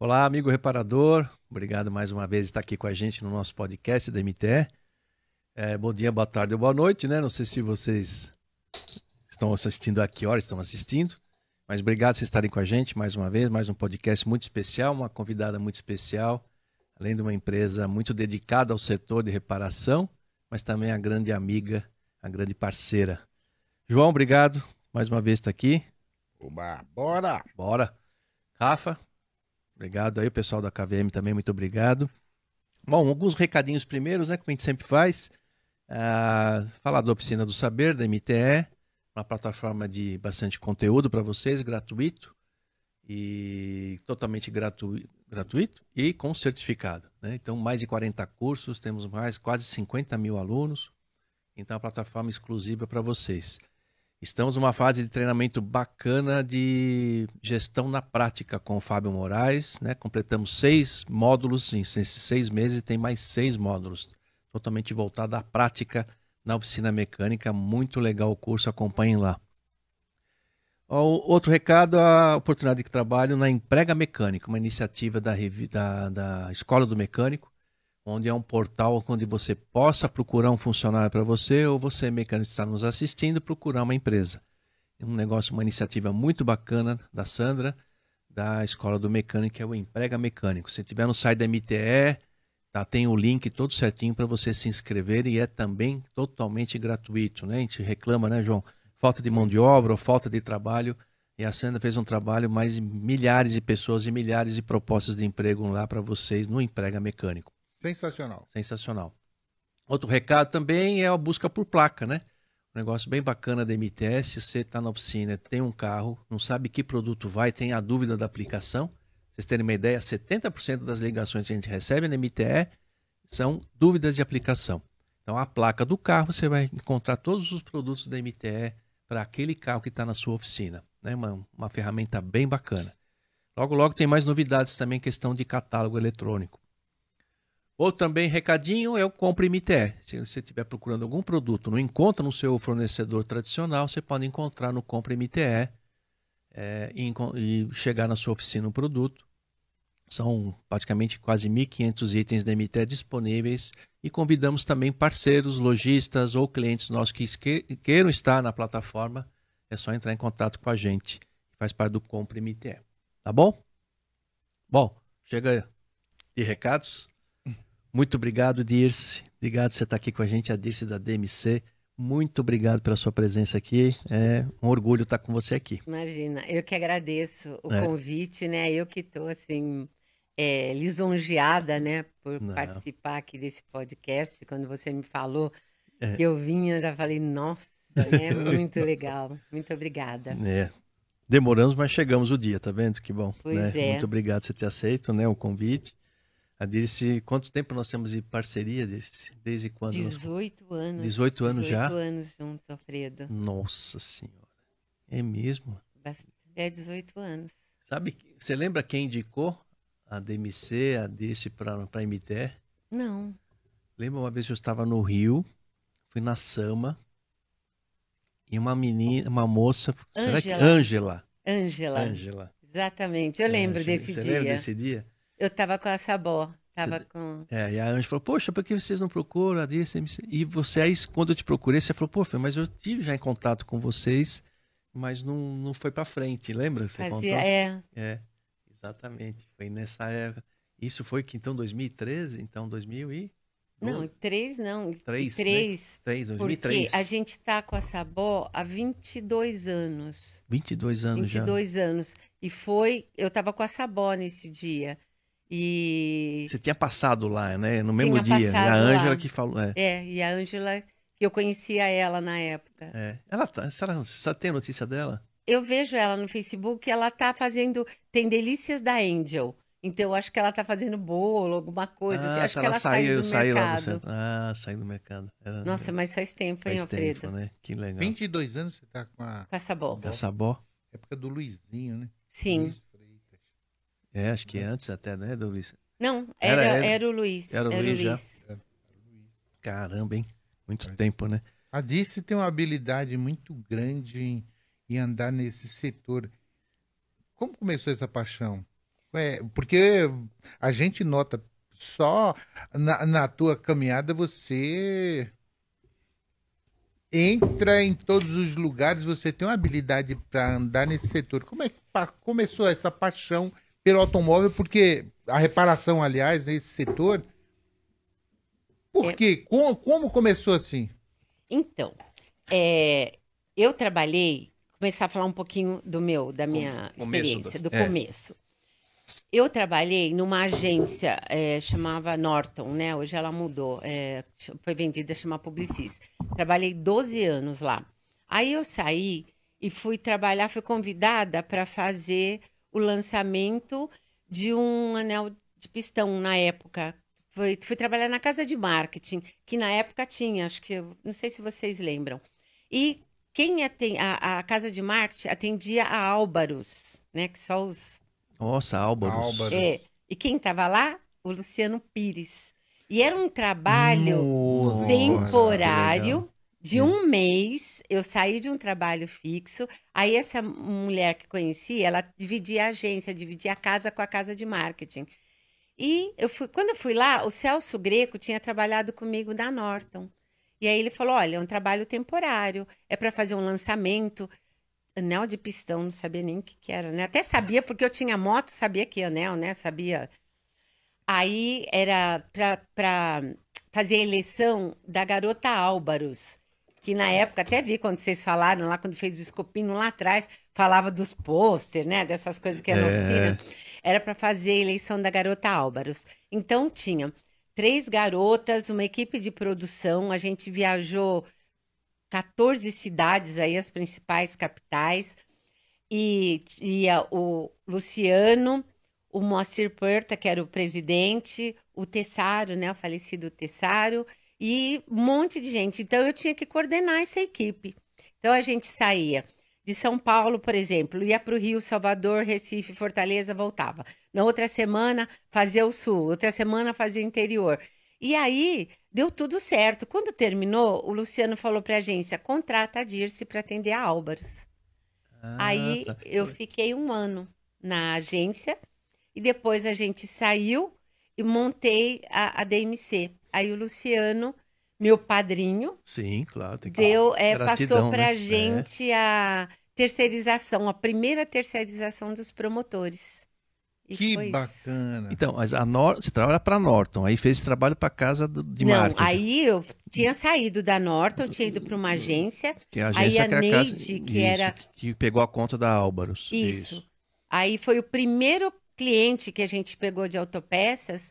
Olá, amigo reparador. Obrigado mais uma vez por estar aqui com a gente no nosso podcast da MTE. É, bom dia, boa tarde ou boa noite, né? Não sei se vocês estão assistindo a que hora estão assistindo, mas obrigado por estarem com a gente mais uma vez, mais um podcast muito especial, uma convidada muito especial, além de uma empresa muito dedicada ao setor de reparação, mas também a grande amiga, a grande parceira. João, obrigado mais uma vez estar aqui. Oba, bora! Bora. Rafa, obrigado aí, o pessoal da KVM também, muito obrigado. Bom, alguns recadinhos primeiros, né, como a gente sempre faz. Uh, falar da Oficina do Saber, da MTE, uma plataforma de bastante conteúdo para vocês, gratuito e totalmente gratu gratuito e com certificado. Né? Então, mais de 40 cursos, temos mais quase 50 mil alunos. Então, a plataforma exclusiva para vocês. Estamos numa fase de treinamento bacana de gestão na prática com o Fábio Moraes. Né? Completamos seis módulos nesses seis meses e tem mais seis módulos totalmente voltado à prática na oficina mecânica. Muito legal o curso, acompanhem lá. Outro recado, a oportunidade de trabalho na Emprega Mecânica, uma iniciativa da, da, da Escola do Mecânico, onde é um portal onde você possa procurar um funcionário para você ou você, mecânico está nos assistindo, procurar uma empresa. É um negócio, uma iniciativa muito bacana da Sandra, da Escola do Mecânico, que é o Emprega Mecânico. Se tiver no site da MTE, Tá? Tem o link todo certinho para você se inscrever e é também totalmente gratuito. Né? A gente reclama, né, João? Falta de mão de obra ou falta de trabalho. E a Sandra fez um trabalho, mais milhares de pessoas e milhares de propostas de emprego lá para vocês no Emprega Mecânico. Sensacional. Sensacional. Outro recado também é a busca por placa, né? Um negócio bem bacana da MTS. Você está na oficina, tem um carro, não sabe que produto vai, tem a dúvida da aplicação vocês terem uma ideia, 70% das ligações que a gente recebe na MTE são dúvidas de aplicação. Então, a placa do carro, você vai encontrar todos os produtos da MTE para aquele carro que está na sua oficina. Né? Uma, uma ferramenta bem bacana. Logo, logo tem mais novidades também, questão de catálogo eletrônico. Outro também recadinho é o Compre MTE. Se você estiver procurando algum produto, não encontra no seu fornecedor tradicional, você pode encontrar no Compre MTE é, e, e, chegar na sua oficina o um produto. São praticamente quase 1.500 itens da MT disponíveis e convidamos também parceiros, lojistas ou clientes nossos que queiram estar na plataforma. É só entrar em contato com a gente. Faz parte do Compre MTE. Tá bom? Bom, chega de recados. Muito obrigado, Dirce. Obrigado por você estar aqui com a gente, a Dirce da DMC. Muito obrigado pela sua presença aqui. É um orgulho estar com você aqui. Imagina, eu que agradeço o é. convite, né? Eu que estou assim é, lisonjeada, né, por Não. participar aqui desse podcast. Quando você me falou é. que eu vinha, eu já falei, nossa, né, muito legal. Muito obrigada. É. Demoramos, mas chegamos o dia, tá vendo? Que bom. Pois né? é. Muito obrigado por você ter aceito né, o convite. A Dirce, quanto tempo nós temos de parceria, Dirce? Desde quando? 18 nós... anos. 18 anos 18 já? 18 anos junto, Alfredo. Nossa Senhora. É mesmo? É 18 anos. Sabe, você lembra quem indicou a DMC, a Dirce para a MTE? Não. Lembra uma vez que eu estava no Rio, fui na Sama, e uma menina, uma moça, será que Ângela? Ângela. Ângela. Exatamente, eu lembro Angela. desse Você dia. lembra desse dia? Eu estava com a Sabó. Tava com... É, e a Ângela falou, poxa, por que vocês não procuram a DMC? E você aí, quando eu te procurei, você falou, pô, mas eu tive já em contato com vocês, mas não, não foi para frente, lembra? Você Fazia, contou? é. É, exatamente. Foi nessa época. Isso foi que então 2013, então 2000 e... Não, três não. Três, três. Né? Três, 2003. Porque a gente está com a Sabó há 22 anos. 22 anos 22 já. 22 anos. E foi, eu estava com a Sabó nesse dia. E. Você tinha passado lá, né? No mesmo dia. E a Ângela que falou. É. é, e a Ângela, que eu conhecia ela na época. É. Ela tá. Você, tem notícia dela? Eu vejo ela no Facebook, ela tá fazendo. Tem delícias da Angel. Então, eu acho que ela tá fazendo bolo, alguma coisa. Ah, assim. Acho que ela, saiu, saiu do mercado. Ah, saiu do mercado. Era... Nossa, mas faz tempo, faz hein, Alfredo? Tempo, né? Que legal. 22 anos você tá com a... Com a Sabó. Com a Sabó. Época do Luizinho, né? Sim. Luiz é, acho que antes até, né, do Luiz? Não, era, era, era o Luiz. Era o era Luiz, Luiz. Caramba, hein? Muito tempo, né? A Dice tem uma habilidade muito grande em, em andar nesse setor. Como começou essa paixão? É, porque a gente nota só na, na tua caminhada você entra em todos os lugares, você tem uma habilidade para andar nesse setor. Como é que começou essa paixão pelo automóvel? Porque a reparação, aliás, nesse setor. Por é... quê? Como, como começou assim? Então, é, eu trabalhei, começar a falar um pouquinho do meu, da minha experiência, do, do é. começo. Eu trabalhei numa agência, é, chamava Norton, né? Hoje ela mudou, é, foi vendida, chama Publicis. Trabalhei 12 anos lá. Aí eu saí e fui trabalhar, fui convidada para fazer o lançamento de um anel de pistão na época. Fui, fui trabalhar na casa de marketing, que na época tinha, acho que, não sei se vocês lembram. E quem atend, a, a casa de marketing atendia a Álvaros, né? Que só os nossa, Álvaros. Álvaros. É. E quem estava lá? O Luciano Pires. E era um trabalho Nossa, temporário de um mês. Eu saí de um trabalho fixo. Aí essa mulher que conheci, ela dividia a agência, dividia a casa com a casa de marketing. E eu fui, quando eu fui lá, o Celso Greco tinha trabalhado comigo na Norton. E aí ele falou: olha, é um trabalho temporário, é para fazer um lançamento anel de pistão, não sabia nem o que, que era, né? Até sabia, porque eu tinha moto, sabia que anel, né? Sabia. Aí era para fazer a eleição da garota Álvaros, que na época, até vi quando vocês falaram lá, quando fez o escopino lá atrás, falava dos pôster, né? Dessas coisas que era é. na oficina. Era para fazer a eleição da garota Álvaros. Então tinha três garotas, uma equipe de produção, a gente viajou 14 cidades aí, as principais capitais, e ia o Luciano, o Moacir Perta, que era o presidente, o Tessaro, né, o falecido Tessaro, e um monte de gente. Então eu tinha que coordenar essa equipe. Então a gente saía de São Paulo, por exemplo, ia para o Rio, Salvador, Recife, Fortaleza, voltava. Na outra semana fazia o Sul, outra semana fazia o interior. E aí deu tudo certo. Quando terminou, o Luciano falou para a agência: contrata a Dirce para atender a Álvaros. Ah, aí tá. eu fiquei um ano na agência e depois a gente saiu e montei a, a DMC. Aí o Luciano, meu padrinho, sim, claro, deu, é, passou para a né? É. gente é. a terceirização, a primeira terceirização dos promotores. E que bacana. Então, mas a Nor você trabalha para a Norton, aí fez esse trabalho para casa do, de Não, marketing. aí eu tinha saído da Norton, tinha ido para uma agência. Que a agência aí a Neide, casa... que Isso, era. Que pegou a conta da Álvaros. Isso. Isso. Aí foi o primeiro cliente que a gente pegou de autopeças,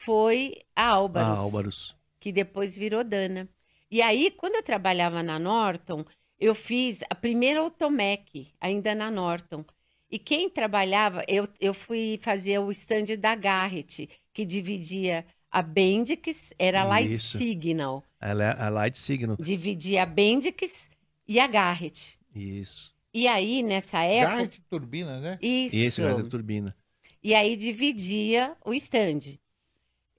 foi a Álvaros. A Álvaros. Que depois virou Dana. E aí, quando eu trabalhava na Norton, eu fiz a primeira Automec, ainda na Norton. E quem trabalhava, eu, eu fui fazer o stand da Garrett, que dividia a Bendix, era a Light Isso. Signal. A, a Light Signal. Dividia a Bendix e a Garrett. Isso. E aí, nessa época. Garrett turbina, né? Isso. Isso, Garrett turbina. E aí dividia o stand.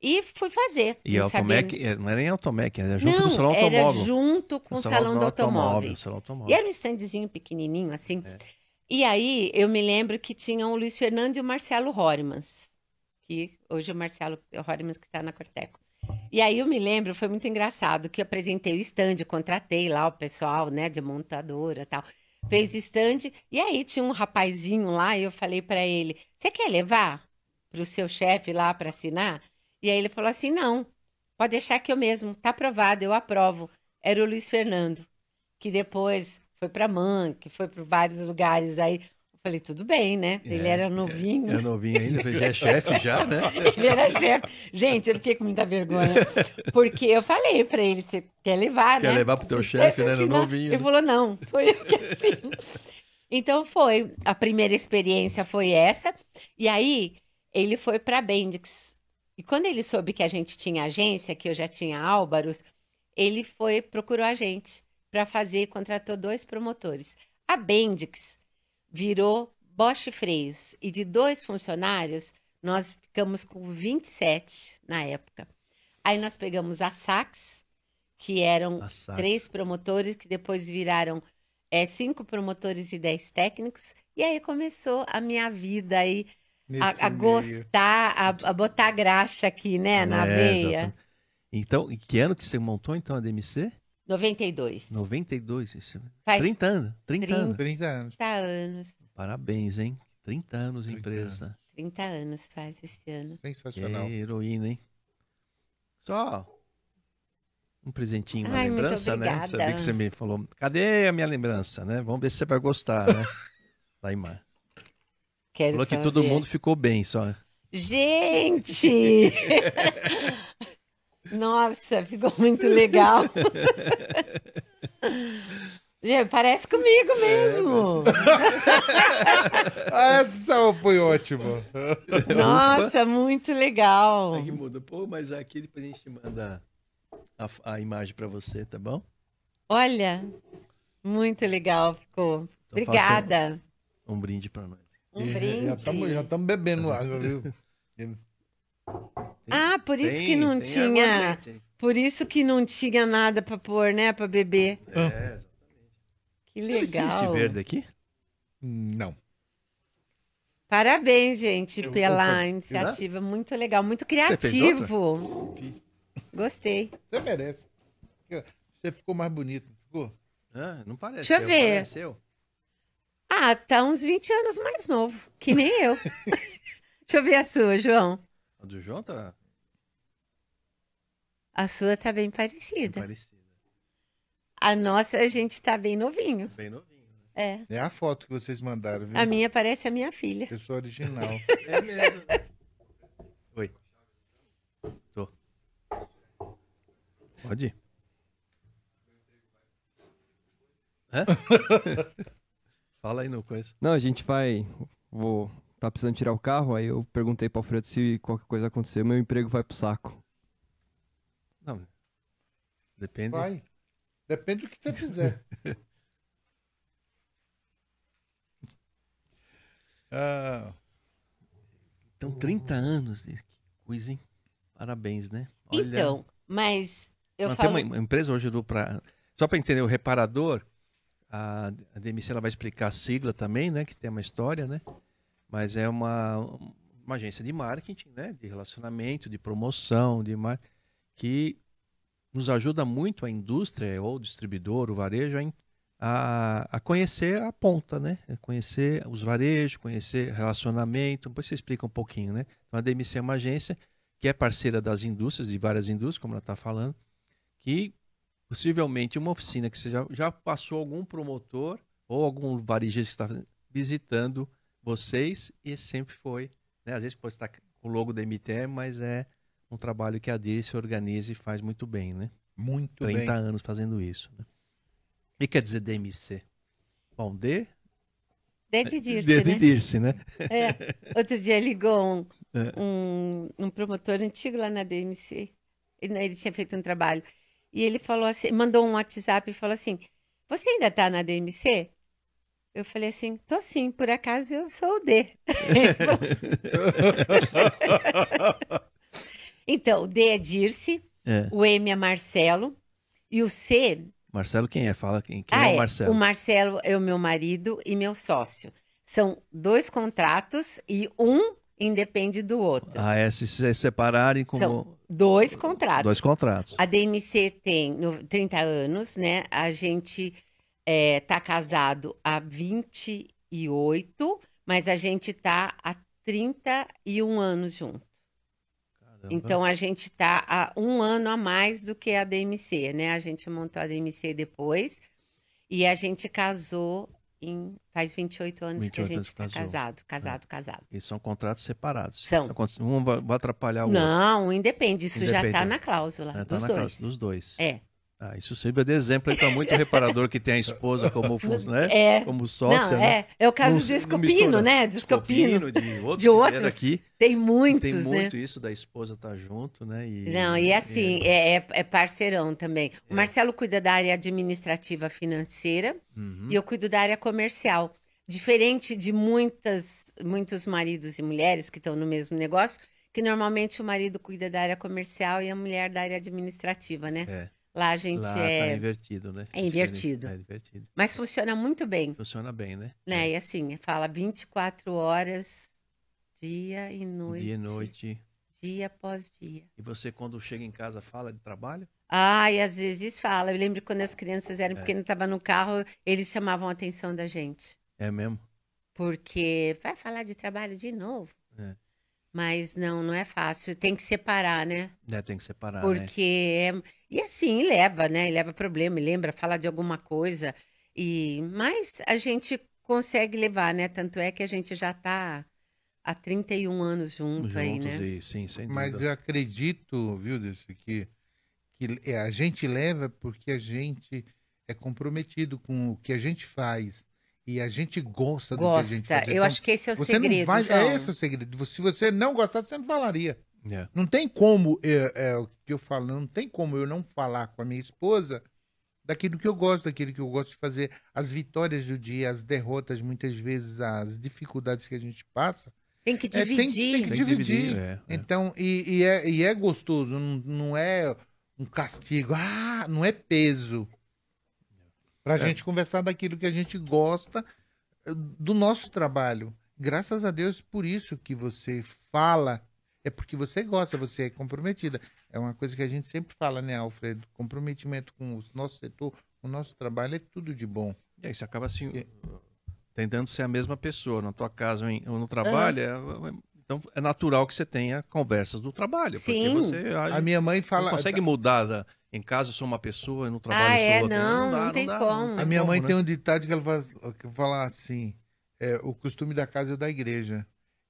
E fui fazer. E Automec, não era nem Automec, era junto não, com o Salão Automóvel. Era junto com o Salão, salão do Automóvel. E era um standzinho pequenininho, assim. É. E aí eu me lembro que tinham o Luiz Fernando e o Marcelo Horimans, que hoje é o Marcelo Horimans que está na Corteco. E aí eu me lembro, foi muito engraçado, que eu apresentei o stand, contratei lá o pessoal, né, de montadora e tal. Fez stand, e aí tinha um rapazinho lá, e eu falei para ele, você quer levar para o seu chefe lá para assinar? E aí ele falou assim, não, pode deixar que eu mesmo, tá aprovado, eu aprovo. Era o Luiz Fernando, que depois foi para Man, que foi para vários lugares aí. Eu falei, tudo bem, né? É, ele era novinho. Era novinho ainda, já é chefe já, né? ele era chefe. Gente, eu fiquei com muita vergonha. Porque eu falei para ele, você quer levar, quer né? Quer levar pro teu chefe, né? No novinho. Ele né? falou, não, sou eu que assino. então foi, a primeira experiência foi essa. E aí, ele foi para Bendix. E quando ele soube que a gente tinha agência, que eu já tinha Álvaros, ele foi, procurou a gente para fazer e contratou dois promotores. A Bendix virou Bosch Freios e de dois funcionários nós ficamos com 27 na época. Aí nós pegamos a Sax, que eram três promotores, que depois viraram é, cinco promotores e dez técnicos. E aí começou a minha vida aí a, a gostar, a, a, botar graxa aqui, né, na é, veia. Exatamente. Então, em que ano que você montou então a DMC? 92. 92, isso. Faz 30 anos. 30, 30 anos. 30 anos. 30 anos. Parabéns, hein? 30 anos de empresa. Anos. 30 anos faz esse ano. Sensacional. Que heroína, hein? Só um presentinho, uma Ai, lembrança, né? Sabia que você me falou, cadê a minha lembrança, né? Vamos ver se você vai gostar, né? Laimar. Quero Falou que todo mundo ficou bem, só. Gente! Nossa, ficou muito legal. Parece comigo mesmo. Ah, essa foi ótima. Nossa, muito legal. Aí muda. Pô, mas aqui depois a gente manda a, a imagem para você, tá bom? Olha, muito legal ficou. Então Obrigada. Um, um, brinde para nós. Um brinde. Já estamos bebendo lá, viu? ah, por isso tem, que não tinha. Por isso que não tinha nada para pôr, né, para beber. É, exatamente. Que legal. Esse verde aqui? Não. Parabéns, gente, Eu pela iniciativa. Muito legal, muito criativo. Gostei. Você merece. Você ficou mais bonito, ficou? Ah, não parece. Deixa eu ver. Pareceu. Ah, tá uns 20 anos mais novo, que nem eu. Deixa eu ver a sua, João. A do João tá. A sua tá bem parecida. Bem parecida. A nossa, a gente tá bem novinho. Bem novinho. Né? É. É a foto que vocês mandaram, viu? A minha parece a minha filha. Eu sou original. é mesmo. Oi. Tô. Pode ir. Hã? Fala aí no coisa. Não, a gente vai. Vou. Tá precisando tirar o carro, aí eu perguntei pro Alfredo se qualquer coisa acontecer, meu emprego vai pro saco. Não. Depende. Vai. Depende do que você fizer. ah. Então, 30 anos. Que coisa, hein? Parabéns, né? Olha... Então, mas eu Não, falo... Tem uma empresa hoje do pra... Só para entender, o reparador, a, DMC ela vai explicar a sigla também, né? Que tem uma história, né? Mas é uma, uma agência de marketing, né? De relacionamento, de promoção, de mar... que nos ajuda muito a indústria ou o distribuidor, o varejo, a, a conhecer a ponta, né? A conhecer os varejos, conhecer relacionamento. Depois você explica um pouquinho, né? Então a DMC é uma agência que é parceira das indústrias, de várias indústrias, como ela está falando, que possivelmente uma oficina que você já, já passou algum promotor ou algum varejista que está visitando vocês e sempre foi, né? Às vezes pode estar com o logo da MTE, mas é um trabalho que a DIR se organiza e faz muito bem, né? Muito 30 bem. 30 anos fazendo isso. Né? E quer dizer DMC? Bom, D... D de Dirce, D de né? Dirce, né? É. Outro dia ligou um, é. um, um, promotor antigo lá na DMC. Ele, ele tinha feito um trabalho. E ele falou assim, mandou um WhatsApp e falou assim, você ainda está na DMC? Eu falei assim, tô sim, por acaso eu sou o D. Então, o D é Dirce, é. o M é Marcelo e o C. Marcelo quem é? Fala quem, quem ah, é o Marcelo. É. O Marcelo é o meu marido e meu sócio. São dois contratos e um independe do outro. Ah, é, se se separarem como... São dois contratos. Dois contratos. A DMC tem 30 anos, né? A gente é, tá casado há 28, mas a gente tá há 31 anos juntos. Então a gente está há um ano a mais do que a DMC, né? A gente montou a DMC depois e a gente casou em faz 28 anos 28 que a gente está casado, casado, é. casado. E são contratos separados. São. Um vai atrapalhar o Não, outro. independe. Isso independe. já está na cláusula é, tá dos na dois. Cláusula, dos dois. É. Ah, isso sempre é de exemplo para muito reparador que tem a esposa como, né? é. como sócia. Não, né? é. é o caso não, de Escopino, né? De Escopino. De outros. De outros. Aqui. Tem muitos, Tem muito né? isso da esposa estar tá junto, né? E, não, e assim, é, é, é parceirão também. O é. Marcelo cuida da área administrativa financeira uhum. e eu cuido da área comercial. Diferente de muitas, muitos maridos e mulheres que estão no mesmo negócio, que normalmente o marido cuida da área comercial e a mulher da área administrativa, né? É. Lá a gente Lá tá é. invertido, né? É invertido. É invertido. Mas funciona muito bem. Funciona bem, né? Né? E assim, fala 24 horas, dia e noite. Dia e noite. Dia após dia. E você, quando chega em casa, fala de trabalho? Ah, e às vezes fala. Eu lembro quando as crianças eram É. pequenas, estava no carro, eles chamavam a atenção da gente. É mesmo? Porque vai falar de trabalho de novo. É. Mas não, não é fácil. Tem que separar, né? É, tem que separar, né? Porque. é- E assim, leva, né? Leva problema, lembra, fala de alguma coisa. E Mas a gente consegue levar, né? Tanto é que a gente já está há 31 anos junto Juntos aí, né? e, sim, sem Mas dúvida. eu acredito, viu, desse que, que é, a gente leva porque a gente é comprometido com o que a gente faz e a gente gosta do que a gente Gosta. faz. Eu Então, acho que esse é o você segredo. não vai, é esse o segredo. Se você não gostasse, você não falaria. É. Não tem como, é, é o que eu falo, não tem como eu não falar com a minha esposa daquilo que eu gosto, daquilo que eu gosto de fazer, as vitórias do dia, as derrotas, muitas vezes as dificuldades que a gente passa. Tem que É, tem- dividir. tem que Tem que dividir. dividir. é, é. Então, e, e é, e é gostoso, não, não é um castigo, ah, não é peso. Pra É. gente conversar daquilo que a gente gosta eh, do nosso trabalho. Graças a Deus por isso que você fala, é porque você gosta, você é comprometida. É uma coisa que a gente sempre fala, né, Alfredo? Comprometimento com o nosso setor, o nosso trabalho é tudo de bom. E aí você acaba assim, E- tentando ser a mesma pessoa na tua casa ou, no trabalho. é- então é natural que você tenha conversas do trabalho. Sim. Porque você age- A minha mãe fala. não consegue mudar. da- em casa eu sou uma pessoa e no trabalho Ah, eu sou é? outra. Não, dá, não tem dá, como. A minha mãe como, tem né? um ditado que ela fala, que fala assim: é, o costume da casa é o da igreja.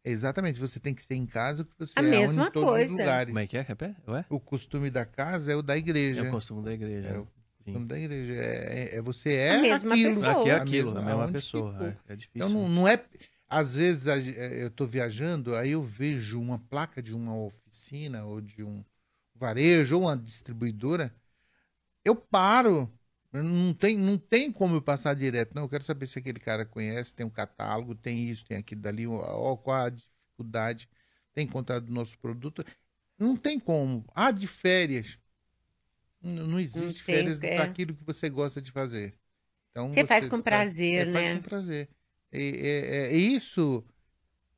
Exatamente, você tem que ser em casa o que você A é mesma em todos coisa. os lugares. Como é que é? Repete? Ué? O costume da casa é o da É igreja. o costume da igreja. É o Sim. costume da igreja. É, é- é- você é A mesma aquilo. pessoa. Aqui é A aquilo, mesma- a mesma pessoa. É, é difícil. Então não, não é. Às vezes eh, eu estou viajando, aí eu vejo uma placa de uma oficina ou de um varejo ou uma distribuidora, eu paro. Não tem, não tem como eu passar direto. Não, eu quero saber se aquele cara conhece, tem um catálogo, tem isso, tem aquilo dali, ó, qual a dificuldade, tem encontrado o nosso produto. Não tem como. Ah, de férias. Não, não existe Não tem, férias é. daquilo que você gosta de fazer. Então, Você faz com prazer, é, né? Faz com prazer. E, é, é isso.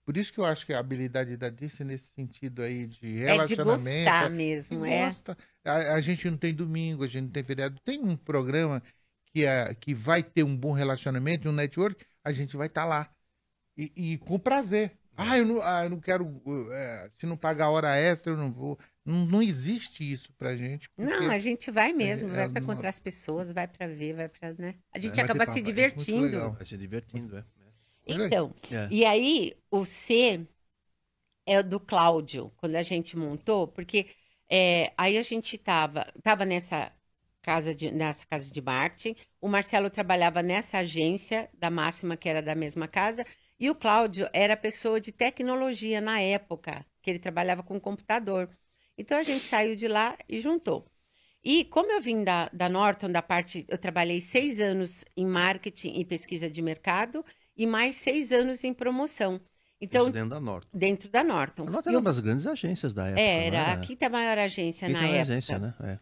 Por isso que eu acho que a habilidade da Dice nesse sentido aí de É de relacionamento. gostar que mesmo, é. gosta. A, a gente não tem domingo, a gente não tem feriado. Tem um programa que, é, que vai ter um bom relacionamento, um network, a gente vai estar lá. E, e com prazer. Ah, eu não, ah, eu não quero. é, se não pagar hora extra, eu não vou. Não, não existe isso pra gente. Não, a gente vai mesmo, É, vai é, para não- encontrar as pessoas, vai para ver, vai para, né? A gente acaba se papo, é divertindo. Vai se divertindo, é. Então, É. e aí o C é o do Cláudio, quando a gente montou, porque é, aí a gente tava, tava nessa casa de nessa casa de marketing, o Marcelo trabalhava nessa agência da Máxima, que era da mesma casa, e o Cláudio era pessoa de tecnologia na época, que ele trabalhava com computador. Então a gente saiu de lá e juntou. E como eu vim da, da Norton, da parte. Eu trabalhei seis anos em marketing e pesquisa de mercado e mais seis anos em promoção. Então, Isso dentro da Norton. dentro da Norton. A Norton era uma das grandes agências da época. era a quinta maior agência Quinta na maior época. agência, né? É.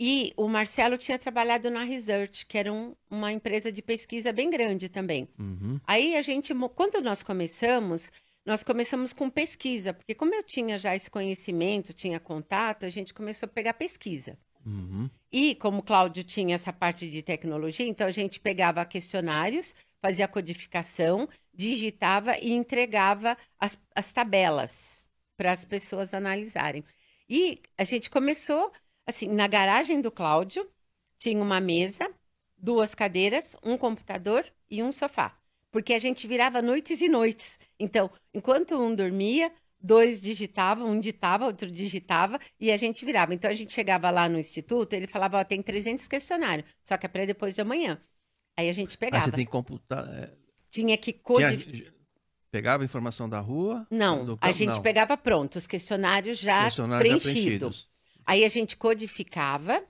E o Marcelo tinha trabalhado na Research, que era um- uma empresa de pesquisa bem grande também. Uhum. Aí a gente, quando nós começamos, nós começamos com pesquisa, porque como eu tinha já esse conhecimento, tinha contato, a gente começou a pegar pesquisa. Uhum. E como o Cláudio tinha essa parte de tecnologia, então a gente pegava questionários, fazia a codificação, digitava e entregava as, as tabelas para as pessoas analisarem. E a gente começou, assim, na garagem do Cláudio, tinha uma mesa, duas cadeiras, um computador e um sofá. Porque a gente virava noites e noites. Então, enquanto um dormia, dois digitavam, um ditava, outro digitava, e a gente virava. Então, a gente chegava lá no instituto, ele falava, ó, tem 300 questionários, só que é para depois de amanhã. Aí a gente Aí pegava. você tem que computar. é, Tinha que codificar. Pegava a informação da rua? Não, do a gente Não. pegava pronto, os questionários já preenchidos. preenchidos. Aí a gente codificava,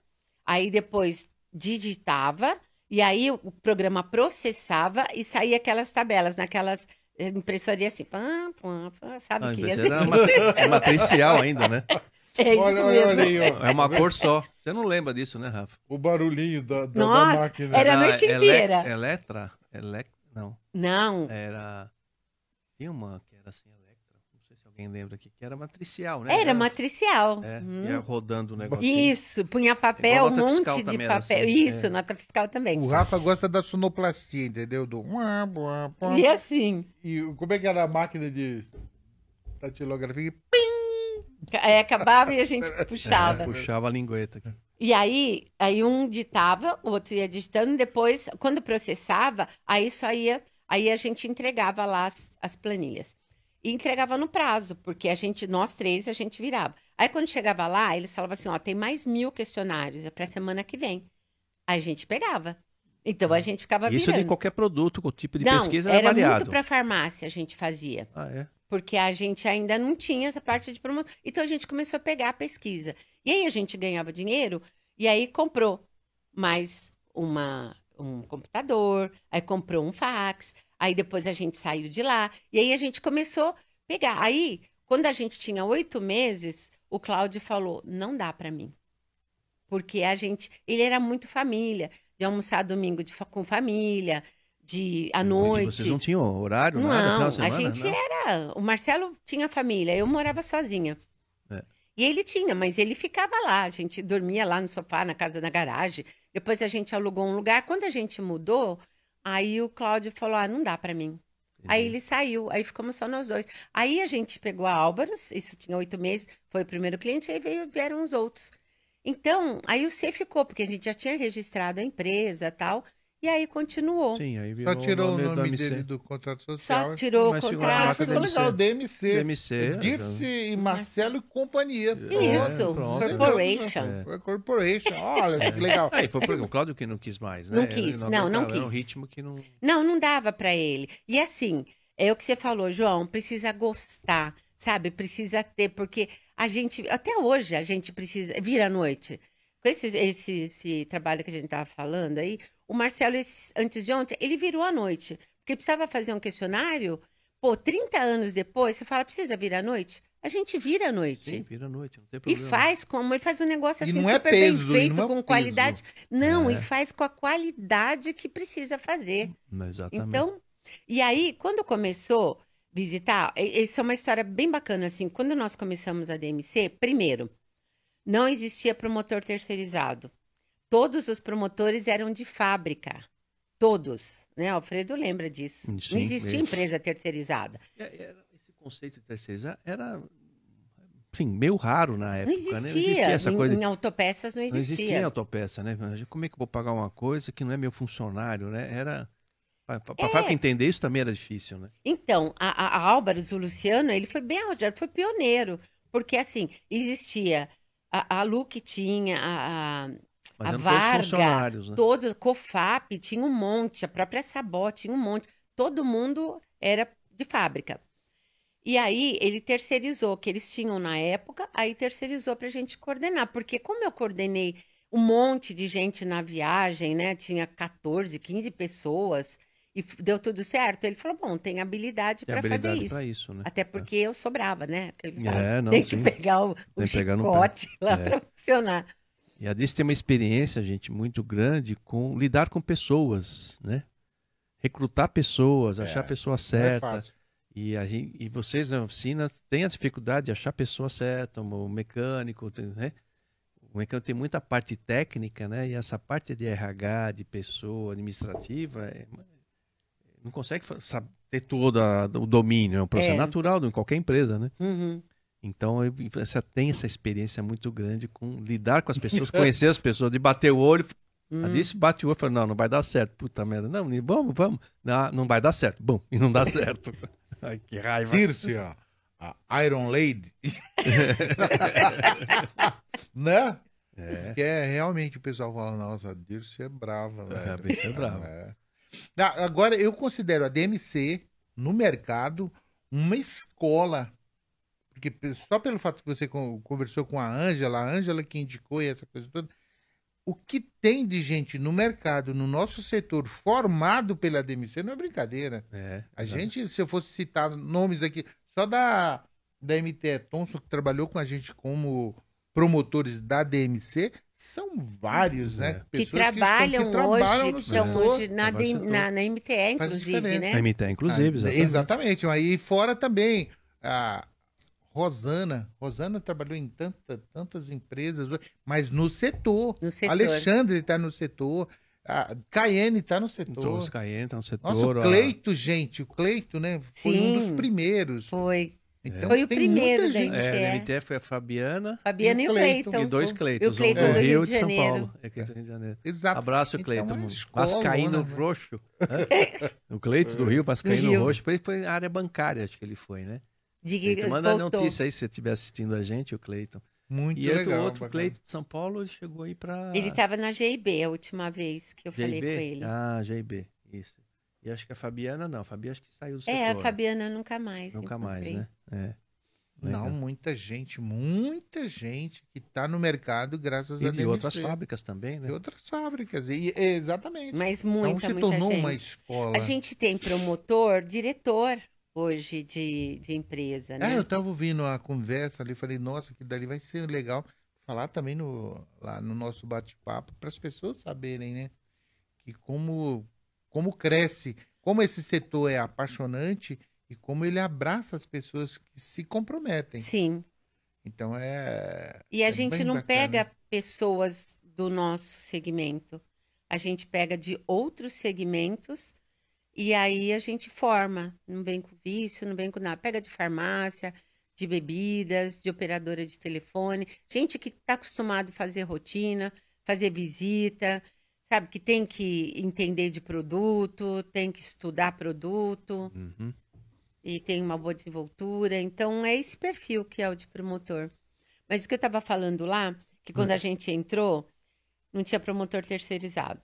aí depois digitava, e aí o o programa processava e saía aquelas tabelas naquelas eh, impressoria assim, pam, pam, pam, sabe Ah, que ia era assim? uma, é matricial ainda, né? É isso olha, mesmo. olha aí, ó. É uma cor só. Você não lembra disso, né, Rafa? O barulhinho da, da, da Nossa, máquina. era a noite ele- inteira. Eletra? Elec... Não, Não, era... Tinha uma que era assim, Electra. Não sei se alguém lembra aqui. Que era matricial, né? era matricial. É, Hum. ia rodando o negócio. Isso, punha papel, um monte de era papel. assim, Isso, é. nota fiscal também. O Rafa gosta da sonoplastia, entendeu? Do... E assim, E como é que era a máquina de datilografia? É, acabava e a gente É, puxava. puxava a lingueta. E aí, aí um ditava, o outro ia digitando, depois, quando processava, aí só ia, aí a gente entregava lá as, as planilhas. E entregava no prazo, porque a gente, nós três, a gente virava. Aí quando chegava lá, eles falavam assim, ó, tem mais mil questionários, é pra semana que vem. Aí a gente pegava. Então a gente ficava Isso virando. de qualquer produto, o tipo de Não, pesquisa era, era variado. muito para farmácia a gente fazia Ah, é? Porque a gente ainda não tinha essa parte de promoção. Então a gente começou a pegar a pesquisa. E aí a gente ganhava dinheiro e aí comprou mais uma, um computador, aí comprou um fax, aí depois a gente saiu de lá e aí a gente começou a pegar. Aí, quando a gente tinha oito meses, o Cláudio falou: não dá para mim. Porque a gente. Ele era muito família, de almoçar domingo de com família, de à E noite. vocês não tinham horário, nada, final Não, de semana? a gente não? era. O Marcelo tinha família, eu morava sozinha. É. E ele tinha, mas ele ficava lá. A gente dormia lá no sofá, na casa na garagem. Depois a gente alugou um lugar. Quando a gente mudou, aí o Cláudio falou: ah, não dá pra mim. Aí ele saiu, aí ficamos só nós dois. Aí a gente pegou a Álvaros, isso tinha oito meses, foi o primeiro cliente, aí veio, vieram os outros. Então, aí o C ficou, porque a gente já tinha registrado a empresa tal, e aí continuou. Sim, aí virou Só tirou o nome MC. dele do contrato social. Só tirou Mas o ficou contrato. ficou DMC. legal, DMC. DMC. Dirce e Marcelo e companhia. Isso, É, pronto. corporation. É. Corporation. Olha que legal. Aí foi porque o Cláudio que não quis mais, né? Não quis, Ele não, não aguentava, Era um quis. ritmo que não... Não, não dava para ele. E assim, é o que você falou, João, precisa gostar, sabe? Precisa ter, porque a gente, até hoje, a gente precisa, vira à noite. Com esse, esse, esse trabalho que a gente estava falando aí, o Marcelo, antes de ontem, ele virou à noite. Porque precisava fazer um questionário, pô, 30 anos depois, você fala, precisa vir à noite? A gente vira à noite. Sim, vira à noite, não tem E problema. faz como, ele faz um negócio E assim é super peso, bem e feito, é com qualidade. Não, É. e faz com a qualidade que precisa fazer. Exatamente. Então, e aí, quando começou a visitar, e- isso é uma história bem bacana, assim, quando nós começamos a DMC, primeiro, não existia promotor terceirizado. Todos os promotores eram de fábrica. Todos, né? Alfredo lembra disso. Sim, não existia é. empresa terceirizada. É, esse conceito de terceirizar era, enfim, meio raro na Não época, existia. né? Não existia essa em, coisa... em autopeças não Não existia. existia autopeça, né? Como é que eu vou pagar uma coisa que não é meu funcionário, né? Era... Para É. entender isso também era difícil, né? Então, a, a, Álvares, o Luciano, ele foi bem foi pioneiro. Porque, assim, existia a, a Lu que tinha, a, a, Varga, todos né? Todo, COFAP tinha um monte, a própria Sabó tinha um monte. Todo mundo era de fábrica. E aí ele terceirizou, que eles tinham na época, aí terceirizou para a gente coordenar. Porque como eu coordenei um monte de gente na viagem, né? Tinha 14, 15 pessoas e deu tudo certo. Ele falou: bom, tem habilidade para fazer isso. isso, né? Até porque eu sobrava, né? Aquele É, não, tem que sim. pegar o, o que pegar chicote lá É. para funcionar. E a Diz tem uma experiência, gente, muito grande com lidar com pessoas, né? Recrutar pessoas, achar a pessoa é certa. fácil. E, a gente, e vocês na oficina têm a dificuldade de achar a pessoa certa, o mecânico, né? O mecânico tem muita parte técnica, né? E essa parte de RH, de pessoa, administrativa, é- não consegue ter todo a- o domínio. É um processo É. natural de qualquer empresa, né? Uhum. Então, eu- você tem essa experiência muito grande com lidar com as pessoas, conhecer as pessoas, de bater o olho. Hum. A disse bate o olho e fala, não, não vai dar certo. Puta merda. Não, vamos, vamos. Não, não vai dar certo. Bom, e não dá certo. Ai, que raiva. Dirce, ó. A Iron Lady. né? É, Que é realmente o pessoal fala, nossa, a Dirce é brava, velho. a Dirce é brava. É. Ah, Agora, eu considero a DMC, no mercado, uma escola. Porque só pelo fato que você con- conversou com a Ângela, a Ângela que indicou e essa coisa toda, o que tem de gente no mercado, no nosso setor, formado pela DMC, não é brincadeira. É, A é. gente, se eu fosse citar nomes aqui, só da, da MTE Thomson, que trabalhou com a gente como promotores da DMC, são vários, né? É. Que trabalham, que, estão, que trabalham hoje, que estão hoje na, na, na, MTE, inclusive, né? Na MTE, inclusive, ah, exatamente. Aí fora também, a Rosana, Rosana trabalhou em tanta, tantas empresas, mas no setor. No setor. Alexandre está no setor. A Caiane está no setor. Então, os Caiane está no setor. Nossa, o Cleito, a... gente, o Cleito, né? Foi Sim, um dos primeiros. Foi. Então, foi o primeiro da MTE. É, MTE foi a Fabiana. Fabiana e o Cleiton. E dois Cleiton. E o Cleiton um do, Rio, de, de São Paulo. É Cleiton do Rio de Janeiro. Exato. Abraço, então, Cleiton. Então, Vascaíno né? Roxo. o Cleiton do Rio, Vascaíno Roxo. Ele foi área bancária, acho que ele foi, né? De que Manda voltou. notícia aí se você estiver assistindo a gente, o Cleiton. Muito e legal. E o outro Cleiton de São Paulo, chegou aí para. Ele estava na GIB a última vez que eu falei com ele. Ah, GIB, isso. E acho que a Fabiana não, a Fabiana acho que saiu do setor. É, a Fabiana nunca mais. Nunca mais, né? É. Não, muita gente, muita gente que está no mercado graças e a de DMC. outras fábricas também, né? De outras fábricas, e, exatamente. Mas muita, então, se muita tornou gente. uma escola. A gente tem promotor, diretor hoje de, de empresa, né? É, eu estava ouvindo a conversa ali, falei, nossa, que dali vai ser legal falar também no, lá no nosso bate-papo para as pessoas saberem, né? Que como, como cresce, como esse setor é apaixonante e como ele abraça as pessoas que se comprometem. Sim. Então é. E a é gente não bacana. pega pessoas do nosso segmento. A gente pega de outros segmentos e aí a gente forma. Não vem com vício, não vem com nada. Pega de farmácia, de bebidas, de operadora de telefone. Gente que está acostumado a fazer rotina, fazer visita, sabe? Que tem que entender de produto, tem que estudar produto. Uhum e tem uma boa desenvoltura. Então, é esse perfil que é o de promotor. Mas o que eu estava falando lá, que quando a gente entrou, não tinha promotor terceirizado.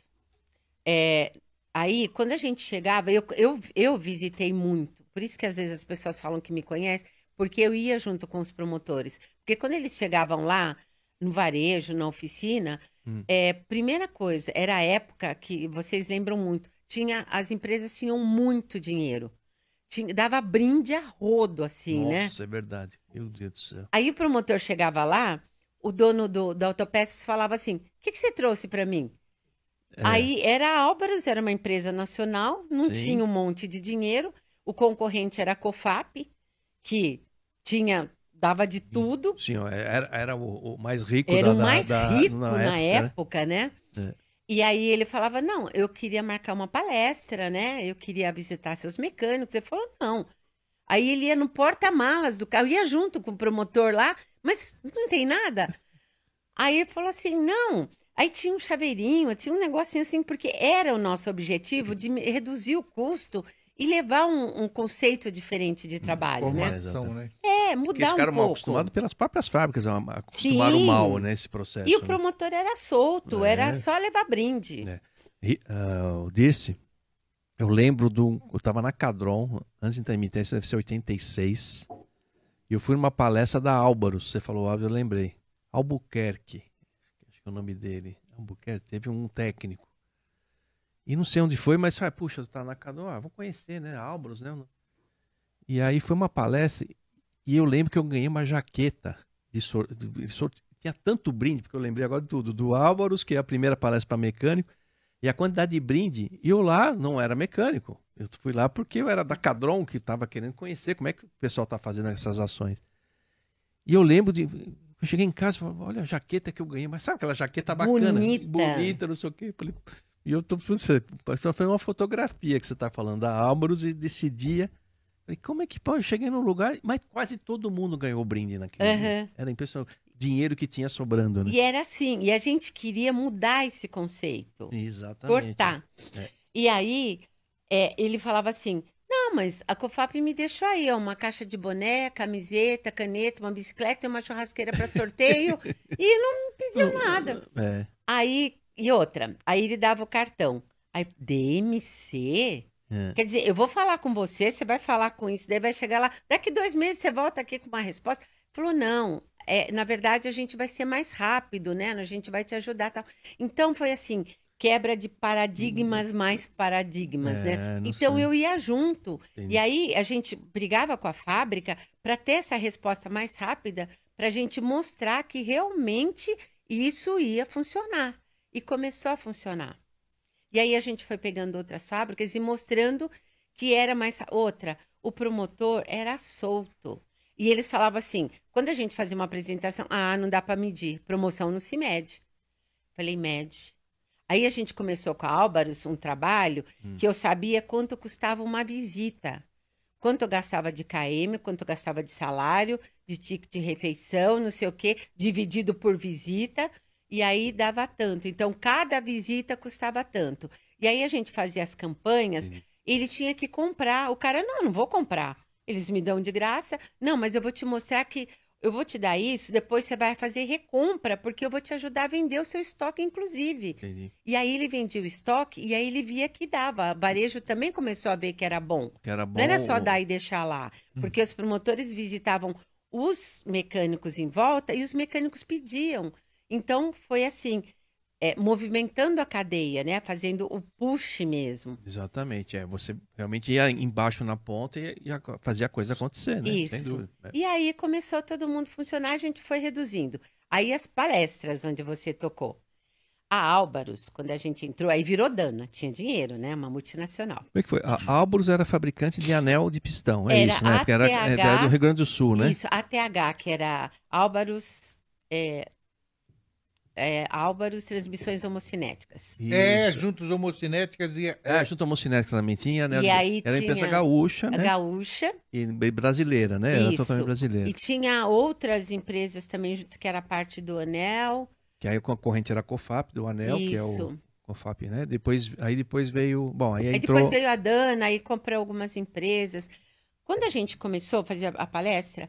É, aí, quando a gente chegava, eu, eu, eu visitei muito. Por isso que às vezes as pessoas falam que me conhecem, porque eu ia junto com os promotores. Porque quando eles chegavam lá, no varejo, na oficina, hum. é, primeira coisa, era a época que vocês lembram muito, tinha as empresas tinham muito dinheiro. Tinha, dava brinde a rodo, assim, Nossa, né? Nossa, é verdade. Meu Deus do céu. Aí o promotor chegava lá, o dono do, da Autopeças falava assim: o que, que você trouxe para mim? É. Aí era a Álvaros, era uma empresa nacional, não Sim. tinha um monte de dinheiro. O concorrente era a Cofap, que tinha dava de tudo. Sim, era, era o, o mais rico era da, o mais da, rico na, na época, época, né? né? É. E aí ele falava: não, eu queria marcar uma palestra, né? Eu queria visitar seus mecânicos. Ele falou: não. Aí ele ia no porta-malas do carro, ia junto com o promotor lá, mas não tem nada. Aí ele falou assim: não. Aí tinha um chaveirinho, tinha um negocinho assim, porque era o nosso objetivo de reduzir o custo e levar um, um conceito diferente de trabalho, né? Formação, né? É, mudar Porque eles ficaram um mal acostumados pelas próprias fábricas, acostumaram Sim. mal nesse processo. E o né? promotor era solto, é. era só levar brinde. É. E, uh, disse, eu lembro do, eu estava na Cadron, antes da intermitência, deve ser 86, e eu fui numa palestra da Álvaros, você falou Álvaro, eu lembrei. Albuquerque, é o nome dele. Albuquerque, teve um técnico. E não sei onde foi, mas falei, puxa, tá na casa, ah, vou conhecer, né? Álvaros, né? E aí foi uma palestra e eu lembro que eu ganhei uma jaqueta de sorteio. Tinha tanto brinde, porque eu lembrei agora de tudo, do Álvaros, que é a primeira palestra para mecânico, e a quantidade de brinde. E eu lá não era mecânico. Eu fui lá porque eu era da Cadron, que estava querendo conhecer como é que o pessoal está fazendo essas ações. E eu lembro de. Eu cheguei em casa e falei, olha a jaqueta que eu ganhei, mas sabe aquela jaqueta bacana? Bonita. Bonita, não sei o quê. Falei, e eu tô você, só foi uma fotografia que você está falando da Álvaros e desse dia. Falei, como é que pô, eu cheguei num lugar, mas quase todo mundo ganhou brinde naquele uhum. Era impressionante. Dinheiro que tinha sobrando, né? E era assim, e a gente queria mudar esse conceito. Exatamente. Cortar. É. E aí, é, ele falava assim: não, mas a COFAP me deixou aí, ó, uma caixa de boné, camiseta, caneta, uma bicicleta e uma churrasqueira para sorteio e não me pediu nada. É. Aí e outra, aí ele dava o cartão. Aí, DMC? É. Quer dizer, eu vou falar com você, você vai falar com isso, daí vai chegar lá, daqui dois meses você volta aqui com uma resposta. Falou, não, é, na verdade a gente vai ser mais rápido, né? A gente vai te ajudar tal. Então foi assim, quebra de paradigmas mais paradigmas, né? é, né? Então sei. eu ia junto. Entendi. E aí a gente brigava com a fábrica para ter essa resposta mais rápida, para a gente mostrar que realmente isso ia funcionar. E começou a funcionar. E aí a gente foi pegando outras fábricas e mostrando que era mais outra. O promotor era solto. E eles falavam assim: quando a gente fazia uma apresentação, ah, não dá para medir, promoção não se mede. Falei, mede. Aí a gente começou com a Álvaros um trabalho hum. que eu sabia quanto custava uma visita. Quanto eu gastava de KM, quanto eu gastava de salário, de ticket de refeição, não sei o quê, dividido por visita, e aí dava tanto. Então, cada visita custava tanto. E aí a gente fazia as campanhas, hum. ele tinha que comprar. O cara, não, não vou comprar. Eles me dão de graça. Não, mas eu vou te mostrar que eu vou te dar isso, depois você vai fazer recompra, porque eu vou te ajudar a vender o seu estoque, inclusive. Entendi. E aí ele vendia o estoque e aí ele via que dava. O varejo também começou a ver que era bom. Que era bom. Não era só dar e deixar lá. Hum. Porque os promotores visitavam os mecânicos em volta e os mecânicos pediam. Então foi assim é, movimentando a cadeia, né? Fazendo o push mesmo. Exatamente. É, você realmente ia embaixo na ponta e ia fazer a coisa acontecer, né? Isso. Dúvida, né? E aí começou todo mundo funcionar, a gente foi reduzindo. Aí as palestras onde você tocou. A Álvaros, quando a gente entrou, aí virou Dana, tinha dinheiro, né? Uma multinacional. Como é que foi? A Álvaros era fabricante de anel de pistão, é era isso, né? Porque era, era do Rio Grande do Sul, né? Isso, ATH, que era Álvaros é, é, Álvaros Transmissões Homocinéticas. Isso. É, juntos homocinéticas e. É, é junto homocinéticas também tinha, né? E aí era a empresa gaúcha, né? Gaúcha. E brasileira, né? Isso. Era totalmente brasileira. E tinha outras empresas também, que era parte do Anel. Que aí o concorrente era a Cofap do Anel, Isso. que é o. Cofap, né? Depois, aí depois veio. Bom, aí, aí entrou... depois veio a Dana, aí comprou algumas empresas. Quando a gente começou a fazer a palestra,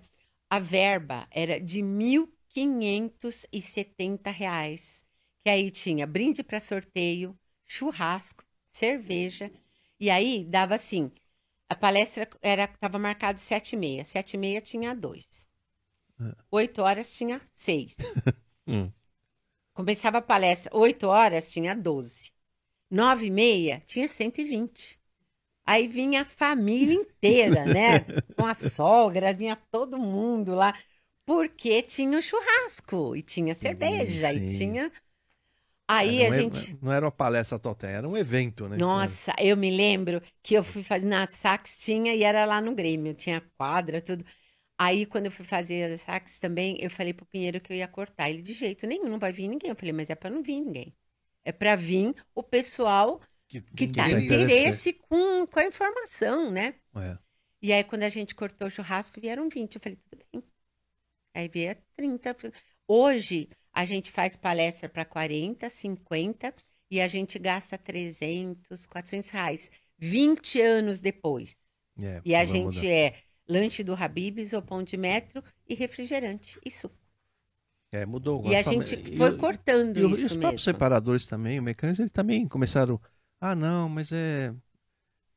a verba era de mil 570 reais. Que aí tinha brinde para sorteio, churrasco, cerveja. E aí dava assim: a palestra era estava marcado sete e meia. Sete e meia tinha dois. É. Oito horas tinha seis. hum. Começava a palestra, oito horas tinha doze. Nove e meia tinha 120. Aí vinha a família inteira, né? Com a sogra, vinha todo mundo lá porque tinha o churrasco e tinha cerveja Sim. e tinha. Aí a gente. Não era uma palestra total, era um evento, né? Nossa, eu me lembro que eu fui fazer na Sax tinha e era lá no Grêmio, tinha quadra, tudo. Aí, quando eu fui fazer a Sax também, eu falei pro Pinheiro que eu ia cortar. Ele, de jeito nenhum, não vai vir ninguém. Eu falei, mas é para não vir ninguém. É para vir o pessoal que, que tá interesse com, com a informação, né? É. E aí, quando a gente cortou o churrasco, vieram 20. Eu falei, tudo bem. Aí veio 30. Hoje, a gente faz palestra para 40, 50 e a gente gasta 300, 400 reais. 20 anos depois. É, e a gente mudar. é lanche do Habibs ou pão de metro e refrigerante e suco. É, mudou. E a gente foi e, cortando e, isso E os mesmo. próprios separadores também, o mecânico, eles também começaram... Ah, não, mas é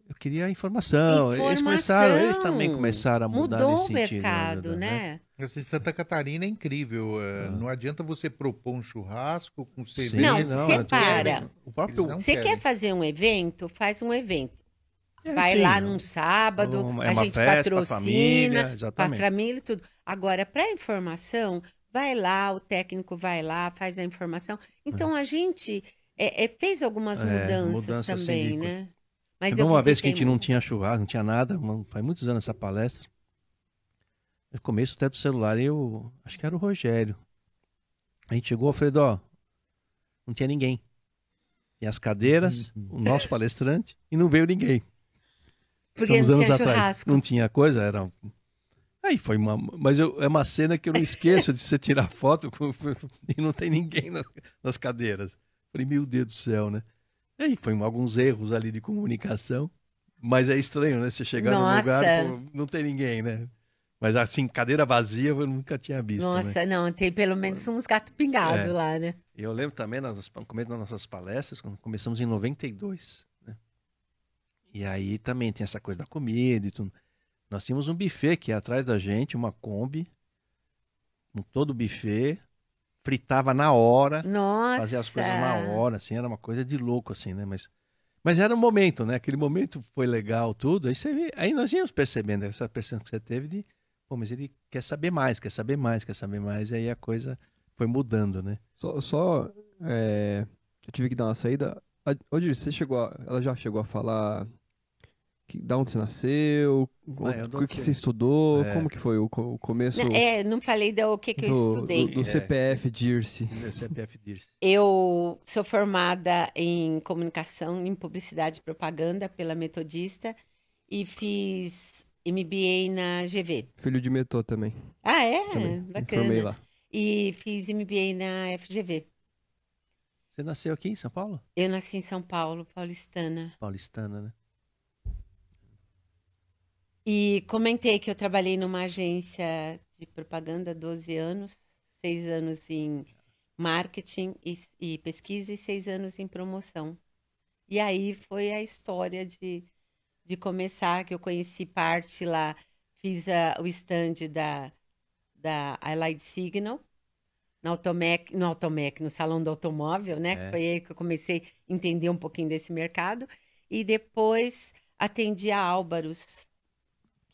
eu queria informação. informação. Eles, começaram, eles também começaram a mudar Mudou nesse o mercado, né? né? Assim, Santa Catarina é incrível. É, ah. Não adianta você propor um churrasco com cerveja. Não, não separa. O próprio... Você quer fazer um evento? Faz um evento. É, Vai sim, lá num sábado, é a gente festa, patrocina, para a família e tudo. Agora, para informação, vai lá, o técnico vai lá, faz a informação. Então, é. a gente é, é fez algumas é, mudanças, mudanças também, assim, né? Mas uma vez que a gente muito. não tinha churrasco, não tinha nada, faz muitos anos essa palestra. No começo até do celular, eu acho que era o Rogério. A gente chegou, Alfredo, ó, não tinha ninguém. Tinha as cadeiras, o nosso palestrante, e não veio ninguém. Porque não tinha atrás. Churrasco. Não tinha coisa, era. Aí foi uma. Mas eu, é uma cena que eu não esqueço de você tirar foto com, e não tem ninguém nas, nas cadeiras. Falei, meu Deus do céu, né? E aí foi alguns erros ali de comunicação. Mas é estranho, né? Você chegar Nossa. num lugar, pô, não tem ninguém, né? Mas assim, cadeira vazia eu nunca tinha visto. Né? Nossa, né? não, tem pelo menos uns gatos pingados é. lá, né? Eu lembro também, nas, no começo das nossas palestras, quando começamos em 92, né? E aí também tem essa coisa da comida e tudo. Nós tínhamos um buffet que ia atrás da gente, uma Kombi, com todo o buffet, fritava na hora. Nossa! Fazia as coisas na hora, assim, era uma coisa de louco, assim, né? Mas, mas era um momento, né? Aquele momento foi legal, tudo. Aí, você, aí nós íamos percebendo essa percepção que você teve de, pô, mas ele quer saber mais, quer saber mais, quer saber mais. E aí a coisa foi mudando, né? Só, só é, eu tive que dar uma saída. Odir, você chegou a, ela já chegou a falar que, da onde você nasceu, ah, o que, que você estudou, é. como que foi o, o começo? É, não falei do que, que do, eu estudei. Do, do CPF Dirce. Do CPF Dirce. Eu sou formada em comunicação, em publicidade e propaganda pela Metodista e fiz MBA na GV. Filho de Metô também. Ah, é? Também. Bacana. Formei lá. E fiz MBA na FGV. Você nasceu aqui em São Paulo? Eu nasci em São Paulo, paulistana. Paulistana, né? E comentei que eu trabalhei numa agência de propaganda 12 anos, seis anos em marketing e, e pesquisa e seis anos em promoção. E aí foi a história de, de começar, que eu conheci parte lá, fiz a, o stand da, da Highlight Signal, no Automec, no Automec, no Salão do Automóvel, né? É. Foi aí que eu comecei a entender um pouquinho desse mercado. E depois atendi a Álvaros.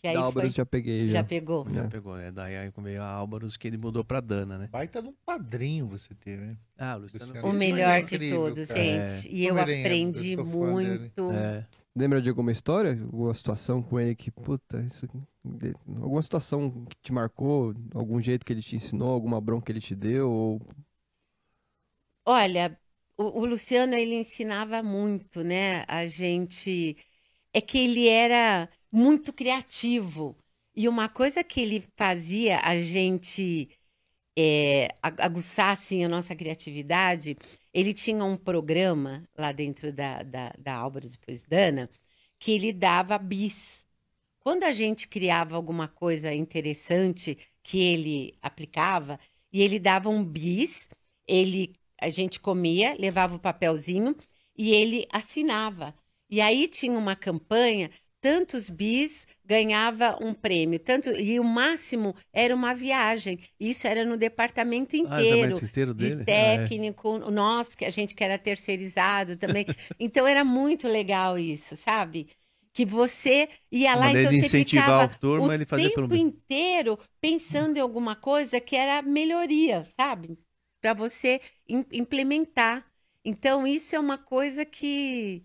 Que aí da Álvaros foi... já peguei. Já, já pegou? Já pegou, é. Daí aí veio a Álvaros que ele mudou pra Dana, né? Baita de um padrinho você teve, né? Ah, Luciano. Luciano o melhor é incrível, de todos, cara. gente. É. E eu aprendi eu muito. É. Lembra de alguma história? Alguma situação com ele que, puta, isso, alguma situação que te marcou, algum jeito que ele te ensinou, alguma bronca que ele te deu? Ou... Olha, o, o Luciano ele ensinava muito, né? A gente é que ele era muito criativo e uma coisa que ele fazia a gente é, aguçar assim, a nossa criatividade ele tinha um programa lá dentro da, da, da Álvaro, depois Dana, que ele dava bis. Quando a gente criava alguma coisa interessante que ele aplicava, e ele dava um bis, ele a gente comia, levava o papelzinho e ele assinava. E aí tinha uma campanha tantos bis ganhava um prêmio, tanto e o máximo era uma viagem. Isso era no departamento inteiro, ah, inteiro de dele? técnico, ah, é. nós que a gente que era terceirizado também. então era muito legal isso, sabe? Que você ia lá então você ficava turma, o tempo pelo... inteiro pensando em alguma coisa que era melhoria, sabe? Para você implementar. Então isso é uma coisa que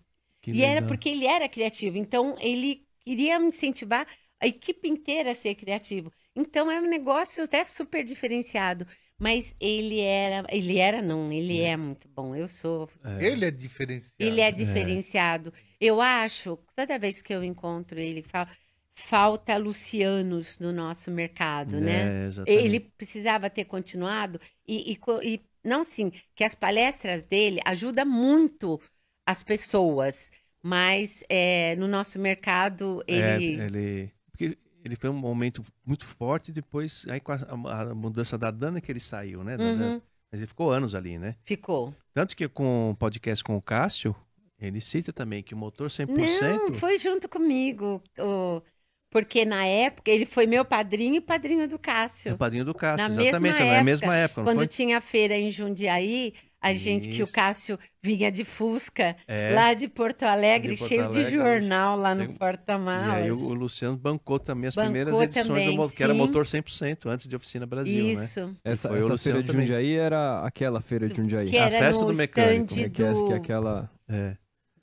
que e era porque ele era criativo. Então, ele queria incentivar a equipe inteira a ser criativo. Então, é um negócio até super diferenciado. Mas ele era, ele era não, ele é, é muito bom. Eu sou. É. Ele é diferenciado. Ele é diferenciado. É. Eu acho, toda vez que eu encontro ele, falo, falta Lucianos no nosso mercado, né? É, ele precisava ter continuado e, e, e não sim, que as palestras dele ajudam muito as pessoas. Mas é, no nosso mercado, ele... É, ele... Porque ele foi um momento muito forte, depois, aí com a, a mudança da Dana que ele saiu, né? Uhum. Mas ele ficou anos ali, né? Ficou. Tanto que com o podcast com o Cássio, ele cita também que o motor 100%... Não, foi junto comigo. O... Porque na época ele foi meu padrinho e padrinho do Cássio. O padrinho do Cássio, na exatamente, mesma época, na mesma época. quando foi? tinha feira em Jundiaí, a Isso. gente que o Cássio vinha de Fusca, é. lá de Porto Alegre, de Porto cheio Alegre, de jornal lá no Porta-Malas. E aí o, Luciano bancou também as bancou primeiras edições também, do que era motor 100%, antes de Oficina Brasil, Isso. né? Essa, essa feira de Jundiaí era aquela feira de Jundiaí. Que era a festa do mecânico. Do... É, que, é, que é aquela... É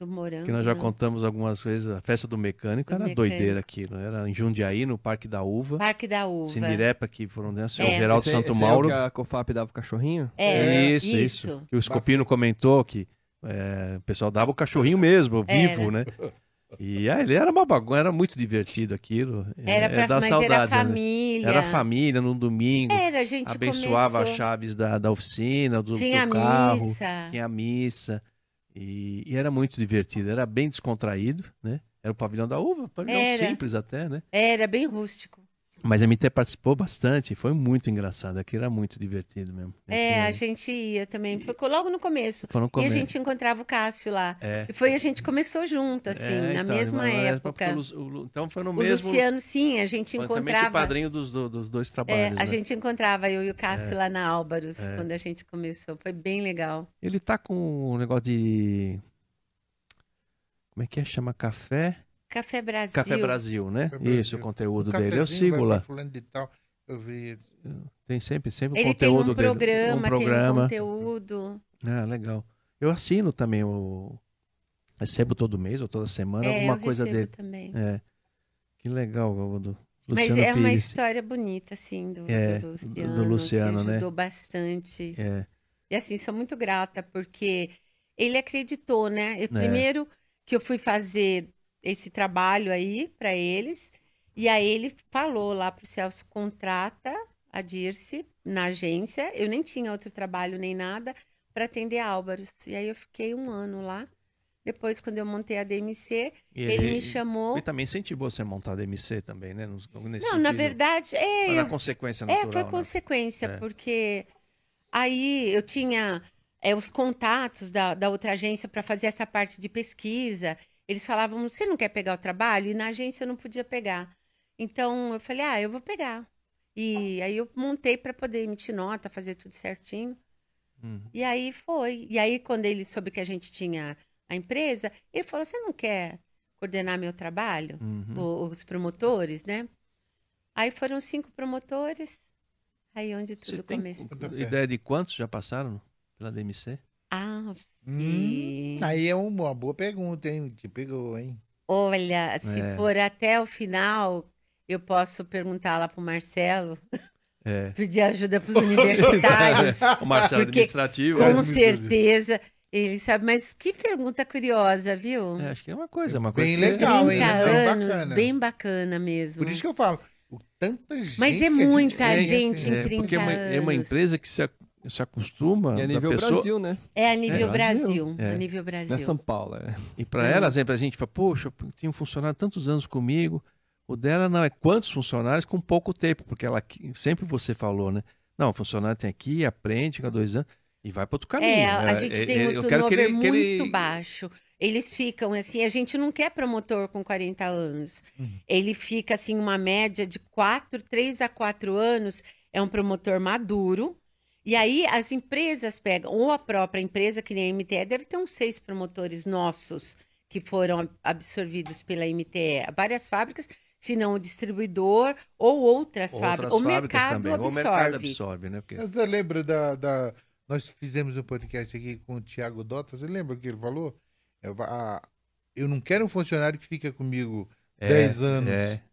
do Morango. Que nós já né? contamos algumas vezes, a festa do mecânico do era mecânico. doideira aquilo. Era em Jundiaí, no Parque da Uva. Parque da Uva. Sindirepa, que foram né, o senhor é. Geraldo esse, Santo esse Mauro. É que a COFAP dava o cachorrinho? É, isso, isso. isso. Que o Scopino comentou que é, o pessoal dava o cachorrinho mesmo, vivo, né? E ah, ele era uma bagunça, era muito divertido aquilo. Era é, pra, é da mas saudade, era né? família. Né? Era família no domingo. Era, a gente abençoava começou... as chaves da, da oficina, do, tinha do carro. Missa. Tinha missa. E, e, era muito divertido, era bem descontraído, né? Era o pavilhão da uva, pavilhão era. simples até, né? Era bem rústico. Mas a MT participou bastante, foi muito engraçado, aqui era muito divertido mesmo. É, a gente ia também, foi logo no começo. No começo. E a gente encontrava o Cássio lá. É. E foi, a gente começou junto, assim, é, na então, mesma época. O, então foi no o mesmo... Luciano, sim, a gente encontrava... O padrinho dos, dos dois trabalhos, É, a né? gente encontrava eu e o Cássio é. lá na Álvaros, é. quando a gente começou, foi bem legal. Ele tá com um negócio de... Como é que é? Chama café... Café Brasil. Café Brasil, né? Café Brasil. Isso, o conteúdo o dele. Eu sigo lá. De tal. Eu vi. Tem sempre, sempre Ele conteúdo tem um programa, dele. Um programa, tem um conteúdo. Ah, legal. Eu assino também o. Recebo todo mês ou toda semana é, alguma coisa dele. também. É. Que legal, do Mas é Pires. uma história bonita, assim, do, é, do Luciano. Do Luciano, que né? ajudou bastante. É. E assim, sou muito grata, porque ele acreditou, né? Eu, é. primeiro que eu fui fazer esse trabalho aí para eles. E aí ele falou lá para o Celso, contrata a Dirce na agência. Eu nem tinha outro trabalho nem nada para atender Álvaros. E aí eu fiquei um ano lá. Depois, quando eu montei a DMC, ele, ele, me chamou. E também incentivou você a montar a DMC também, né? Nesse Não, sentido. na verdade. É, foi eu... consequência natural. É, foi né? consequência, é. porque aí eu tinha é, os contatos da, da outra agência para fazer essa parte de pesquisa. Eles falavam, você não quer pegar o trabalho? E na agência eu não podia pegar. Então eu falei, ah, eu vou pegar. E aí eu montei para poder emitir nota, fazer tudo certinho. Uhum. E aí foi. E aí, quando ele soube que a gente tinha a empresa, ele falou: Você não quer coordenar meu trabalho? Uhum. Os promotores, né? Aí foram cinco promotores. Aí onde tudo começou. Ideia de quantos já passaram pela DMC? Ah, hum, aí é uma boa pergunta, hein? Te pegou, hein? Olha, se é. for até o final, eu posso perguntar lá pro Marcelo. É. Pedir ajuda para os universitários. o Marcelo administrativo. Com é. certeza. Ele sabe, mas que pergunta curiosa, viu? É, acho que é uma coisa, uma coisa bem legal, 30 hein? anos, bem bacana. bem bacana mesmo. Por isso que eu falo, tanta gente. Mas é muita gente, gente é, em 30 porque é uma, anos. É uma empresa que se se acostuma. E a nível pessoa... Brasil, né? É a nível é, Brasil. É. A nível Brasil. É São Paulo, é. E para ela, exemplo, a gente fala, poxa, tinha um funcionário tantos anos comigo. O dela não é quantos funcionários com pouco tempo, porque ela sempre você falou, né? Não, o funcionário tem aqui, aprende, fica dois anos e vai para outro caminho. É, a é, gente é, tem muito turnover ele, muito ele... baixo. Eles ficam assim, a gente não quer promotor com 40 anos. Uhum. Ele fica assim, uma média de 4, 3 a 4 anos, é um promotor maduro, e aí as empresas pegam, ou a própria empresa, que nem a MTE, deve ter uns seis promotores nossos que foram absorvidos pela MTE. Várias fábricas, se não o distribuidor ou outras, outras fábricas. O mercado também. absorve. O mercado absorve, né? Porque... Você lembra da, da, Nós fizemos um podcast aqui com o Tiago Dota, você lembra o que ele falou? Eu, a... eu não quero um funcionário que fica comigo é, 10 anos. É.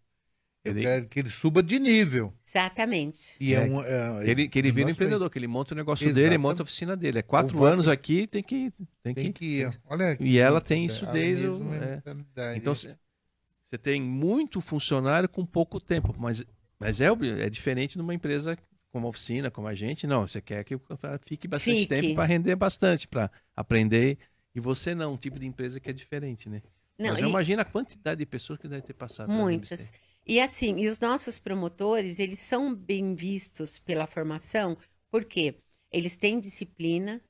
Eu ele... quero que ele suba de nível. Exatamente. E é, é um, é, ele, que ele vira empreendedor, que ele monta o negócio Exatamente. dele, monta a oficina dele. É quatro anos aqui, tem que. Tem, tem que, ir. Olha e ela tem isso desde o. É. Então você tem muito funcionário com pouco tempo, mas, mas é, é diferente numa empresa como a oficina, como a gente. Não, você quer que o cara fique bastante fique. tempo para render bastante, para aprender. E você não, um tipo de empresa que é diferente, né? Não, mas e... imagina a quantidade de pessoas que deve ter passado. Muitas. E assim, e os nossos promotores, eles são bem vistos pela formação, porque eles têm disciplina,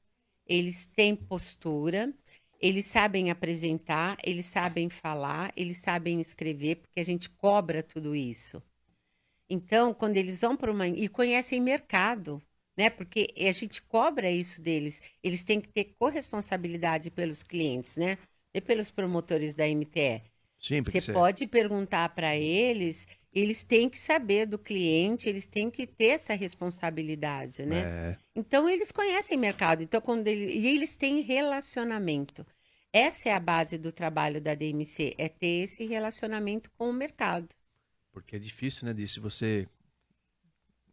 eles têm postura, eles sabem apresentar, eles sabem falar, eles sabem escrever, porque a gente cobra tudo isso. Então, quando eles vão para uma. e conhecem mercado, né? Porque a gente cobra isso deles. Eles têm que ter corresponsabilidade pelos clientes, né? E pelos promotores da MTE. Sim, você pode perguntar para eles, eles têm que saber do cliente, eles têm que ter essa responsabilidade, né? É. Então eles conhecem mercado, então quando ele... e eles têm relacionamento. Essa é a base do trabalho da DMC, é ter esse relacionamento com o mercado. Porque é difícil, né, disso você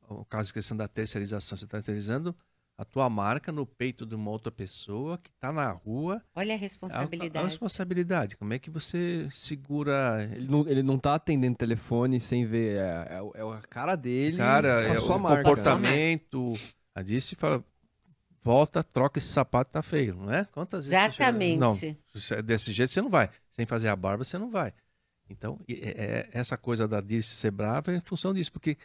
o caso de questão da terceirização, você está terceirizando a tua marca no peito de uma outra pessoa que está na rua. Olha a responsabilidade. A, a, responsabilidade. Como é que você segura. Ele não, ele não tá atendendo telefone sem ver. É, é, é a cara dele. Cara, é o marca. comportamento. A disse fala. Volta, troca esse sapato, tá feio, não é? Quantas vezes? Exatamente. Não, desse jeito você não vai. Sem fazer a barba, você não vai. Então, é, é, essa coisa da Dirce ser brava é em função disso, porque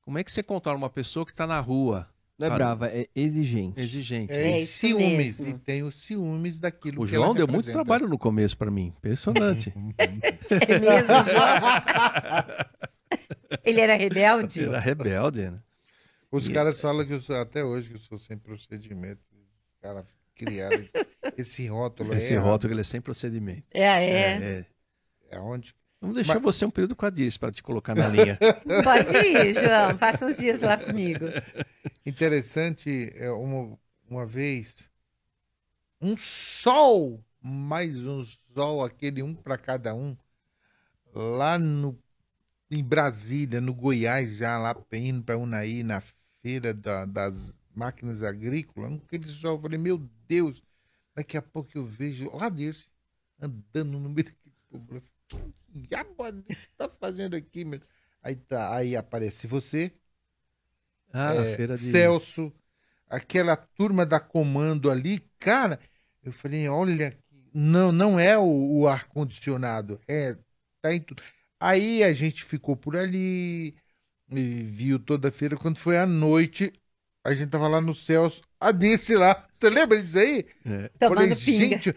como é que você controla uma pessoa que está na rua? Não é Cara, brava, é exigente. Exigente. É, É ciúmes. mesmo. E tem os ciúmes daquilo O que João ela deu muito trabalho no começo para mim. Impressionante. É mesmo? Ele era rebelde? Era rebelde, né? Os E- caras falam que eu sou, até hoje que eu sou sem procedimento. Os caras criaram esse, esse rótulo. Esse é, rótulo ele é sem procedimento. É, é. é. É onde Vamos deixar Mas- você um período com a Dirce para te colocar na linha. Pode ir, João. Passa uns dias lá comigo. Interessante, é, uma, uma vez, um sol, mais um sol, aquele um para cada um, lá no, em Brasília, no Goiás, já lá indo para Unaí, na feira da- das máquinas agrícolas, aquele sol, eu falei, meu Deus, daqui a pouco eu vejo, ó, Dirce, andando no meio daquele povo. Que diabo tá fazendo aqui, meu? Aí, tá, aí aparece você, Ah, é, feira de. Celso, aquela turma da comando ali, cara, eu falei, olha, não, não é o, o ar-condicionado, é, tá em tudo. Aí a gente ficou por ali, e viu toda a feira, quando foi à noite, a gente tava lá no Celso, a disse lá, você lembra disso aí? É. Tomando falei, pinga, gente,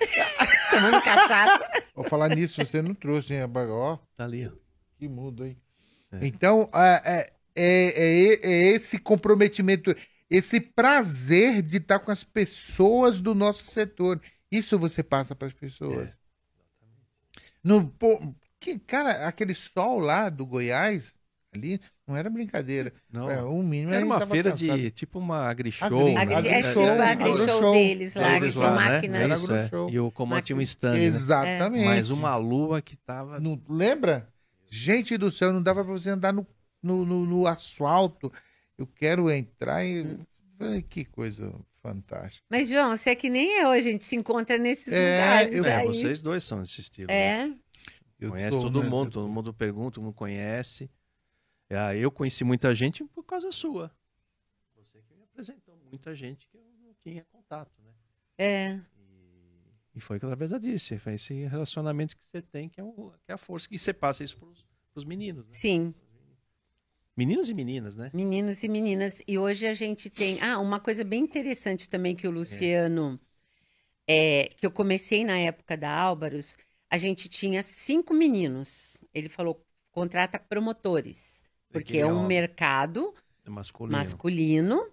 tomando cachaça. vou falar nisso, você não trouxe, hein, ó, Tá ali, ó. que mundo, hein? É. Então, é, é, é, é esse comprometimento, esse prazer de estar com as pessoas do nosso setor. Isso você passa para as pessoas. É. No, pô, que, cara, aquele sol lá do Goiás, ali, não era brincadeira. Não, É, o mínimo era uma feira cansado. de tipo uma agri-show. Agri- né? Agri, é Agri- tipo show, a agri-show deles lá, Deles lá, né? máquinas. Era Isso, é. E o comando tinha um stand, né? Exatamente. Mas uma lua que tava. Não, lembra? Gente do céu, não dava para você andar no, no, no, no asfalto. Eu quero entrar e. Ai, que coisa fantástica. Mas, João, você é que nem eu, a gente se encontra nesses É, lugares eu- É, vocês dois são desse estilo. né? É, Eu Conhece tô, todo né? mundo, todo mundo pergunta, todo mundo conhece. Ah, eu conheci muita gente por causa sua. Você que me apresentou muita gente que eu não tinha contato, né? é. E, e foi através da Dirce. Foi esse relacionamento que você tem, que é, o- que é a força que você passa isso pros, pros meninos, né? Sim, Meninos e meninas, né? meninos e meninas. E hoje a gente tem. Ah, uma coisa bem interessante também que o Luciano. é, que eu comecei na época da Álvaros, a gente tinha cinco meninos. Ele falou: contrata promotores, porque é um Legal. mercado É masculino. masculino.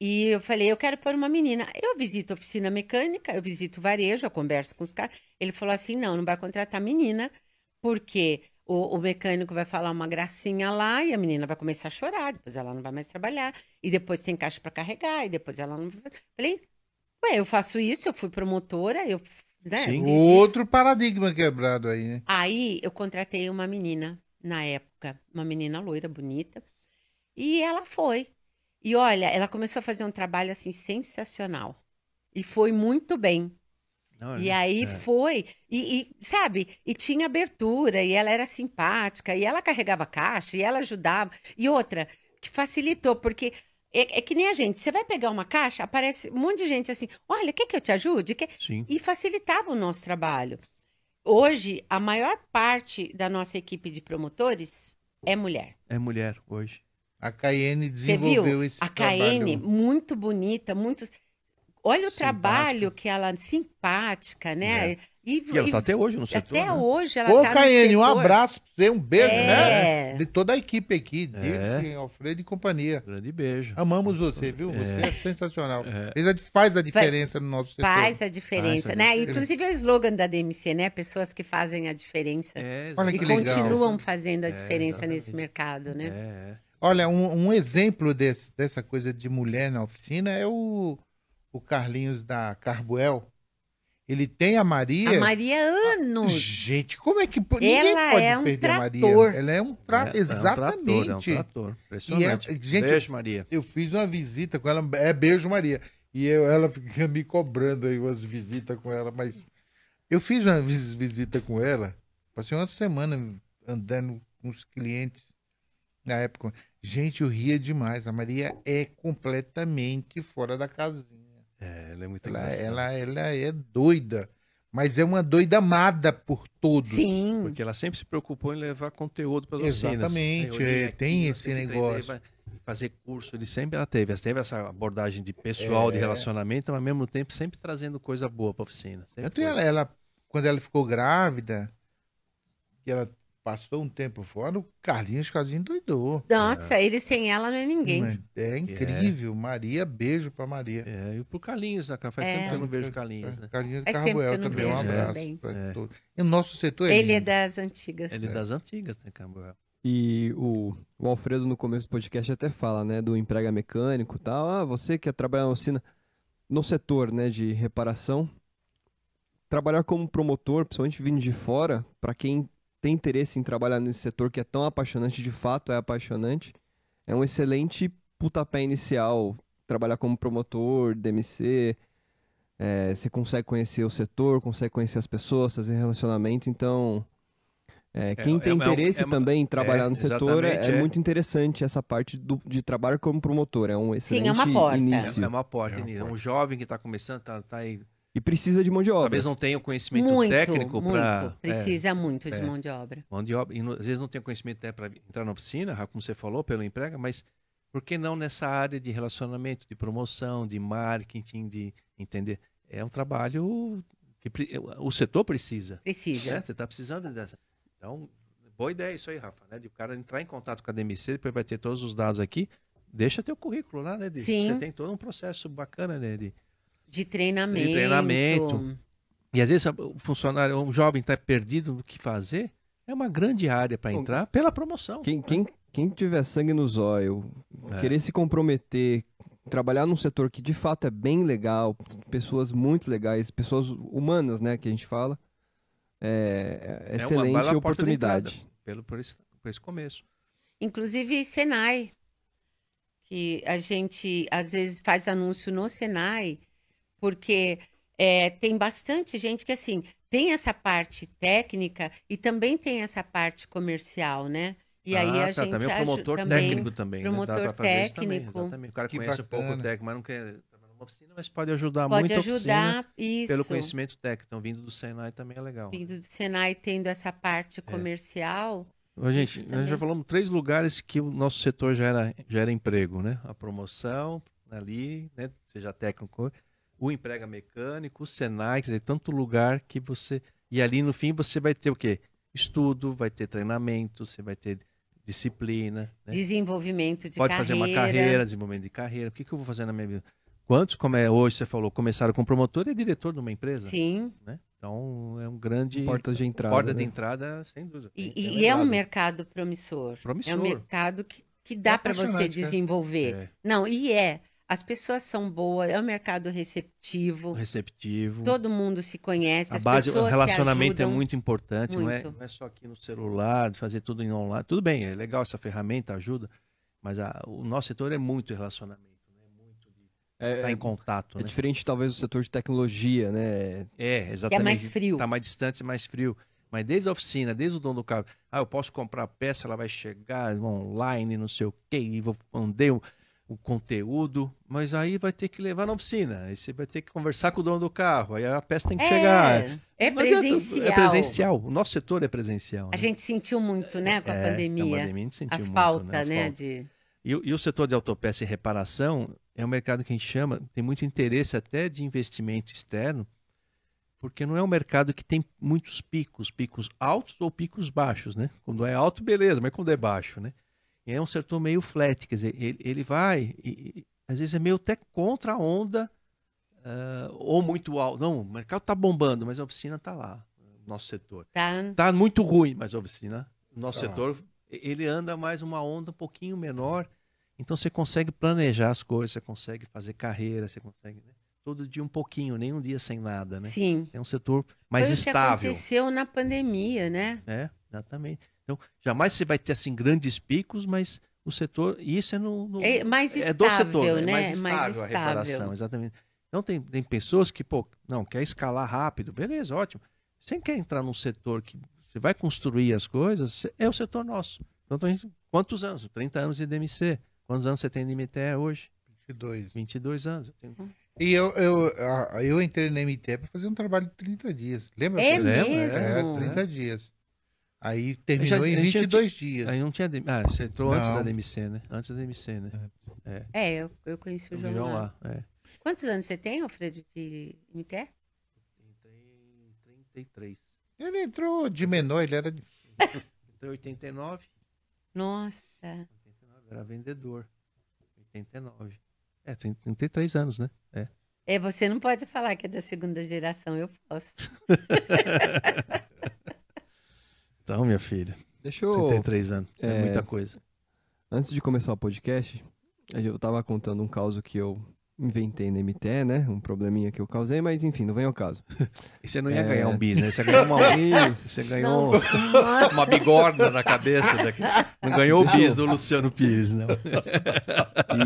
E eu falei, eu quero pôr uma menina. Eu visito oficina mecânica, eu visito varejo, eu converso com os caras. Ele falou assim: não, não vai contratar menina, porque o, o mecânico vai falar uma gracinha lá e a menina vai começar a chorar, depois ela não vai mais trabalhar, e depois tem caixa para carregar, e depois ela não. Falei, ué, eu faço isso, eu fui promotora, eu. Né, Sim. isso. Outro paradigma quebrado aí, né? Aí eu contratei uma menina na época, uma menina loira, bonita, e ela foi. E olha, ela começou a fazer um trabalho assim sensacional. E foi muito bem. Não, E aí é. foi, e, e, sabe, e tinha abertura, e ela era simpática, e ela carregava caixa, e ela ajudava. E outra, que facilitou, porque é, é que nem a gente, você vai pegar uma caixa, aparece um monte de gente assim, olha, quer que eu te ajude? Quer... Sim. E facilitava o nosso trabalho. Hoje, a maior parte da nossa equipe de promotores é mulher. É mulher hoje. A Cayenne Você desenvolveu viu? esse A trabalho. Caene, muito bonita, muito. Olha o Simpática. trabalho que ela simpática, né? É. E, E ela tá até hoje no setor. até né? hoje ela Ô, tá no Caiane, um abraço pra você, um beijo, É. né? De toda a equipe aqui, É. Dirce, Alfredo e companhia. Grande beijo. Amamos você, viu? Você é, É. sensacional. É. Faz a diferença no nosso setor. Faz a diferença, Faz a né? Inclusive é o slogan da DMC, né? Pessoas que fazem a diferença. É, Olha e que legal. continuam fazendo a É, diferença nesse mercado, né? É, é. Olha, um, um exemplo desse- dessa coisa de mulher na oficina é o, o Carlinhos da Carbuel. Ele tem a Maria. A Maria Anos. Gente, como é que ninguém Ela pode é um perder a Maria? trator. Ela é um É, trator, é um exatamente. trator, é um trator. Impressionante. E é- gente, beijo, Maria. Eu fiz uma visita com ela, é beijo Maria. E eu- ela fica me cobrando aí umas visitas com ela, mas eu fiz uma vis- visita com ela, passei uma semana andando com os clientes na época. Gente, eu ria demais. A Maria é completamente fora da casinha. É, ela é muito Ela, engraçada. ela, ela é doida. mas é uma doida amada por todos. Sim. Porque ela sempre se preocupou em levar conteúdo para as oficinas. Exatamente, é, aqui, tem esse negócio. fazer curso, ele sempre ela teve. Ela teve essa abordagem de pessoal, é... de relacionamento, mas ao mesmo tempo sempre trazendo coisa boa para a oficina. Ela, ela, quando ela ficou grávida, que ela passou um tempo fora, o Carlinhos quase doidou. Nossa, é. ele sem ela não é ninguém. É, incrível. É. Maria, beijo pra Maria. É, e pro Carlinhos, né? Faz é. tempo que eu não vejo o Carlinhos, né? Carlinhos Carbuel também, um abraço é. todos. E o nosso setor é Ele é das antigas. Ele é das antigas, né, Carbuel? E o, o Alfredo, no começo do podcast, até fala, né, do emprega mecânico e tal. Ah, você quer trabalhar na oficina, no setor, né, de reparação, trabalhar como promotor, principalmente vindo de fora, para quem tem interesse em trabalhar nesse setor que é tão apaixonante, de fato é apaixonante, é um excelente putapé inicial. Trabalhar como promotor, DMC, é, você consegue conhecer o setor, consegue conhecer as pessoas, fazer relacionamento. Então, é, é quem é, tem é interesse também em trabalhar no setor é, muito interessante essa parte do, de trabalho como promotor. É um excelente Sim, é uma porta. início. É, uma porta. É um jovem que está começando, está tá aí e precisa de mão de obra. Talvez não tenha o conhecimento muito, técnico para. Precisa é, muito de é, mão de obra. Mão de obra. E às vezes não tem o conhecimento até para entrar na oficina, como você falou, pelo emprego, mas por que não nessa área de relacionamento, de promoção, de marketing, de entender? É um trabalho que o setor precisa. Precisa. Né? Você está precisando dessa. Então, boa ideia isso aí, Rafa, né? De o cara entrar em contato com a DMC, depois vai ter todos os dados aqui. Deixa teu currículo lá, né? De, Sim. Você tem todo um processo bacana, né? De, de treinamento. De treinamento. E às vezes o funcionário, um jovem está perdido no que fazer, é uma grande área para entrar pela promoção. Quem, quem, quem tiver sangue no zóio, é. querer se comprometer, trabalhar num setor que de fato é bem legal, pessoas muito legais, pessoas humanas, né, que a gente fala, é, é, é excelente uma, oportunidade. Pelo, por, esse, por esse começo. Inclusive Senai, que a gente às vezes faz anúncio no Senai, porque é, tem bastante gente que, assim, tem essa parte técnica e também tem essa parte comercial, né? E ah, aí a tá, gente também o promotor também, técnico também, promotor né? técnico. Também, O cara que conhece bacana. pouco técnico, mas não quer numa oficina, mas pode ajudar pode muito ajudar, a isso. pelo conhecimento técnico. Então, vindo do Senai também é legal. Vindo do Senai tendo essa parte é. comercial. É. Gente, nós já falamos três lugares que o nosso setor gera, gera emprego, né? A promoção ali, né? Seja técnico o emprega mecânico, o Senai, quer dizer, tanto lugar que você. E ali no fim você vai ter o quê? Estudo, vai ter treinamento, você vai ter disciplina. Né? Desenvolvimento de Pode carreira. fazer uma carreira, desenvolvimento de carreira. O que, que eu vou fazer na minha vida? Quantos, como é hoje, você falou, começaram com promotor e diretor de uma empresa? Sim. Né? Então é um grande. Porta de entrada. Porta né? de entrada, sem dúvida. E, e é um mercado promissor. Promissor. É um mercado que, que dá é para você desenvolver. É. Não, e é. As pessoas são boas, é um mercado receptivo. Receptivo. Todo mundo se conhece, a as base, pessoas O relacionamento é muito importante, muito. Não, é, não é só aqui no celular, de fazer tudo em online. Tudo bem, é legal essa ferramenta, ajuda, mas a, o nosso setor é muito relacionamento, né? muito de é, estar em contato. É né? diferente, talvez, do setor de tecnologia, né? É, exatamente. É mais frio. Está mais distante, mais frio. Mas desde a oficina, desde o dono do carro, ah, eu posso comprar a peça, ela vai chegar online, não sei o quê, e vou mandei um o conteúdo, mas aí vai ter que levar na oficina. Aí você vai ter que conversar com o dono do carro. Aí a peça tem que é, chegar. É presencial. É presencial. O nosso setor é presencial. Né? A gente sentiu muito, né, com a é, pandemia. Com a pandemia a gente sentiu a muito, falta, né? A né falta. De... E, e, o setor de autopeça e reparação é um mercado que a gente chama, tem muito interesse até de investimento externo, porque não é um mercado que tem muitos picos, picos altos ou picos baixos, né? Quando é alto, beleza, mas quando é baixo, né? É um setor meio flat, quer dizer, ele, ele vai, e, e, às vezes é meio até contra a onda, uh, ou muito alto. Não, o mercado está bombando, mas a oficina está lá, nosso setor. Tá. tá muito ruim, mas a oficina, nosso tá. setor, ele anda mais uma onda um pouquinho menor, então você consegue planejar as coisas, você consegue fazer carreira, você consegue... Né? todo dia um pouquinho, nem um dia sem nada, né? Sim. É um setor mais Foi estável. que aconteceu na pandemia, né? É, exatamente. Então, jamais você vai ter assim grandes picos, mas o setor, e isso é no, no é mais estável, é do setor, né? É mais estável, mais estável. a reparação, exatamente. Então tem, tem pessoas que, pô, não, quer escalar rápido, beleza, ótimo. Você quer entrar num setor que você vai construir as coisas, é o setor nosso. Então, gente, quantos anos? 30 anos de DMC. Quantos anos você tem de MTE hoje? 22. 22 anos. E eu, eu, eu entrei na MTE para fazer um trabalho de 30 dias. Lembra? É mesmo? É, 30 dias. Aí terminou já, em 22 tinha, dias. Aí não tinha. Ah, você entrou não. antes da DMC, né? Antes da DMC, né? É, é eu, eu conheci o João, João lá. lá é. Quantos anos você tem, Alfredo, de MTE? Tem 33. Ele entrou de menor, ele era. De... Entrou em 89. Nossa. 89, era vendedor. 89. É, tem 33 anos, né? É. É, você não pode falar que é da segunda geração, eu posso. então, minha filha. Deixa eu. 33 anos. É, é muita coisa. Antes de começar o podcast, eu tava contando um caso que eu inventei na MTE, né? Um probleminha que eu causei, mas enfim, não vem ao caso. E você não ia é... ganhar um bis, né? Você ganhou uma Você ganhou não. uma bigorna na cabeça. Daqui. Não ganhou o bis do Luciano Pires, não.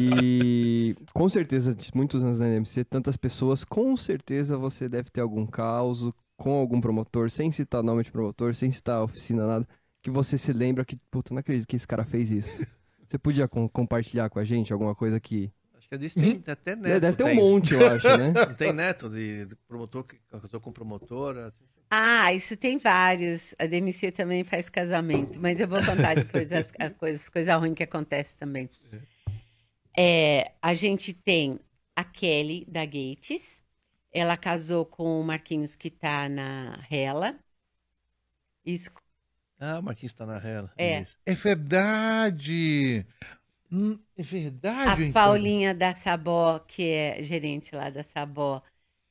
E com certeza, muitos anos na NMC, tantas pessoas, com certeza você deve ter algum caso com algum promotor, sem citar nome de promotor, sem citar oficina, nada, que você se lembra que, puta, não acredito que esse cara fez isso. Você podia com compartilhar com a gente alguma coisa que Acho que a disso tem até neto. Deve ter um monte, eu acho, né? Não tem neto de, de promotor que casou com promotora? Ah, isso tem vários. A DMC também faz casamento, mas eu vou contar depois as, as coisas, coisa ruim que acontece também. É, a gente tem a Kelly da Gates. Ela casou com o Marquinhos que está na Rela. Isso. Ah, o Marquinhos está na Rela. É. É verdade. Hum, é verdade. A então. Paulinha da Sabó, que é gerente lá da Sabó,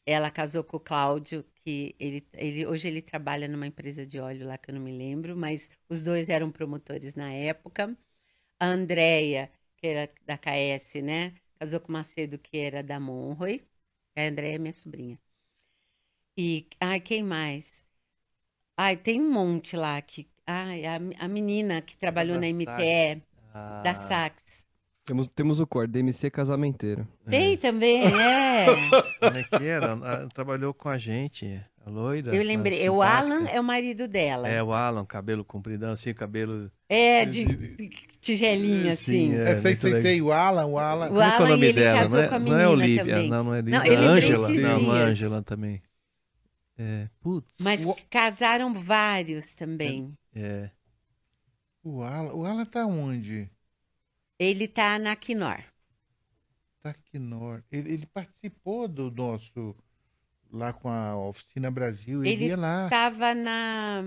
ela casou com o Cláudio, que ele, ele hoje ele trabalha numa empresa de óleo lá que eu não me lembro, mas os dois eram promotores na época. A Andrea, que era da KS, né? Casou com o Macedo, que era da Monroy. A Andrea é minha sobrinha. E, ai, quem mais? Ai, tem um monte lá que. Ai, a, a menina que trabalhou na MTE da ah. Sax. Temos, temos o core, DMC Casamenteiro. Tem é. também, é. Como é que era? Ela trabalhou com a gente, a loira. Eu lembrei, o Alan é o marido dela. É, o Alan, cabelo compridão, assim, cabelo... É, de, tigelinha, assim. Sim, é, é sei, sei, sei, o Alan, o Alan. O Alan, é o nome ele dela? casou não é, com a menina Não é Olivia, também. não, não é Olivia. Não, eu Angela, não, Angela também. É, putz. Mas o... casaram vários também. É. O Alan, o Alan tá onde? Ele tá na Quinor. Tá Quinor. Ele, ele participou do nosso lá com a Oficina Brasil. Ele, ele ia lá. Tava na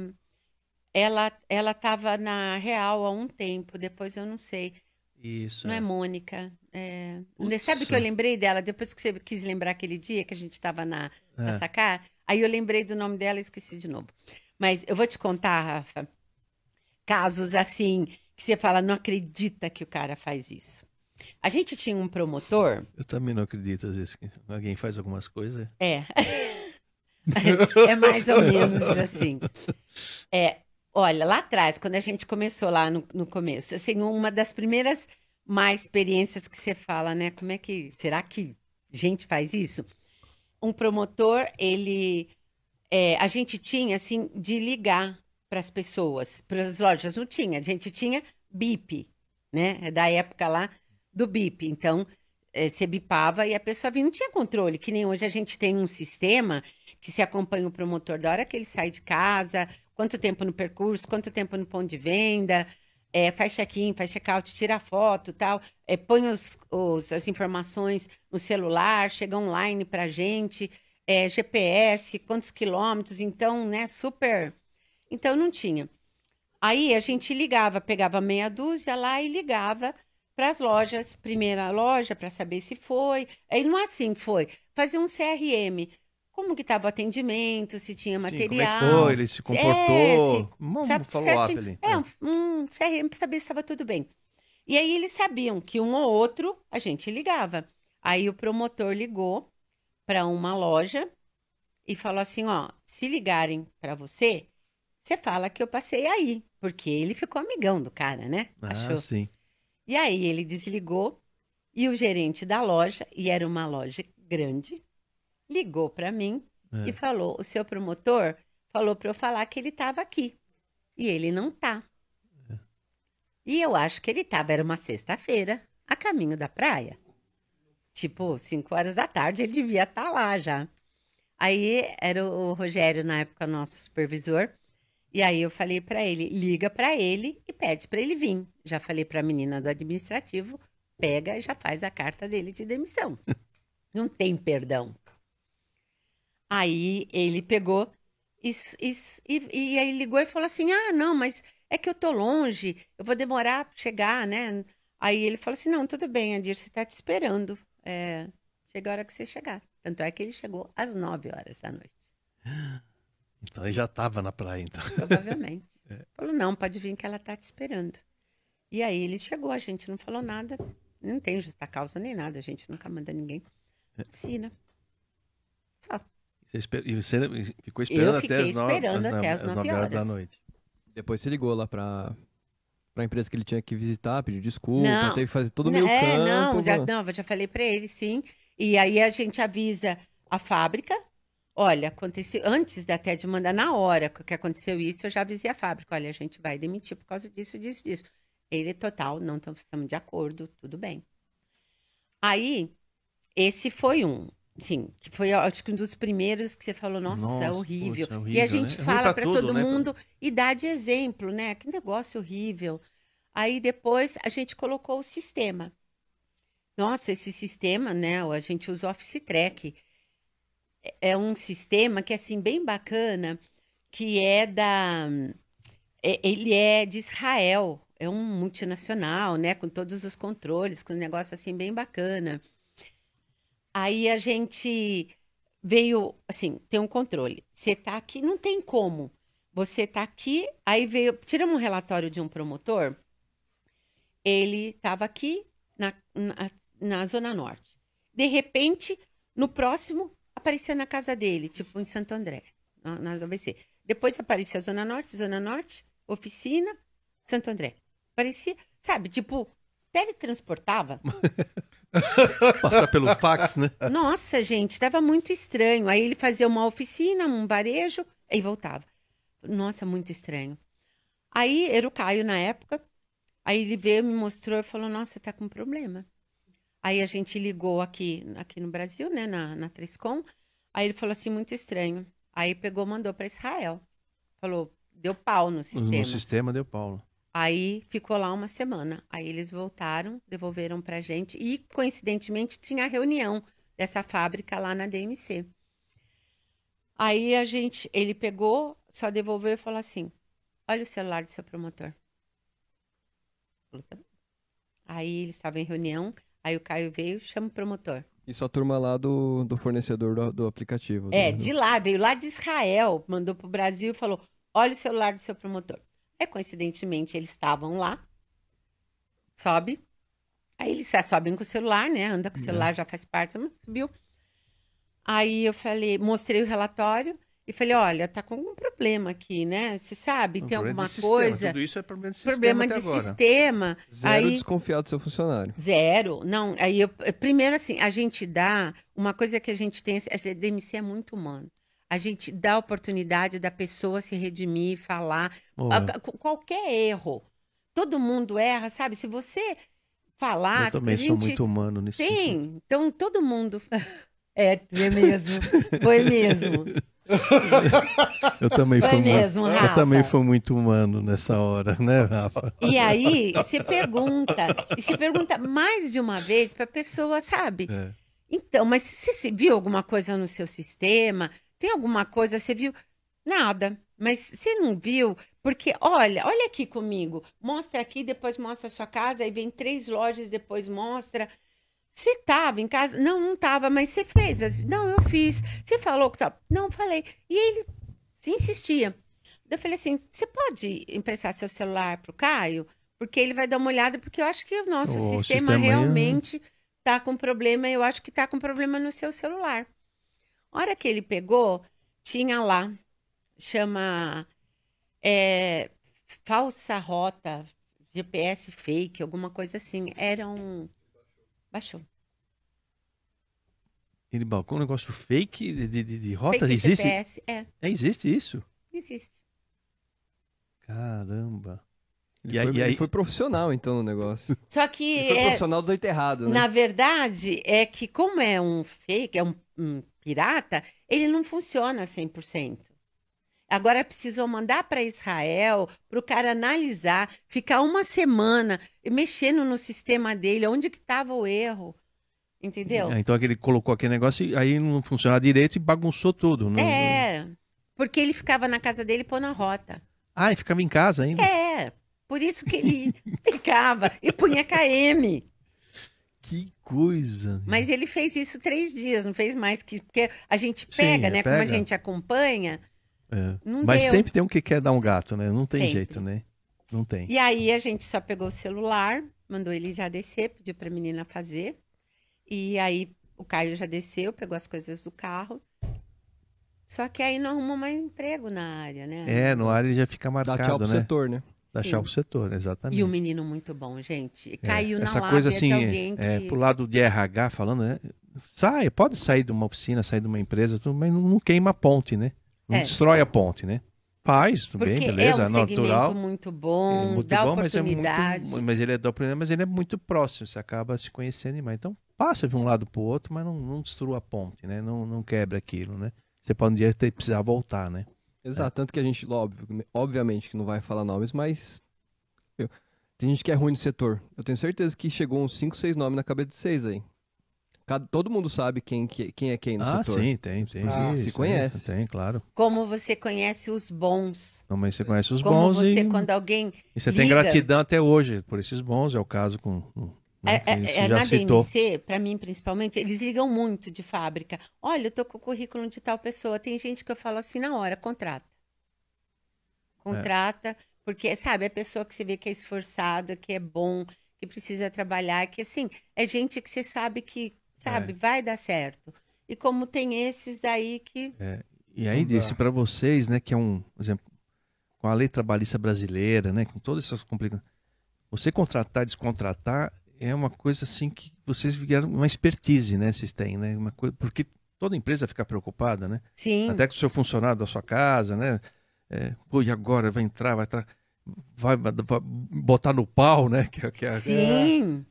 ela ela tava na Real há um tempo, depois eu não sei. Isso. Não é, é Mônica. É... Sabe que eu lembrei dela depois que você quis lembrar aquele dia que a gente estava na, é. na Sacar? Aí eu lembrei do nome dela e esqueci de novo. Mas eu vou te contar, Rafa, casos assim que você fala, não acredita que o cara faz isso. A gente tinha um promotor. Eu também não acredito, às vezes, que alguém faz algumas coisas. É. é mais ou menos assim. É, olha, lá atrás, quando a gente começou lá no, no começo, assim, uma das primeiras mais experiências que você fala, né? Como é que. Será que gente faz isso? Um promotor, ele. É, a gente tinha, assim, de ligar para as pessoas, para as lojas. Não tinha, a gente tinha BIP, né? É da época lá do BIP. Então, é, você bipava e a pessoa vinha, não tinha controle, que nem hoje a gente tem um sistema que se acompanha o promotor da hora que ele sai de casa, quanto tempo no percurso, quanto tempo no ponto de venda, é, faz check-in, faz check-out, tira foto tal, é, põe os, os, as informações no celular, chega online para gente, é, GPS, quantos quilômetros, então, né, super então não tinha. Aí a gente ligava, pegava meia dúzia lá e ligava para as lojas, primeira loja para saber se foi. Aí não assim foi, fazia um CRM. Como que estava o atendimento, se tinha material. Sim, como é foi, ele se comportou. É, se, sabe, follow-up ali. É, um, um CRM para saber se estava tudo bem. E aí eles sabiam que um ou outro a gente ligava. Aí o promotor ligou para uma loja e falou assim: ó, se ligarem para você, você fala que eu passei aí, porque ele ficou amigão do cara, né? Ah, Achou. sim. E aí ele desligou e o gerente da loja, e era uma loja grande, ligou para mim é. e falou: "O seu promotor falou para eu falar que ele estava aqui. E ele não tá. É. E eu acho que ele estava era uma sexta-feira, a caminho da praia. Tipo, 5 horas da tarde ele devia estar tá lá já. Aí era o Rogério, na época, nosso supervisor. E aí eu falei para ele, liga para ele e pede para ele vir. Já falei para a menina do administrativo, pega e já faz a carta dele de demissão. Não tem perdão. Aí ele pegou e, e, e, e aí ligou e falou assim: Ah, não, mas é que eu tô longe, eu vou demorar para chegar, né? Aí ele falou assim: Não, tudo bem, Adir, você tá te esperando. É, chega a hora que você chegar. Tanto é que ele chegou às 9 horas da noite. Então ele já estava na praia, então. Provavelmente. é. Falou: Não, pode vir que ela tá te esperando. E aí ele chegou, a gente não falou nada, não tem justa causa nem nada, a gente nunca manda ninguém. Ensina. Só. Você esper... E você ficou esperando eu até as nove, esperando as, até as 9 horas. da noite. Depois você ligou lá para para a empresa que ele tinha que visitar, pediu desculpa, não, teve que fazer todo o meio é, campo. Não, já, não, já falei para ele, sim. E aí a gente avisa a fábrica. Olha, aconteceu antes até de mandar na hora que aconteceu isso, eu já avisei a fábrica. Olha, a gente vai demitir por causa disso, disso, disso. Ele total, não estamos de acordo, tudo bem. Aí, esse foi um. Sim, que foi acho que um dos primeiros que você falou, nossa, nossa é horrível. É horrível. E a gente né? É fala para todo né? mundo e dá de exemplo, né? Que negócio horrível. Aí depois a gente colocou o sistema. Nossa, esse sistema, né? A gente usa o Office Track. É um sistema que é assim bem bacana, que é da é, ele é de Israel, é um multinacional, né, com todos os controles, com um negócio assim bem bacana. Aí a gente veio, assim, tem um controle. Você tá aqui, não tem como. Você tá aqui, aí veio, tiramos um relatório de um promotor. Ele estava aqui na, na, na, Zona Norte. De repente, no próximo, aparecia na casa dele, tipo em Santo André, na, na ABC. Depois aparecia Zona Norte, Zona Norte, oficina, Santo André. Parecia, sabe, tipo, teletransportava. Passar pelo fax, né? Nossa, gente, estava muito estranho. Aí ele fazia uma oficina, um varejo, e voltava. Nossa, muito estranho. Aí era o Caio na época. Aí ele veio, me mostrou e falou: Nossa, tá com problema. Aí a gente ligou aqui, aqui no Brasil, né, na, na Triscom. Aí ele falou assim: Muito estranho. Aí pegou, mandou para Israel. Falou: Deu pau no sistema. No sistema deu pau. Aí ficou lá uma semana. Aí eles voltaram, devolveram pra gente e coincidentemente tinha a reunião dessa fábrica lá na DMC. Aí a gente, ele pegou, só devolveu e falou assim: "Olha o celular do seu promotor". Tá aí eles estavam em reunião, aí o Caio veio, chama o promotor. Isso a turma lá do, do fornecedor do, do aplicativo. É, do... de lá, veio lá de Israel, mandou pro Brasil e falou: "Olha o celular do seu promotor". É, coincidentemente, eles estavam lá. Sobe. Aí eles sobem com o celular, né? Anda com o celular, é. já faz parte. Subiu. Aí eu falei, mostrei o relatório e falei, olha, tá com algum problema aqui, né? Você sabe, tem alguma coisa. Tudo isso é problema de sistema. Problema de agora. sistema. Zero aí... desconfiado do seu funcionário. Zero. Não, aí eu. Primeiro, assim, a gente dá. Uma coisa que a gente tem. A DMC é muito humano a gente dá a oportunidade da pessoa se redimir, falar. A, qualquer erro. Todo mundo erra, sabe? Se você falar. Eu também gente... sou muito humano nisso. Sentido. Então, todo mundo. é, é mesmo. Foi mesmo. Eu também Foi fui mesmo, Rafa. Eu também fui muito humano nessa hora, né, Rafa? E aí, se pergunta, e se pergunta mais de uma vez para a pessoa, sabe? É. Então, mas você se viu alguma coisa no seu sistema? Tem alguma coisa, você viu? Nada. Mas você não viu? Porque, olha, olha aqui comigo. Mostra aqui, depois mostra a sua casa, aí vem três lojas, depois mostra. Você estava em casa? Não, não estava, mas você fez. Não, eu fiz. Você falou que estava? Não, falei. E ele se insistia. Eu falei assim: você pode emprestar seu celular para o Caio? Porque ele vai dar uma olhada, porque eu acho que o nosso o sistema, sistema, realmente está com problema. Eu acho que está com problema no seu celular. A hora que ele pegou, tinha lá, chama é, falsa rota, GPS fake, alguma coisa assim. Era um. Baixou. Ele balcou um negócio fake de, de, de rota? Fake existe? GPS, é. é. Existe isso? Existe. Caramba. Ele, e foi, aí... ele foi profissional, então, no negócio. Só que. Ele foi é... profissional do errado, né? Na verdade, é que, como é um fake, é um, um pirata, ele não funciona 100%. Agora precisou mandar para Israel para o cara analisar, ficar uma semana mexendo no sistema dele, onde que estava o erro. Entendeu? É, então ele colocou aquele negócio e aí não funcionava direito e bagunçou tudo. Não, é, porque ele ficava na casa dele pôr na rota. Ah, e ficava em casa ainda? É, por isso que ele ficava e punha KM. Que coisa. Mas ele fez isso três dias, não fez mais que. Porque a gente pega, Sim, né? Pega. Como a gente acompanha. É. Mas deu. sempre tem um que quer dar um gato, né? Não tem sempre. jeito, né? Não tem. E aí a gente só pegou o celular, mandou ele já descer, pediu pra menina fazer. E aí o Caio já desceu, pegou as coisas do carro. Só que aí não arrumou mais emprego na área, né? É, no área já fica marcado, Dá tchau pro né? setor, né? Dá tchau pro setor, exatamente. E o menino muito bom, gente. É, Caiu é, na essa coisa assim, de alguém que... É, pro lado de RH falando, né? Sai, pode sair de uma oficina, sair de uma empresa, mas não, não queima a ponte, né? Não é. destrói a ponte, né? Faz, tudo Porque bem, beleza, é um natural. muito bom, é muito dá bom, oportunidade. Mas, é muito, mas ele é da oportunidade, mas ele é muito próximo, você acaba se conhecendo mais. Então, passa de um lado para o outro, mas não, não destrua a ponte, né? Não, não quebra aquilo, né? Você pode um dia ter, precisar voltar, né? Exato, é. tanto que a gente, óbvio, obviamente que não vai falar nomes, mas eu, tem gente que é ruim no setor. Eu tenho certeza que chegou uns 5, 6 nomes na cabeça de vocês aí. Cada, todo mundo sabe quem, quem é quem no ah, setor. Ah, sim, tem, tem. Ah, se conhece. Tem, claro. Como você conhece os bons. Como você conhece os Como bons. Como você, e... quando alguém. E você liga... tem gratidão até hoje por esses bons, é o caso com né, é, é, é na citou. DMC, para mim principalmente, eles ligam muito de fábrica. Olha, eu tô com o currículo de tal pessoa. Tem gente que eu falo assim na hora, contrata. Contrata, é. porque, sabe, é pessoa que você vê que é esforçada, que é bom, que precisa trabalhar, que assim, é gente que você sabe que, sabe, é. vai dar certo. E como tem esses aí que. É. E aí disse para vocês, né, que é um, por exemplo, com a lei trabalhista brasileira, né, com todas essas complicações, você contratar, descontratar é uma coisa assim que vocês vieram uma expertise, né? Vocês têm, né? Uma coisa, porque toda empresa fica preocupada, né? Sim. Até com o seu funcionário da sua casa, né? É, pô, e agora vai entrar, vai entrar, vai, botar no pau, né? Que, que, Sim.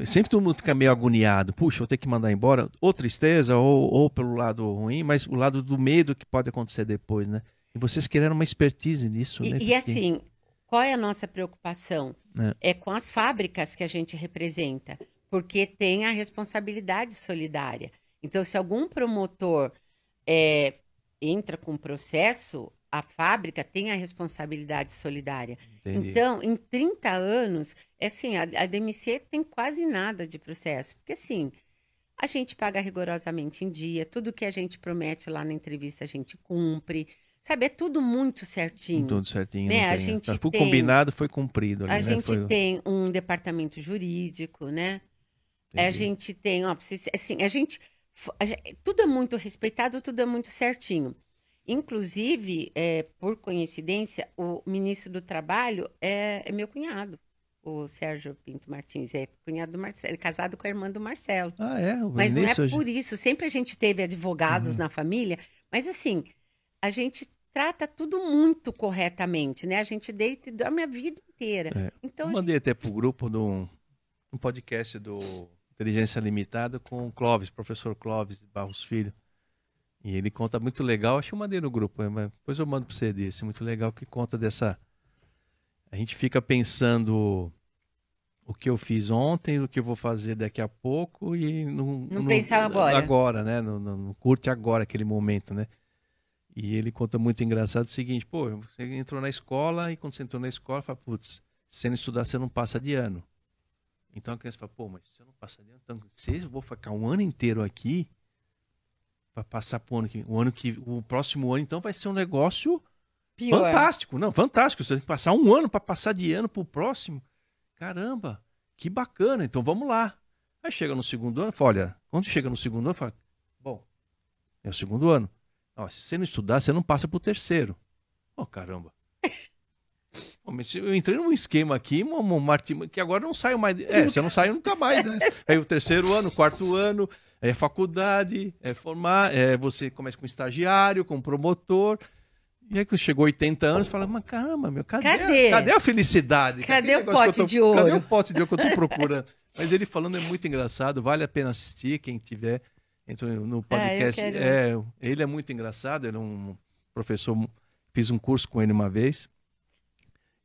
É, sempre todo mundo fica meio agoniado. Puxa, vou ter que mandar embora. Ou tristeza, ou, ou pelo lado ruim, mas o lado do medo que pode acontecer depois, né? E vocês querendo uma expertise nisso, e, né? E assim, qual é a nossa preocupação? É. é com as fábricas que a gente representa, porque tem a responsabilidade solidária. Então, se algum promotor é, entra com processo, a fábrica tem a responsabilidade solidária. Entendi. Então, em 30 anos, é assim, a, a DMC tem quase nada de processo. Porque, assim, a gente paga rigorosamente em dia, tudo que a gente promete lá na entrevista a gente cumpre. Sabe, é tudo muito certinho. Tudo certinho. Né? A gente tem, combinado, foi cumprido. Ali, a né? gente foi... tem um departamento jurídico, né? Entendi. A gente tem, ó, assim, a gente, a gente, tudo é muito respeitado, tudo é muito certinho. Inclusive, é, por coincidência, o ministro do Trabalho é, é, meu cunhado, o Sérgio Pinto Martins, é cunhado do Marcelo, é casado com a irmã do Marcelo. Ah, é? Mas não é por isso. Sempre a gente teve advogados uhum. na família, mas assim, a gente trata tudo muito corretamente, né? A gente deita e dorme a vida inteira. É. Então, Eu mandei gente... até pro grupo de um, um podcast do Inteligência Limitada com o Clóvis, professor Clóvis Barros Filho. E ele conta muito legal, acho que eu mandei no grupo, mas depois eu mando para você desse, muito legal que conta dessa... A gente fica pensando o que eu fiz ontem, o que eu vou fazer daqui a pouco e não, não, pensar agora. Agora, né? Não, não, não curte agora aquele momento, né? E ele conta muito engraçado o seguinte, pô, você entrou na escola e quando você entrou na escola, fala, putz, se você não estudar, você não passa de ano. Então a criança fala, pô, mas se eu não passar de ano, então se eu vou ficar um ano inteiro aqui para passar pro ano que o ano que o próximo ano então vai ser um negócio Pior. fantástico, não, fantástico, você tem que passar um ano para passar de ano pro próximo. Caramba, que bacana. Então vamos lá. Aí chega no segundo ano, fala, olha, quando chega no segundo ano, fala, bom, é o segundo ano. Ó, se você não estudar, você não passa pro terceiro. Oh, caramba. eu entrei num esquema aqui, Martim, que agora não saio mais. É, você não sai nunca mais, né? Aí o terceiro ano, quarto ano, é faculdade, é formar, é você começa com estagiário, com promotor. E aí que chegou 80 anos, fala, mas caramba, meu, cadê, cadê? A, cadê a felicidade? Cadê o pote tô, de ouro? Cadê o pote de ouro que eu tô procurando? mas ele falando é muito engraçado, vale a pena assistir, quem tiver entrou no ah, podcast. Ah, é, ele é muito engraçado, ele é um professor, fiz um curso com ele uma vez.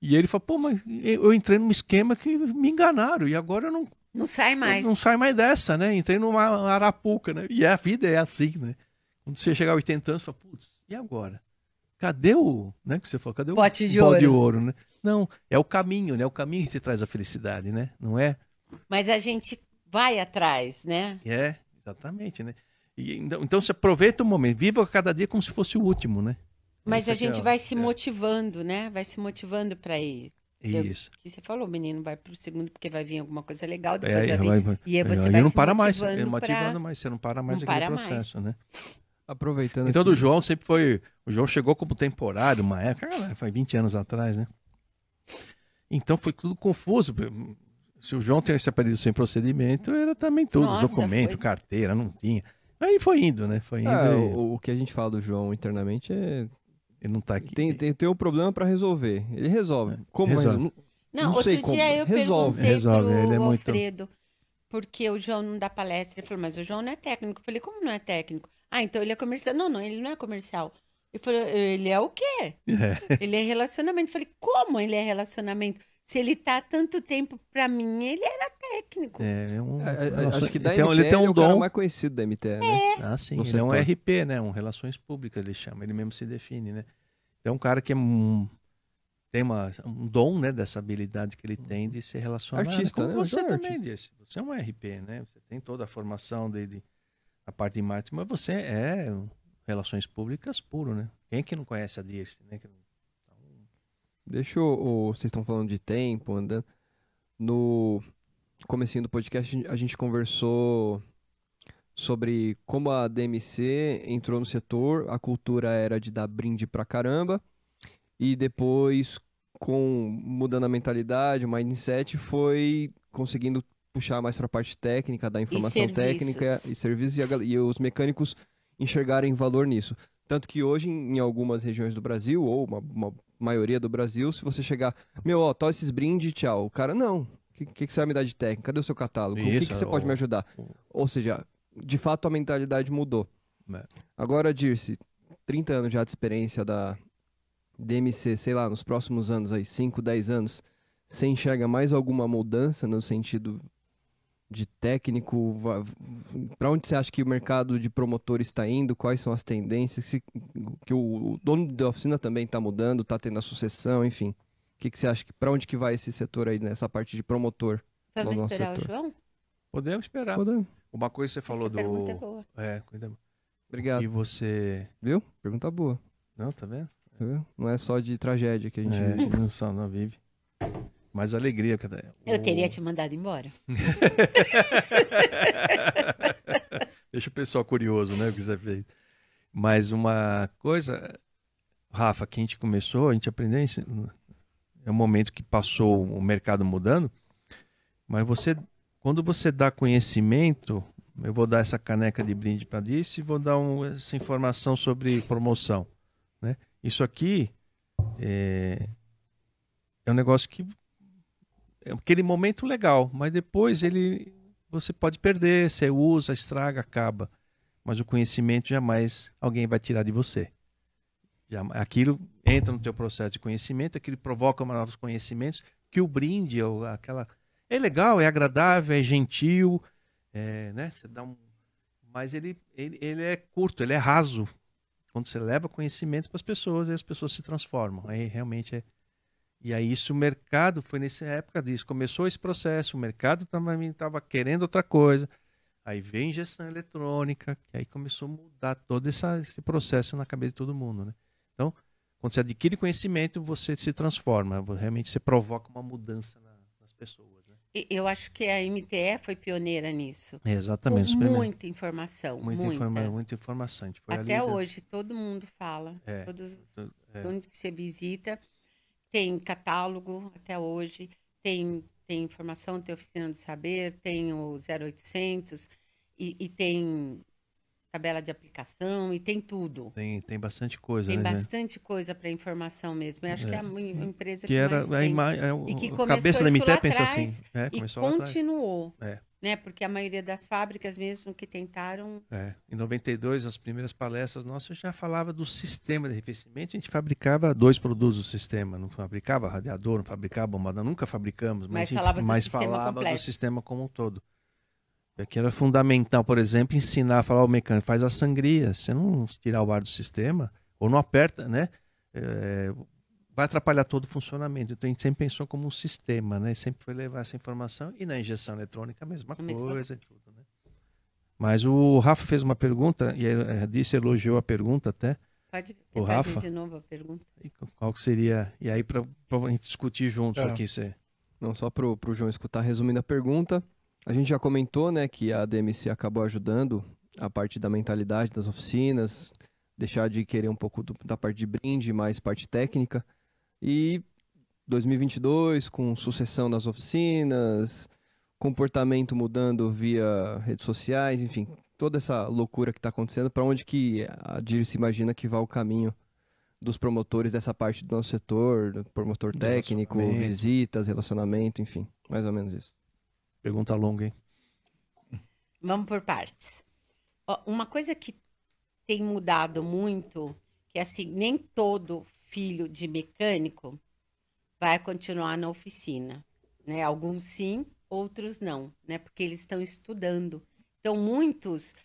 E ele falou, pô, mas eu entrei num esquema que me enganaram e agora eu não. Não sai mais. Não sai mais dessa, né? Entrei numa arapuca, né? E a vida é assim, né? Quando você chegar a 80 anos, você fala, putz, e agora? Cadê o, né, que você falou, cadê o pote de, ouro. de ouro, né? Não, é o caminho, né? O caminho que te traz a felicidade, né? Não é? Mas a gente vai atrás, né? É, exatamente, né? E, então, então você aproveita o momento, viva cada dia como se fosse o último, né? Mas a gente é, vai se é. motivando, né? Vai se motivando para ir. Isso. Que você falou, o menino vai pro segundo porque vai vir alguma coisa legal, depois é, já vem. Vai, e aí você vai não se para mais, motivando pra... mais, você não para mais não aquele para processo, mais. né? Aproveitando. Então, aqui. do João sempre foi. O João chegou como temporário, uma época, foi 20 anos atrás, né? Então foi tudo confuso. Se o João tem esse apelido sem procedimento, era também tudo. Nossa, documento, foi... carteira, não tinha. Aí foi indo, né? Foi indo. É, e... o, o, que a gente fala do João internamente é. Ele não tá aqui. Tem, tem, tem um problema para resolver. Ele resolve. Como resolve? Não, não, outro dia como. eu resolve. perguntei resolve. pro ele é muito... Alfredo, porque o João não dá palestra. Ele falou, mas o João não é técnico. Eu falei, como não é técnico? Ah, então ele é comercial. Não, não, ele não é comercial. Ele falou, ele é o quê? É. Ele é relacionamento. Eu falei, como ele é relacionamento? Se ele tá tanto tempo para mim, ele era técnico. É, é um, é, é, acho que da ele MTE, ele tem um é o dom mais conhecido da MTE, né? É. Ah, sim, ele é um RP, né? Um Relações Públicas, ele chama, ele mesmo se define, né? É um cara que é um, tem uma, um dom, né, dessa habilidade que ele tem de se relacionar. Artista, Como né? você também disse. Você é um RP, né? Você tem toda a formação dele, a parte de marketing, mas você é relações públicas puro, né? Quem é que não conhece a Dirce, né? Deixa eu, vocês estão falando de tempo, andando. No comecinho do podcast a gente conversou sobre como a DMC entrou no setor, a cultura era de dar brinde pra caramba, e depois, com mudando a mentalidade, o mindset, foi conseguindo puxar mais para a parte técnica, da informação técnica e serviços, e, a, e os mecânicos enxergarem valor nisso. Tanto que hoje, em algumas regiões do Brasil, ou uma, uma maioria do Brasil, se você chegar, meu, ó, tó esses brindes, tchau. O cara, não. O que, que, você vai me dar de técnica? Cadê o seu catálogo? Isso, o que, que você pode me ajudar? Ou seja, de fato a mentalidade mudou. É. Agora, Dirce, 30 anos já de experiência da DMC, sei lá, nos próximos anos aí, 5, 10 anos, você enxerga mais alguma mudança no sentido de técnico? Para onde você acha que o mercado de promotor está indo? Quais são as tendências? Que o, dono da oficina também está mudando, está tendo a sucessão, enfim. O que, que você acha? Para onde que vai esse setor aí, nessa parte de promotor? Vamos esperar setor? o João? Podemos esperar. Podemos. Uma coisa você falou Essa do. Pergunta é boa. É, cuida. Obrigado. E você. Viu? Pergunta boa. Não, tá vendo? Tá vendo? Não é só de tragédia que a gente é, vive. Não, só, não vive mais alegria. Eu teria te mandado embora. Deixa o pessoal curioso, né, o que você fez. Mas uma coisa, Rafa, que a gente começou, a gente aprendeu, é um momento que passou o mercado mudando, mas você, quando você dá conhecimento, eu vou dar essa caneca de brinde para isso e vou dar um, essa informação sobre promoção, né? Isso aqui é, é um negócio que é aquele momento legal, mas depois ele você pode perder, você usa, estraga, acaba. Mas o conhecimento jamais alguém vai tirar de você. Já, aquilo entra no teu processo de conhecimento, aquilo provoca novos conhecimentos, que o brinde, ou aquela é legal, é agradável, é gentil, é, né? Você dá um, mas ele, ele, ele é curto, ele é raso. Quando você leva conhecimento para as pessoas, as pessoas se transformam. Aí realmente é, e aí isso o mercado foi nessa época disso, começou esse processo, o mercado também estava querendo outra coisa. Aí veio injeção eletrônica, que aí começou a mudar todo essa, esse processo na cabeça de todo mundo, né? Então, quando você adquire conhecimento, você se transforma, realmente você provoca uma mudança na, nas pessoas. Né? Eu acho que a MTE foi pioneira nisso. É exatamente. Com muita informação. Muita, muita. Informa muita informação. Até hoje, todo mundo fala. É, todos, é. Onde que você visita, tem catálogo até hoje, tem, tem informação, tem oficina do saber, tem o 0800 e, e tem tabela de aplicação e tem tudo. Tem, tem bastante coisa. Tem né? bastante coisa para informação mesmo. Eu acho é. que é a empresa que, que era. A, é, e que a cabeça da MT pensa assim. É, e continuou. É. Né? Porque a maioria das fábricas mesmo que tentaram. É. Em 92, as primeiras palestras nossas já falava do sistema de arrefecimento. A gente fabricava dois produtos do sistema. Não fabricava radiador, não fabricava bombada, nunca fabricamos. Mas, mas falava, do, sistema falava do sistema como um todo. Aqui era fundamental, por exemplo, ensinar, falar ao mecânico, faz a sangria, você não tirar o ar do sistema, ou não aperta, né? É, vai atrapalhar todo o funcionamento. Então a gente sempre pensou como um sistema, né? Sempre foi levar essa informação. E na injeção eletrônica a mesma a coisa. Mesma... Tudo, né? Mas o Rafa fez uma pergunta, e a disse elogiou a pergunta até. Pode o Rafa. de novo a pergunta. Qual que seria? E aí, para a gente discutir junto é. aqui. Você... Não, só para o João escutar, resumindo a pergunta. A gente já comentou, né, que a DMC acabou ajudando a parte da mentalidade das oficinas, deixar de querer um pouco do, da parte de brinde, mais parte técnica. E 2022, com sucessão das oficinas, comportamento mudando via redes sociais, enfim, toda essa loucura que está acontecendo, para onde que a DIR se imagina que vai o caminho dos promotores dessa parte do nosso setor, promotor técnico, visitas, relacionamento, enfim, mais ou menos isso. Pergunta longa, hein? Vamos por partes. Uma coisa que tem mudado muito, que é assim, nem todo filho de mecânico vai continuar na oficina, né? Alguns sim, outros não, né? Porque eles estão estudando. Então, muitos,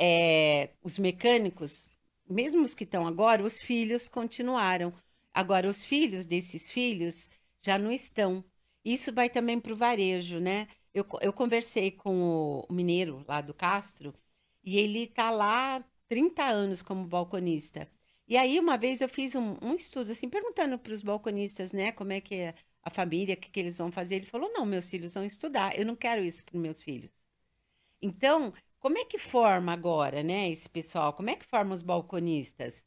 é, os mecânicos, mesmo os que estão agora, os filhos continuaram. Agora, os filhos desses filhos já não estão. Isso vai também para o varejo, né? Eu, eu conversei com o mineiro lá do Castro e ele está lá 30 anos como balconista. E aí, uma vez eu fiz um, um estudo, assim, perguntando para os balconistas, né, como é que é a família, o que, que eles vão fazer. Ele falou: não, meus filhos vão estudar, eu não quero isso para meus filhos. Então, como é que forma agora, né, esse pessoal? Como é que forma os balconistas?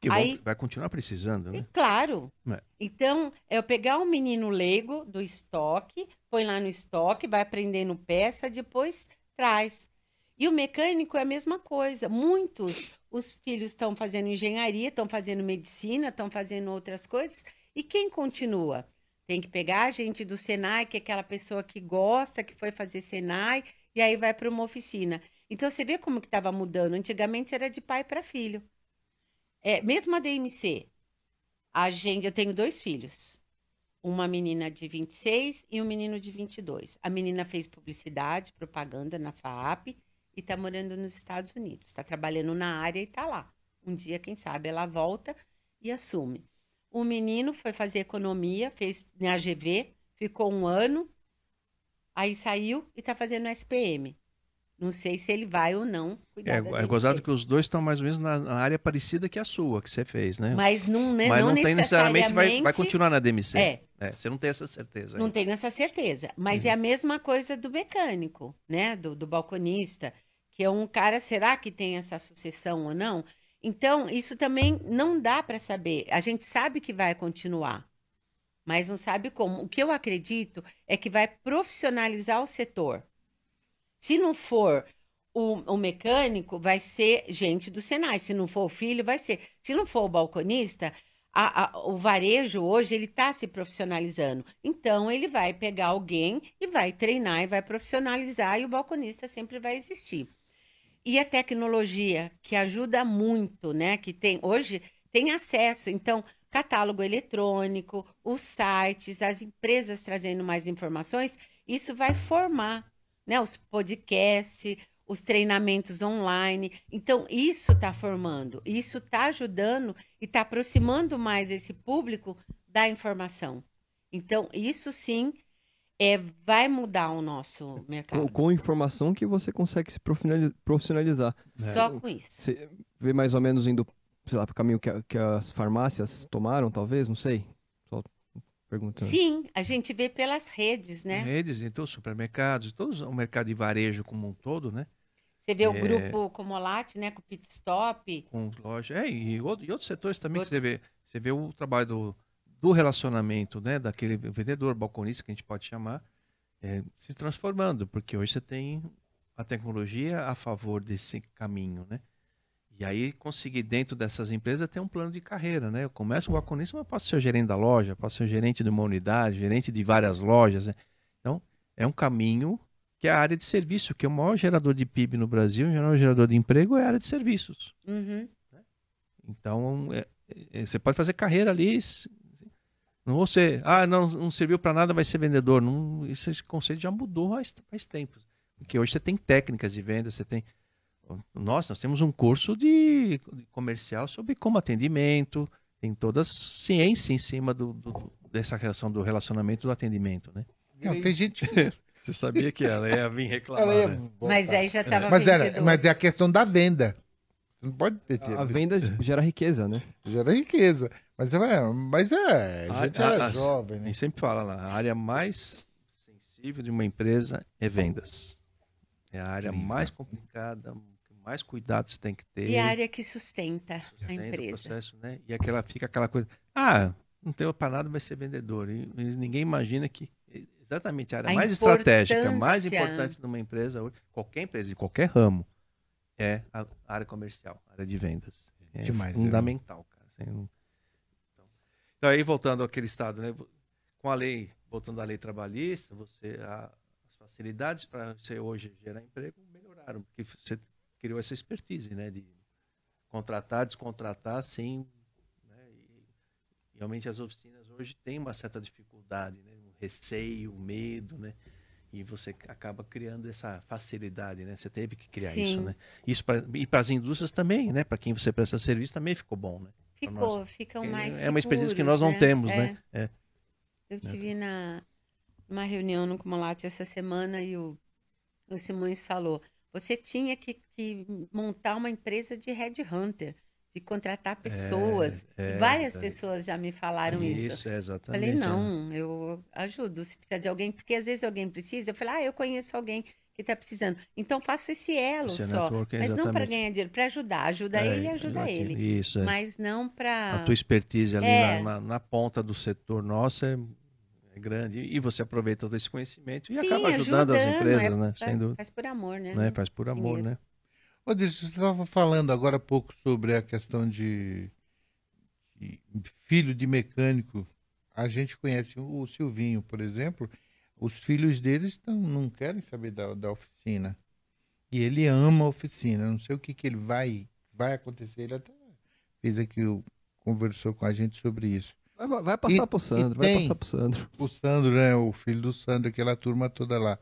Que Aí, vai continuar precisando, né? Claro. É. Então, é eu pegar um menino leigo do estoque, põe lá no estoque, vai aprendendo peça, depois traz. E o mecânico é a mesma coisa. Muitos, os filhos estão fazendo engenharia, estão fazendo medicina, estão fazendo outras coisas. E quem continua? Tem que pegar a gente do Senai, que é aquela pessoa que gosta, que foi fazer Senai, e aí vai para uma oficina. Então, você vê como que estava mudando. Antigamente era de pai para filho. É, mesmo a DMC, a gente, eu tenho dois filhos. Uma menina de 26 e um menino de 22. A menina fez publicidade, propaganda na FAAP e está morando nos Estados Unidos. Está trabalhando na área e está lá. Um dia, quem sabe, ela volta e assume. O menino foi fazer economia, fez na AGV, ficou um ano, aí saiu e está fazendo SPM. Não sei se ele vai ou não cuidar É, é gozado que os dois estão mais ou menos na, na, área parecida que a sua, que você fez, né? Mas não, né, Mas não, não tem necessariamente vai, vai continuar na DMC. É. é. Você não tem essa certeza. Não tenho essa certeza. Mas uhum. é a mesma coisa do mecânico, né? Do, do balconista, que é um cara, será que tem essa sucessão ou não? Então, isso também não dá para saber. A gente sabe que vai continuar, mas não sabe como. O que eu acredito é que vai profissionalizar o setor. Se não for o, o, mecânico, vai ser gente do Senai. Se não for o filho, vai ser. Se não for o balconista, a, a, o varejo hoje ele está se profissionalizando. Então ele vai pegar alguém e vai treinar e vai profissionalizar e o balconista sempre vai existir. E a tecnologia que ajuda muito, né? Que tem hoje tem acesso. Então catálogo eletrônico, os sites, as empresas trazendo mais informações, isso vai formar né? Os podcasts, os treinamentos online. Então, isso está formando, isso está ajudando e está aproximando mais esse público da informação. Então, isso sim é, vai mudar o nosso mercado. Com, com informação que você consegue se profissionalizar. Só é. com isso. Você vê mais ou menos indo, sei lá, para o caminho que, que as farmácias tomaram, talvez, não sei perguntando. Sim, a gente vê pelas redes, né? Redes, então, supermercados, todo o mercado de varejo como um todo, né? Você vê é... o grupo Comolate, né, com o Pit Stop. Com loja, é, e, outro, e outros setores também Outro... que você vê. Você vê o trabalho do, do relacionamento, né, daquele vendedor, balconista, que a gente pode chamar, é, se transformando, porque hoje você tem a tecnologia a favor desse caminho, né? E aí conseguir dentro dessas empresas ter um plano de carreira, né? Eu começo o balconista, mas posso ser o gerente da loja, posso ser o gerente de uma unidade, gerente de várias lojas. Né? Então, é um caminho que é a área de serviço, que é o maior gerador de PIB no Brasil, o maior gerador de emprego é a área de serviços. Uhum. Então, é, é, você pode fazer carreira ali. Não você, ah, não, não serviu para nada, vai ser vendedor. Não, esse, esse conceito já mudou faz, faz tempo. Porque hoje você tem técnicas de venda, você tem. Nós, nós temos um curso de comercial sobre como atendimento, tem toda a ciência em cima do, do dessa relação do relacionamento do atendimento, né? Não, tem gente Você sabia que ela ia vir reclamar. Ia né? Mas aí já estava mas, era, mas é a questão da venda. Você não pode ter. A venda gera riqueza, né? Gera riqueza. Mas é, mas é a gente a, era a, jovem, né? A gente sempre fala lá, a área mais sensível de uma empresa é vendas. É a área mais complicada, mais cuidado você tem que ter. E a área que sustenta, sustenta a empresa. O processo, né? E aquela, fica aquela coisa, ah, não tem para nada, vai ser vendedor. E, ninguém imagina que exatamente a área a mais estratégica, mais importante de uma empresa, qualquer empresa de qualquer ramo, é a área comercial, a área de vendas. É Demais, fundamental, cara. Então, então, aí voltando àquele estado, né? Com a lei, voltando à lei trabalhista, você a, as facilidades para você hoje gerar emprego melhoraram, porque você criou essa expertise, né? De contratar, descontratar, sem né? Realmente as oficinas hoje têm uma certa dificuldade, né? receio, medo, né? E você acaba criando essa facilidade, né? Você teve que criar Sim. isso, né? Isso pra, e para as indústrias também, né? Para quem você presta serviço também ficou bom, né? Ficou, nós, ficam mais É uma experiência que nós não né? temos, é. né? É. Eu tive na uma reunião no Cumulate essa semana e o, o Simões falou: você tinha que, que montar uma empresa de headhunter de contratar pessoas. É, é, Várias é, pessoas já me falaram isso. Isso, é exatamente. Falei, não, eu ajudo. Se precisar de alguém, porque às vezes alguém precisa, eu falei, ah, eu conheço alguém que está precisando. Então faço esse elo esse só. Network, mas não para ganhar dinheiro, para ajudar. Ajuda é, ele e ajuda ele. Isso, é. Mas não para. A tua expertise ali na, na, na, ponta do setor nosso é, é, grande. E você aproveita todo esse conhecimento e Sim, acaba ajudando, ajudando, as empresas, né? Sem dúvida. Faz por amor, né? né? Faz por amor, Dinheiro. né? Odílio, você estava falando agora há pouco sobre a questão de, de, filho de mecânico. A gente conhece o Silvinho, por exemplo. Os filhos deles tão, não querem saber da, da oficina. E ele ama a oficina. Não sei o que, que ele vai, vai acontecer. Ele até fez aqui, conversou com a gente sobre isso. Vai, vai passar para o Sandro, vai passar para o Sandro. O Sandro, né? O filho do Sandro, aquela turma toda lá.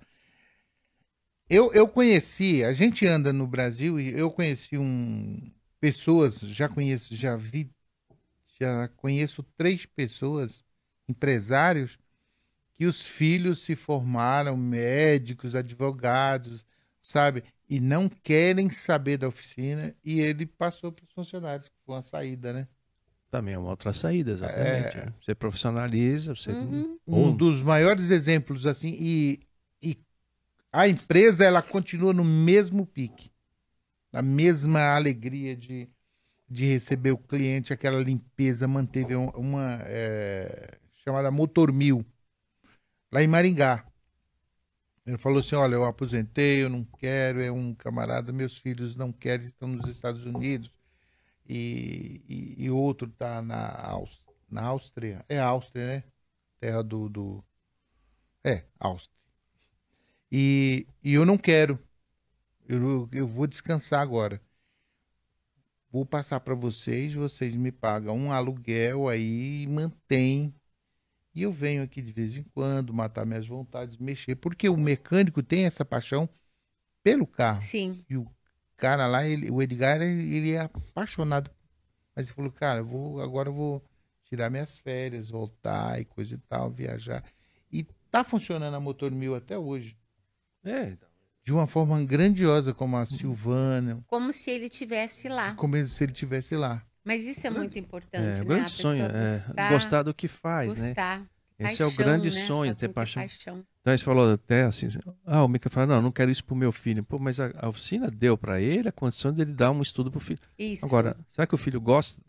Eu, eu conheci, a gente anda no Brasil e eu conheci um pessoas, já conheço, já vi, já conheço três pessoas, empresários, que os filhos se formaram médicos, advogados, sabe? E não querem saber da oficina e ele passou para os funcionários, com a saída, né? Também é uma outra saída, exatamente. É... Você profissionaliza, você... Uhum. Um dos maiores exemplos, assim, e a empresa ela continua no mesmo pique, na mesma alegria de, de receber o cliente, aquela limpeza, manteve uma é, chamada Motor Mil, lá em Maringá. Ele falou assim: Olha, eu aposentei, eu não quero. É um camarada, meus filhos não querem, estão nos Estados Unidos. E, e, e outro está na, na Áustria. É Áustria, né? Terra do, do. É, Áustria. E, e eu não quero. Eu, eu vou descansar agora. Vou passar para vocês, vocês me pagam um aluguel aí, mantém. E eu venho aqui de vez em quando, matar minhas vontades, mexer. Porque o mecânico tem essa paixão pelo carro. Sim. E o cara lá, ele, o Edgar, ele é apaixonado. Mas ele falou, cara, eu vou, agora eu vou tirar minhas férias, voltar e coisa e tal, viajar. E tá funcionando a Motor Mil até hoje. É, então. De uma forma grandiosa, como a Silvana. Como se ele tivesse lá. Como se ele tivesse lá. Mas isso é muito importante, é, né? Grande sonho, é, gostar, gostar, do que faz, né? gostar, né? Esse paixão, é o grande né? sonho, ter paixão. paixão. Então você falou até assim, ah, o Mica fala, não, não quero isso pro meu filho. Pô, mas a, a oficina deu para ele a condição dele dar um estudo pro filho. Isso. Agora, será que o filho gosta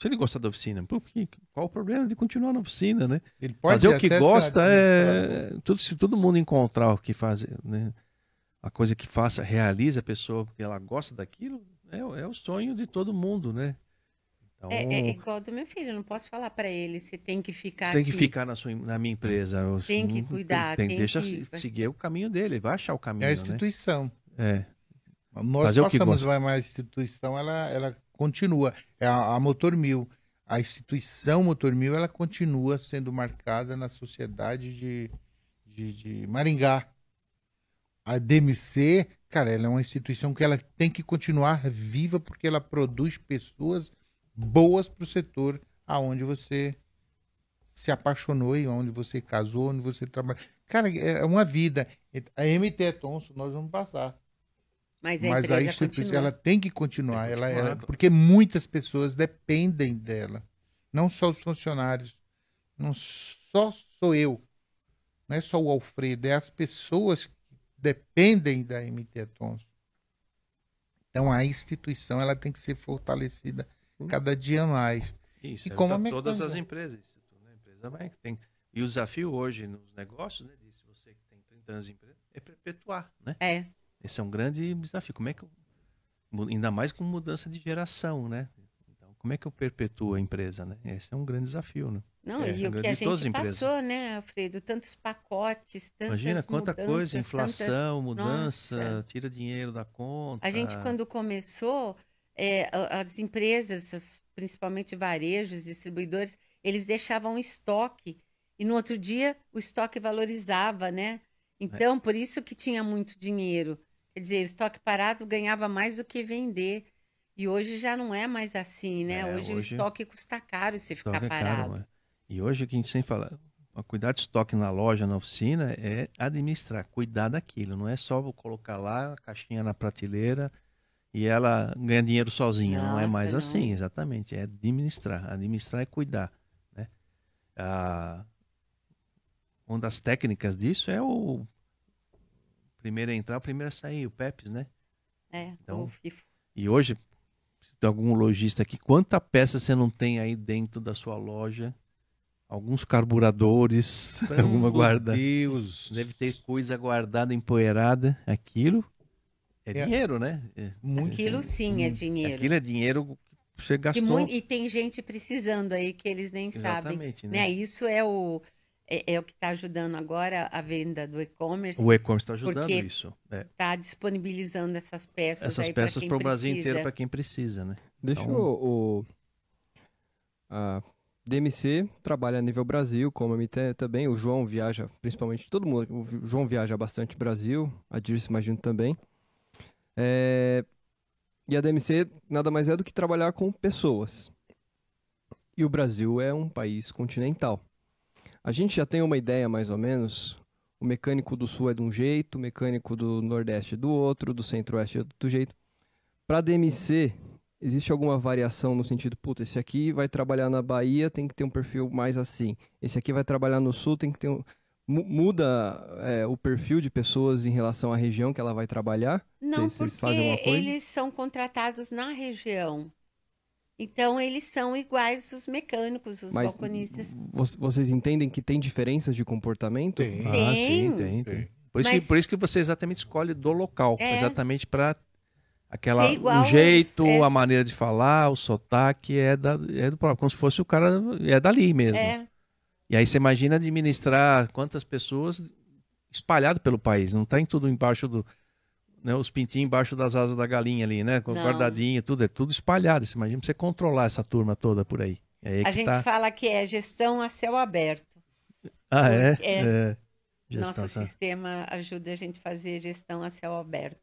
se ele gosta da oficina, por que, qual o problema de continuar na oficina, né? Ele pode fazer o que gosta é tudo se todo mundo encontrar o que fazer, né? a coisa que faça, realize a pessoa porque ela gosta daquilo, é, é o sonho de todo mundo, né? Então, é, é, igual do meu filho, eu não posso falar para ele, você tem que ficar Tem que ficar na, sua, na minha empresa. Tem que cuidar. Tem, tem deixa que... seguir o caminho dele, vai achar o caminho, É a né? instituição. Né? É. Nós Fazer passamos, mas a instituição, ela, ela continua. É a, a Motor Mil, a instituição Motor Mil, ela continua sendo marcada na sociedade de, de, de Maringá. A DMC, cara, ela é uma instituição que ela tem que continuar viva porque ela produz pessoas boas para o setor aonde você se apaixonou e onde você casou, onde você trabalha. Cara, é uma vida. A MT é Tonso, nós vamos passar. Mas a, Mas a instituição ela tem que continuar. Ela, ela, porque muitas pessoas dependem dela. Não só os funcionários, não só sou eu, não é só o Alfredo, é as pessoas que dependem da MT Tonso. Então a instituição ela tem que ser fortalecida. Cada dia mais. Isso, e como a todas as empresas. Né? A empresa vai, tem, e o desafio hoje nos negócios, né, se você que tem 30 anos de empresa, é perpetuar, né? É. Esse é um grande desafio. Como é que eu, ainda mais com mudança de geração, né? Então, como é que eu perpetuo a empresa, né? Esse é um grande desafio, né? Não, é, e o que a gente passou, né, Alfredo? Tantos pacotes, tantas Imagina quanta coisa, inflação, tanta... mudança, Nossa. tira dinheiro da conta. A gente, quando começou, é, as empresas, as, principalmente varejos, distribuidores, eles deixavam estoque e no outro dia o estoque valorizava, né? Então, é. por isso que tinha muito dinheiro. Quer dizer, o estoque parado ganhava mais do que vender. E hoje já não é mais assim, né? É, hoje, hoje, o estoque custa caro se ficar é parado. Caro, e hoje o que a gente sempre fala, cuidar de estoque na loja, na oficina, é administrar, cuidar daquilo. Não é só colocar lá a caixinha na prateleira e ela ganha dinheiro sozinha. Nossa, não é mais não. assim, exatamente. É administrar. Administrar é cuidar. Né? Ah, uma das técnicas disso é o primeiro a entrar, o primeiro a sair, o PEPs, né? É, então, o FIFO. E hoje, se tem algum lojista aqui, quanta peça você não tem aí dentro da sua loja? Alguns carburadores, alguma guarda. Deus. Deve ter coisa guardada, empoeirada. Aquilo é, é dinheiro, né? É, Aquilo sim é dinheiro. Aquilo é dinheiro que você gastou. e tem gente precisando aí que eles nem Exatamente, sabem. Né? né? Isso é o é, é o que está ajudando agora a venda do e-commerce. O e-commerce está ajudando isso. Está é. disponibilizando essas peças. Essas peças para o Brasil inteiro para quem precisa, né? Deixa então... o, o a DMC trabalha a nível Brasil, como a MT também. O João viaja, principalmente todo mundo. O João viaja bastante Brasil, a Dirce imagino também. É... E a DMC nada mais é do que trabalhar com pessoas. E o Brasil é um país continental. A gente já tem uma ideia mais ou menos. O mecânico do sul é de um jeito, o mecânico do nordeste é do outro, do centro-oeste é do jeito. Para DMC, existe alguma variação no sentido, puta, esse aqui vai trabalhar na Bahia, tem que ter um perfil mais assim. Esse aqui vai trabalhar no sul, tem que ter um. Muda é, o perfil de pessoas em relação à região que ela vai trabalhar? Não, Vocês, porque eles são contratados na região. Então, eles são iguais os mecânicos, os Mas balconistas. Vocês entendem que tem diferenças de comportamento? Tem. Ah, tem. sim, tem, tem. Por, isso Mas... que, por isso que você exatamente escolhe do local. É. Exatamente para aquela o jeito, é. a maneira de falar, o sotaque é, da, é do próprio. Como se fosse o cara é dali mesmo. É. E aí você imagina administrar quantas pessoas espalhado pelo país. Não está em tudo embaixo do né, os pintinhos embaixo das asas da galinha ali, né? Com guardadinha, tudo, é tudo espalhado. Você imagina você controlar essa turma toda por aí. É aí a gente tá... fala que é gestão a céu aberto. Ah, é? é. é. Nosso tá. sistema ajuda a gente a fazer gestão a céu aberto.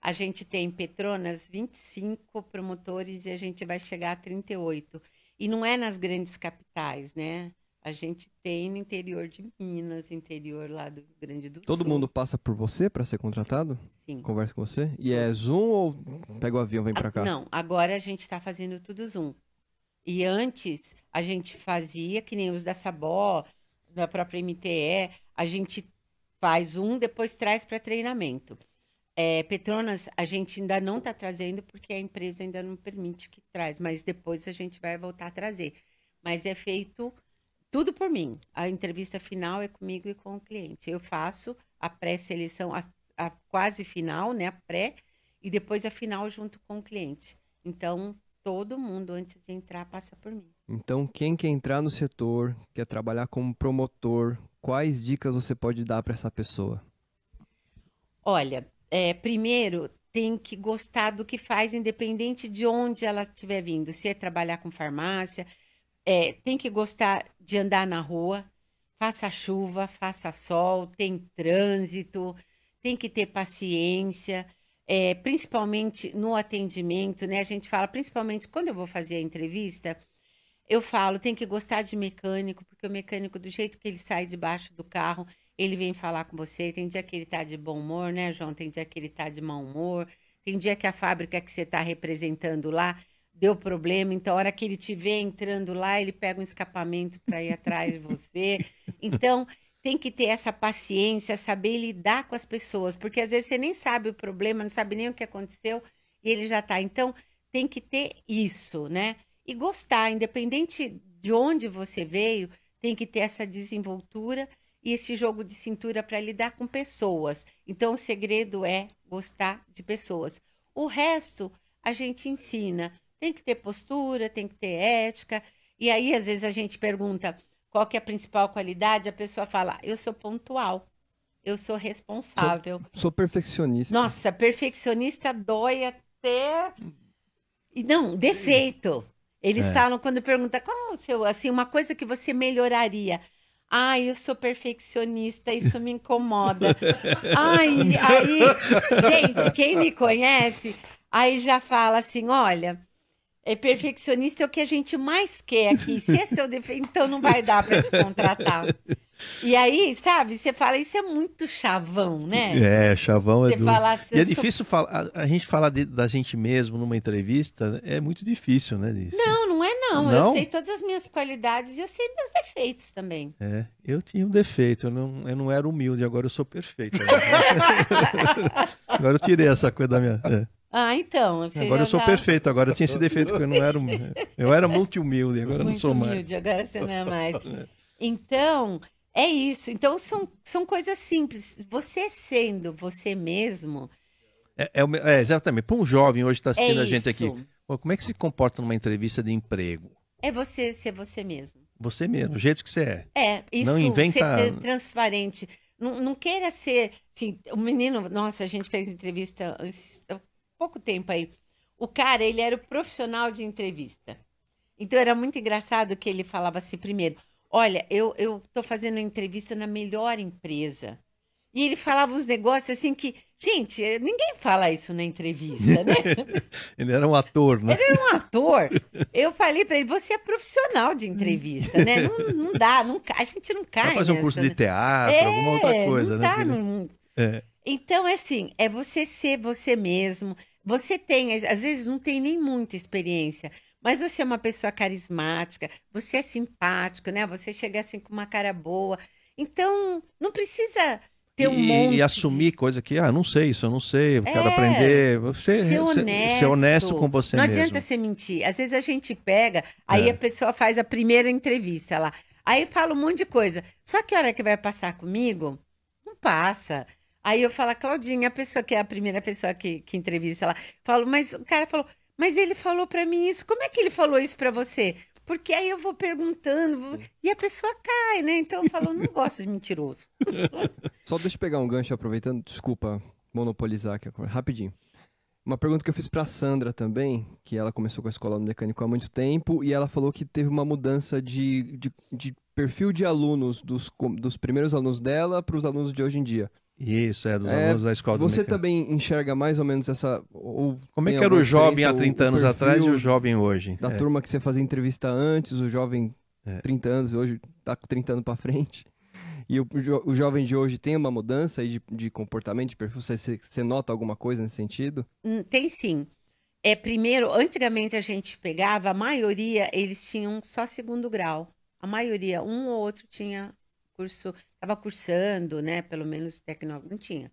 A gente tem Petronas 25 promotores e a gente vai chegar a 38. E não é nas grandes capitais, né? A gente tem no interior de Minas, interior lá do Rio Grande do Todo Sul. Todo mundo passa por você para ser contratado? Sim. Conversa com você? E é Zoom ou pega o avião e vem para cá? Não, agora a gente está fazendo tudo Zoom. E antes a gente fazia, que nem os da Sabó, da própria MTE, a gente faz um, depois traz para treinamento. É, Petronas, a gente ainda não está trazendo porque a empresa ainda não permite que traz, mas depois a gente vai voltar a trazer. Mas é feito tudo por mim. A entrevista final é comigo e com o cliente. Eu faço a pré-seleção, a, a quase final, né, a pré, e depois a final junto com o cliente. Então, todo mundo antes de entrar passa por mim. Então, quem quer entrar no setor, quer trabalhar como promotor, quais dicas você pode dar para essa pessoa? Olha, é, primeiro tem que gostar do que faz, independente de onde ela estiver vindo. Se é trabalhar com farmácia, é, tem que gostar de andar na rua, faça chuva, faça sol, tem trânsito, tem que ter paciência, é, principalmente no atendimento, né? A gente fala, principalmente quando eu vou fazer a entrevista, eu falo, tem que gostar de mecânico, porque o mecânico, do jeito que ele sai debaixo do carro, ele vem falar com você. Tem dia que ele tá de bom humor, né, João? Tem dia que ele tá de mau humor. Tem dia que a fábrica que você está representando lá deu problema, então a hora que ele te vê entrando lá, ele pega um escapamento para ir atrás de você. Então, tem que ter essa paciência, saber lidar com as pessoas, porque às vezes você nem sabe o problema, não sabe nem o que aconteceu e ele já está. Então, tem que ter isso, né? E gostar, independente de onde você veio, tem que ter essa desenvoltura e esse jogo de cintura para lidar com pessoas. Então, o segredo é gostar de pessoas. O resto a gente ensina. Tem que ter postura, tem que ter ética. E aí, às vezes, a gente pergunta qual que é a principal qualidade, a pessoa fala: eu sou pontual, eu sou responsável. Sou, sou perfeccionista. Nossa, perfeccionista dói até. E não, defeito. Eles é. falam quando pergunta qual é o seu, assim, uma coisa que você melhoraria. Ai, eu sou perfeccionista, isso me incomoda. Ai, aí, gente, quem me conhece, aí já fala assim: olha, é perfeccionista é o que a gente mais quer aqui. Se é seu defeito, então não vai dar para te contratar. E aí, sabe, você fala, isso é muito chavão, né? É, chavão é do... assim, e é difícil falar, a, a, gente falar de, da gente mesmo numa entrevista, é muito difícil, né? Disso. Não, não é não. não. Eu sei todas as minhas qualidades e eu sei meus defeitos também. É, eu tinha um defeito, eu não, eu não era humilde, agora eu sou perfeito. agora eu tirei essa coisa da minha... É. Ah, então. Agora eu sou perfeito, agora eu tinha esse defeito porque eu não era. Eu era multi-humilde, agora eu não sou mais. Humilde, agora você não é mais. Então, é isso. Então, são, são coisas simples. Você sendo você mesmo. É, é, é exatamente. Para um jovem hoje que está assistindo é a gente aqui, como é que se comporta numa entrevista de emprego? É você ser você mesmo. Você mesmo, do jeito que você é. É, isso, não inventa... ser transparente. Não, não queira ser. Assim, o menino, nossa, a gente fez entrevista pouco tempo aí. O cara, ele era o profissional de entrevista. Então era muito engraçado que ele falava assim primeiro: Olha, eu, eu tô fazendo entrevista na melhor empresa. E ele falava uns negócios assim que, gente, ninguém fala isso na entrevista, né? ele era um ator, né? Ele era um ator. Eu falei para ele, você é profissional de entrevista, né? Não, não dá, não, a gente não cai. Vai fazer um curso de né? teatro, é, alguma outra coisa, não né? Dá, não... É. Então, é assim, é você ser você mesmo. Você tem, às vezes não tem nem muita experiência, mas você é uma pessoa carismática, você é simpático, né? Você chega assim com uma cara boa. Então, não precisa ter um e, monte. E assumir de... coisa que, ah, não sei, isso eu não sei, eu é, quero aprender. Você, ser honesto. Ser honesto com você não mesmo. Não adianta você mentir. Às vezes a gente pega, aí é. a pessoa faz a primeira entrevista lá. Aí fala um monte de coisa. Só que a hora que vai passar comigo, não passa. Aí eu falo, Claudinha, a pessoa que é a primeira pessoa que, que entrevista lá, falo, mas o cara falou, mas ele falou para mim isso. Como é que ele falou isso para você? Porque aí eu vou perguntando e a pessoa cai, né? Então eu falo, não gosto de mentiroso. Só deixa eu pegar um gancho aproveitando, desculpa monopolizar aqui rapidinho. Uma pergunta que eu fiz para Sandra também, que ela começou com a escola no mecânico há muito tempo e ela falou que teve uma mudança de, de, de perfil de alunos dos, dos primeiros alunos dela para os alunos de hoje em dia. Isso, é, dos é, alunos da escola Você também enxerga mais ou menos essa. Ou Como é que era o jovem há 30 anos atrás e o jovem hoje? Da é. turma que você fazia entrevista antes, o jovem é. 30 anos, hoje tá com 30 anos para frente. E o, o, jovem de hoje tem uma mudança de, de comportamento, de perfil? Você, você nota alguma coisa nesse sentido? Hum, tem sim. É, primeiro, antigamente a gente pegava, a maioria, eles tinham só segundo grau. A maioria, um ou outro tinha curso, estava cursando, né? Pelo menos tecnólogo, não tinha.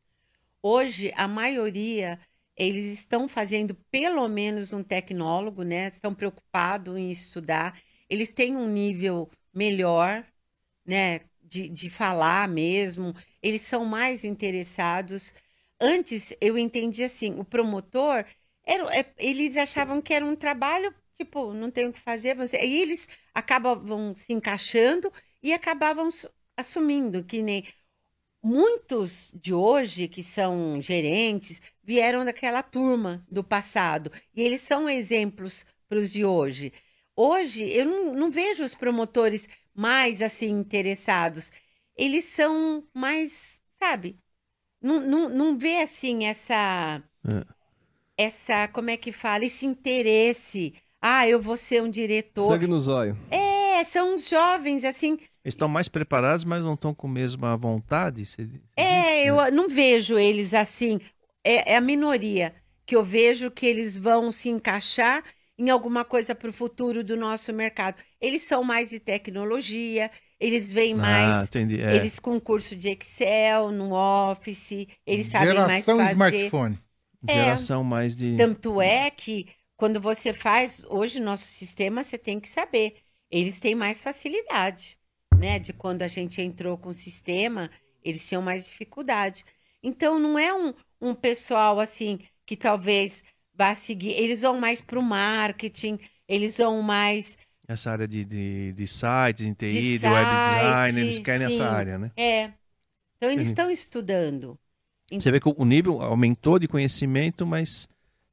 Hoje, a maioria, eles estão fazendo pelo menos um tecnólogo, né? Estão preocupados em estudar. Eles têm um nível melhor, né? De, de falar mesmo. Eles são mais interessados. antes eu entendi assim, o promotor, era, é, eles achavam que era um trabalho, tipo, não tem o que fazer, você, eles acabavam se encaixando e acabavam assumindo que nem muitos de hoje que são gerentes vieram daquela turma do passado e eles são exemplos para os de hoje. Hoje eu não, não, vejo os promotores mais assim interessados. Eles são mais, sabe? Não, não, não vê assim essa. É. Essa, como é que fala? Esse interesse. Ah, eu vou ser um diretor. Sangue no zóio. É, são jovens, assim, estão mais preparados, mas não estão com a mesma vontade? Você, você é, eu não vejo eles assim. É, é, a minoria que eu vejo que eles vão se encaixar em alguma coisa para o futuro do nosso mercado. Eles são mais de tecnologia, eles vêm ah, mais. É. Eles com curso de Excel, no Office, eles sabem mais fazer. Geração smartphone. É, Geração mais de. Tanto é que quando você faz hoje nosso sistema, você tem que saber. Eles têm mais facilidade né, de quando a gente entrou com o sistema, eles tinham mais dificuldade. Então, não é um, um pessoal assim que talvez vá seguir, eles vão mais para o marketing, eles vão mais. Essa área de, de, de sites, de TI, de, de web design, eles querem sim, essa área, né? É. Então, eles estão estudando. Você vê que o nível aumentou de conhecimento, mas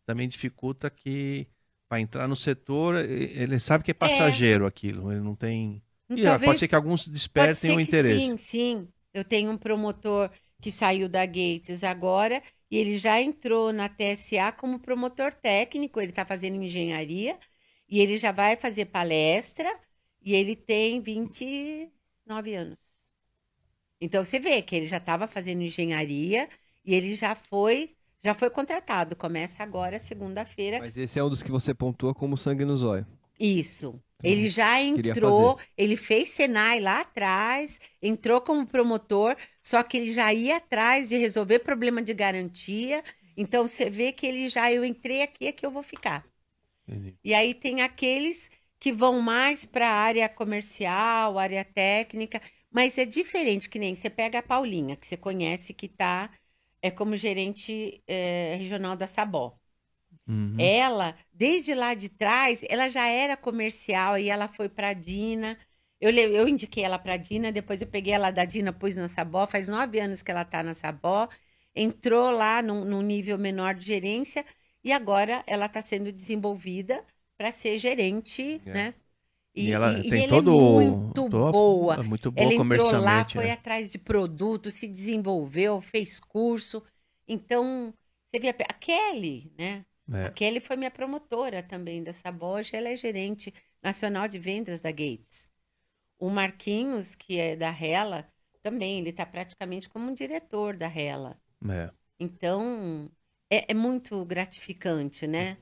também dificulta que para entrar no setor, ele sabe que é, é. passageiro é. aquilo, ele não tem e, Talvez, pode ser que alguns despertem o interesse. Sim, sim. Eu tenho um promotor que saiu da Gates agora e ele já entrou na TSA como promotor técnico. Ele está fazendo engenharia e ele já vai fazer palestra e ele tem 29 anos. Então você vê que ele já estava fazendo engenharia e ele já foi já foi contratado. Começa agora segunda-feira. Mas esse é um dos que você pontua como sangue no zóio. Isso. Ele já entrou, ele fez Senai lá atrás, entrou como promotor, só que ele já ia atrás de resolver problema de garantia. Então você vê que ele já, eu entrei aqui, é que eu vou ficar. Entendi. E aí tem aqueles que vão mais para a área comercial, área técnica, mas é diferente, que nem você pega a Paulinha, que você conhece, que está é como gerente é, regional da Sabó. Uhum. Ela, desde lá de trás, ela já era comercial e ela foi para a Dina. Eu, eu indiquei ela para a Dina, depois eu peguei ela da Dina, pus na Sabó. Faz nove anos que ela está na Sabó. Entrou lá num, num, nível menor de gerência e agora ela está sendo desenvolvida para ser gerente, é. né? E, e ela e, tem e todo é muito boa. Muito boa ela entrou lá, foi né? atrás de produto, se desenvolveu, fez curso. Então, você vê a, a Kelly, né? É. A Kelly foi minha promotora também dessa boja, ela é gerente nacional de vendas da Gates. O Marquinhos, que é da Rela, também, ele está praticamente como um diretor da Rela. É. Então, é, é, muito gratificante, né?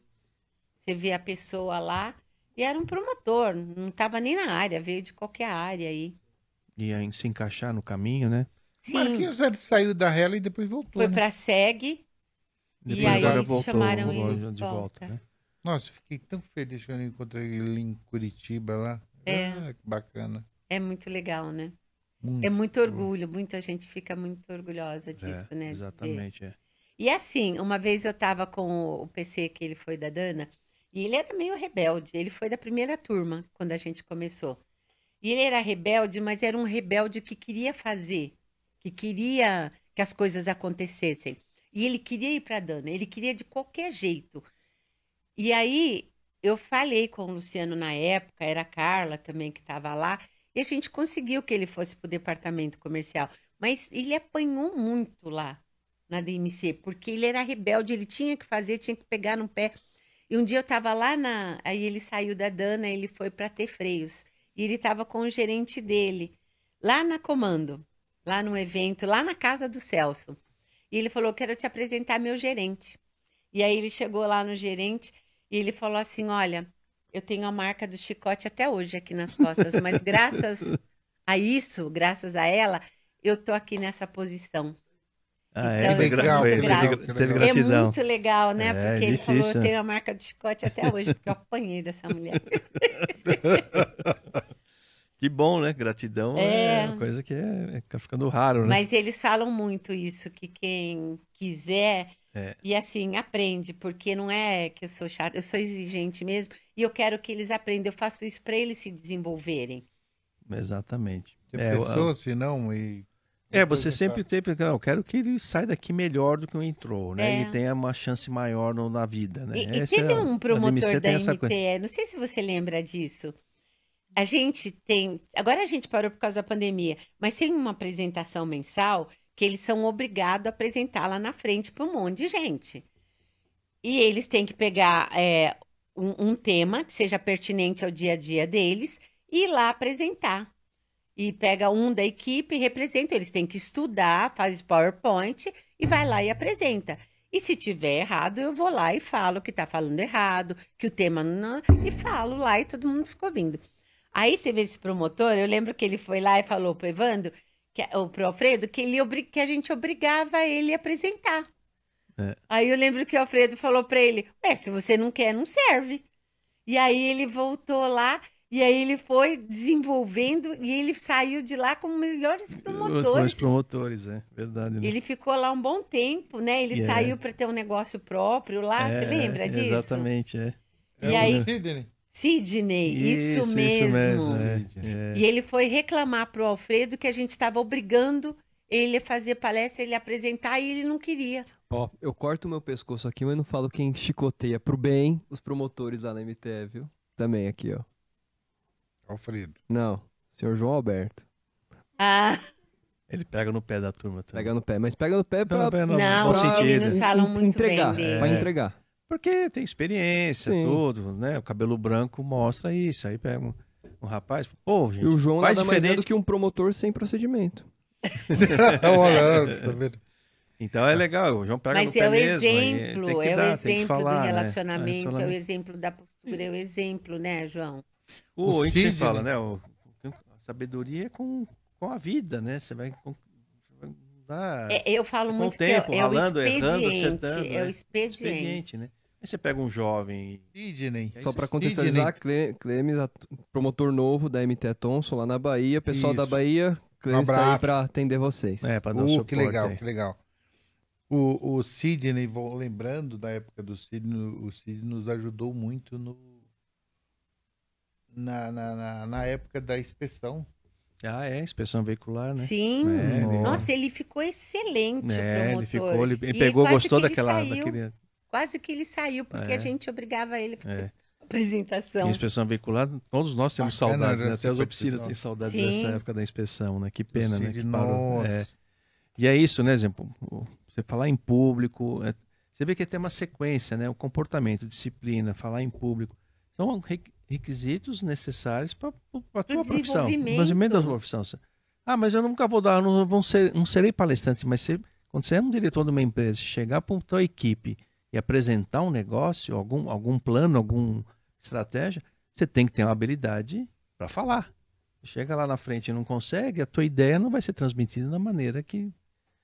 Você vê a pessoa lá e era um promotor, não estava nem na área, veio de qualquer área aí. Ia se encaixar no caminho, né? Sim. Marquinhos ele saiu da Rela e depois voltou. Foi né? para a SEG, depois e aí voltou, chamaram ele de volta. volta né? Nossa, fiquei tão feliz quando encontrei ele em Curitiba lá. É. Ah, que bacana. É muito legal, né? Muito é muito orgulho, muita gente fica muito orgulhosa é, disso, é, né? Exatamente, é. E assim, uma vez eu estava com o PC que ele foi da Dana, e ele era meio rebelde. Ele foi da primeira turma, quando a gente começou. E ele era rebelde, mas era um rebelde que queria fazer, que queria que as coisas acontecessem. E ele queria ir para Dana, ele queria de qualquer jeito. E aí eu falei com o Luciano na época, era a Carla também que estava lá, e a gente conseguiu que ele fosse para o departamento comercial. Mas ele apanhou muito lá na DMC, porque ele era rebelde, ele tinha que fazer, tinha que pegar no pé. E um dia eu estava lá na. Aí ele saiu da Dana, ele foi para ter freios. E ele estava com o gerente dele, lá na comando, lá no evento, lá na casa do Celso. E ele falou: Quero te apresentar meu gerente. E aí ele chegou lá no gerente e ele falou assim: Olha, eu tenho a marca do chicote até hoje aqui nas costas, mas graças a isso, graças a ela, eu tô aqui nessa posição. Ah, é? então, é legal, foi, teve, gratidão. É muito legal, né? É, porque ele falou, eu tenho a marca do chicote até hoje, porque eu apanhei dessa mulher. Que bom, né? Gratidão é, é uma coisa que é, é ficando raro, né? Mas eles falam muito isso, que quem quiser é. e assim aprende, porque não é que eu sou chata, eu sou exigente mesmo e eu quero que eles aprendam. Eu faço isso para eles se desenvolverem. Exatamente. Você é, pensou, eu, se não, e é, você sempre teve, eu quero que ele saia daqui melhor do que entrou, né? É. E tenha uma chance maior no, na vida, né? E, e teve é, um promotor da MTE, não sei se você lembra disso. A gente tem, agora a gente parou por causa da pandemia, mas tem uma apresentação mensal que eles são obrigados a apresentar lá na frente para um monte de gente. E eles têm que pegar é, um, um tema que seja pertinente ao dia a dia deles e ir lá apresentar e pega um da equipe e representa. Eles têm que estudar, faz PowerPoint e vai lá e apresenta. E se tiver errado, eu vou lá e falo que está falando errado, que o tema não. E falo lá e todo mundo ficou vindo. Aí teve esse promotor, eu lembro que ele foi lá e falou pro Evandro, que, ou pro Alfredo, que, ele, que a gente obrigava ele a apresentar. É. Aí eu lembro que o Alfredo falou para ele: Ué, se você não quer, não serve. E aí ele voltou lá e aí ele foi desenvolvendo e ele saiu de lá como melhores promotores. Os promotores, é verdade. Né? Ele ficou lá um bom tempo, né? Ele yeah. saiu para ter um negócio próprio lá, é, você lembra disso? Exatamente, é. E é aí, Sidney. Sidney, isso, isso mesmo. Isso mesmo. É, e ele foi reclamar para o Alfredo que a gente estava obrigando ele a fazer palestra, ele apresentar e ele não queria. Ó, eu corto meu pescoço aqui, mas não falo quem chicoteia pro bem os promotores lá na MTE, viu? Também aqui, ó. Alfredo. Não, senhor João Alberto. Ah. Ele pega no pé da turma também. Pega no pé, mas pega no pé pra... Pé no, não, os meninos falam muito entregar, bem dele. Pra entregar. Porque tem experiência, Sim. tudo, né? O cabelo branco mostra isso. Aí pega um, um rapaz, pô, gente, E o João nada diferente... mais é do que um promotor sem procedimento. tá vendo? Então é legal, o João pega Mas no é o exemplo, é o exemplo falar, do relacionamento, né? é o exemplo da postura, é o exemplo, né, João? O, o a gente Cid, fala, né? O, a sabedoria é com, com a vida, né? Você vai, dar, é, eu falo muito tempo, que é, é ralando, o expediente, errando, acertando, é o né? expediente. expediente né? Aí você pega um jovem. Sidney. Só para contextualizar, Clemes, promotor novo da MT Thomson lá na Bahia. Pessoal Isso. da Bahia, Clemes um tá aí para atender vocês. É, para dar uh, Que legal, aí. que legal. O, o Sidney, lembrando da época do Sidney, o Sidney nos ajudou muito no, na, na, na, na época da inspeção. Ah, é, inspeção veicular, né? Sim. É, Nossa, ele ficou excelente, é, promotor. Ele, ficou, ele, ele pegou, gostou daquela, saiu, daquele... Quase que ele saiu, porque é. a gente obrigava ele a fazer é. apresentação. E inspeção veicular, todos nós temos Bacana, saudades, né? Até as oficinas têm saudades Sim. dessa época da inspeção, né? Que pena, né? Que parou. É. E é isso, né, exemplo? Você falar em público, é... você vê que tem uma sequência, né? O comportamento, disciplina, falar em público. São requisitos necessários para a tua profissão. Desenvolvimento da tua profissão. Ah, mas eu nunca vou dar, não, vou ser, não serei palestrante, mas você, quando você é um diretor de uma empresa, chegar para a tua equipe e apresentar um negócio, algum, algum plano, alguma estratégia, você tem que ter uma habilidade para falar. Chega lá na frente e não consegue, a tua ideia não vai ser transmitida da maneira que,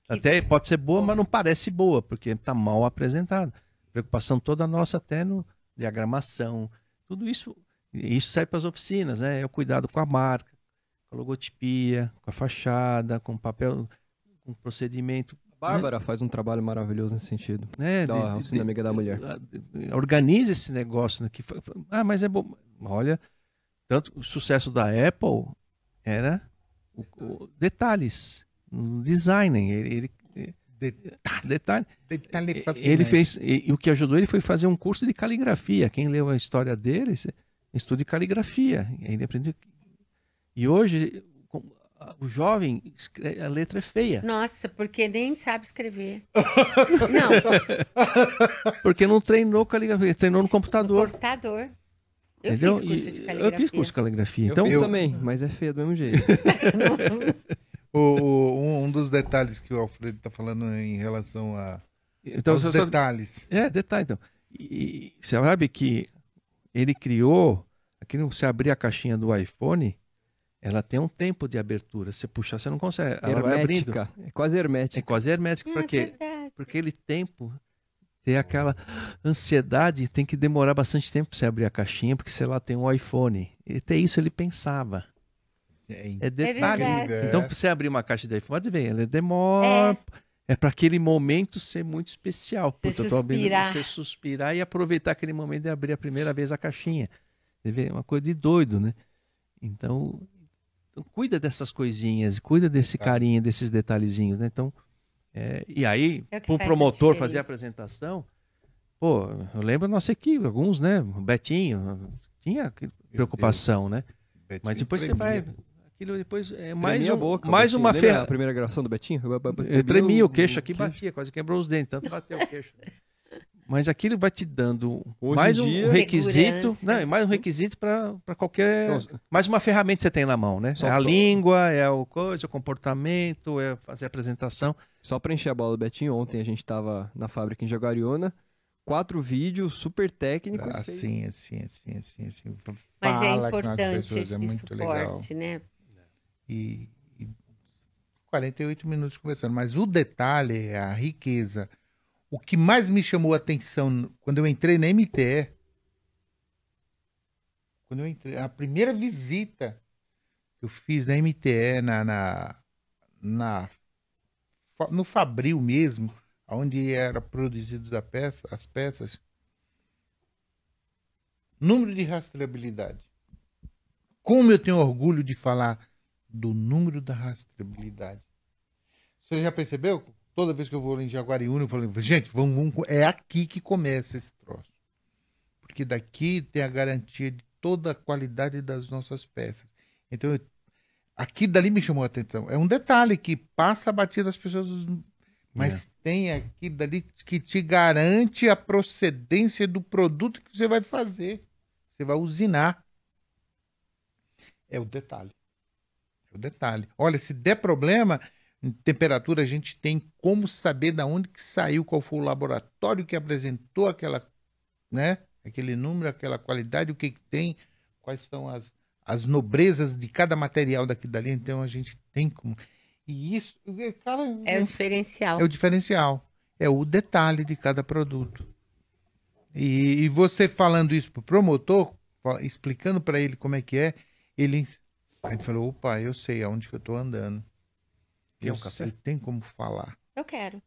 que até pode ser boa, mas não parece boa, porque está mal apresentada. Preocupação toda nossa até no diagramação, tudo isso isso serve para as oficinas, né? É o cuidado com a marca, com a logotipia, com a fachada, com o papel, com o procedimento. A Bárbara né? faz um trabalho maravilhoso nesse sentido. É, da de, oficina de, amiga da mulher. Organiza esse negócio, né? Que, ah, mas é bom. Olha, tanto o sucesso da Apple era o, o detalhes, o design. Ele, ele detalhe. detalhe. detalhe ele fez e, e, o que ajudou ele foi fazer um curso de caligrafia. Quem leu a história dele, estude caligrafia. Ele aprendeu. E hoje o jovem a letra é feia. Nossa, porque nem sabe escrever. não. Porque não treinou caligrafia, treinou no computador. No computador. Eu Entendeu? fiz curso de caligrafia. Eu fiz curso de caligrafia. Eu então, fiz eu... também, mas é feio do mesmo jeito. o, o, um dos detalhes que o Alfredo está falando em relação a então, aos detalhes. É, detalhe. Então. E, você sabe que ele criou, aqui não você abrir a caixinha do iPhone, ela tem um tempo de abertura. Se puxar, você não consegue. Ela hermética. vai abrindo. É quase hermética. É quase hermética. É, Por quê? Porque ele tempo tem aquela ansiedade, tem que demorar bastante tempo para você abrir a caixinha, porque sei lá tem um iPhone. E até isso ele pensava. É, é detalhe. É então, para você abrir uma caixa de iPhone, pode ver, ela demora. É, é para aquele momento ser muito especial. Você Puta, suspirar. você suspirar e aproveitar aquele momento de abrir a primeira vez a caixinha. Você vê, é uma coisa de doido, né? Então, então cuida dessas coisinhas, cuida desse carinho, desses detalhezinhos, né? Então, é, e aí, é para o promotor fazer a apresentação, pô, eu lembro da nossa equipe, alguns, né? O Betinho, tinha preocupação, né? Betinho Mas depois você vai. Aquilo depois é mais, um, boca, mais uma ferramenta. a primeira gravação do Betinho? Eu tremia o queixo aqui, batia, quase quebrou os dentes, tanto bateu o queixo. Mas aquilo vai te dando Hoje mais um dia, requisito, né? mais um requisito para qualquer, então, mais uma ferramenta que você tem na mão, né? Só, é a só... língua, é o coisa, o comportamento, é fazer a apresentação. Só para encher a bola do Betinho, ontem a gente estava na fábrica em Jaguariúna, quatro vídeos super técnicos. Ah, assim, assim, assim, assim, assim. Mas é importante esse é muito suporte, legal. né? E, e 48 minutos conversando. Mas o detalhe, a riqueza, o que mais me chamou a atenção quando eu entrei na MTE, quando eu entrei, a primeira visita que eu fiz na MTE, na, na, na no Fabril mesmo, onde eram produzidas peça, as peças, número de rastreabilidade. Como eu tenho orgulho de falar do número da rastreabilidade. Você já percebeu? Toda vez que eu vou em Jaguariúna, eu falo, gente, vamos, vamos, é aqui que começa esse troço. Porque daqui tem a garantia de toda a qualidade das nossas peças. Então, eu, aqui dali me chamou a atenção. É um detalhe que passa a batida das pessoas, mas é. tem aqui dali que te garante a procedência do produto que você vai fazer. Você vai usinar. É o detalhe. É o detalhe. Olha, se der problema, temperatura, a gente tem como saber da onde que saiu, qual foi o laboratório que apresentou aquela, né? Aquele número, aquela qualidade, o que, que tem, quais são as, as nobrezas de cada material daqui dali. Então a gente tem como. E isso, cara, é o diferencial. É o diferencial. É o detalhe de cada produto. E, e você falando isso pro promotor, explicando para ele como é que é, ele, a gente falou, opa, eu sei aonde que eu tô andando. Tem um café? Sei, tem como falar. Eu quero.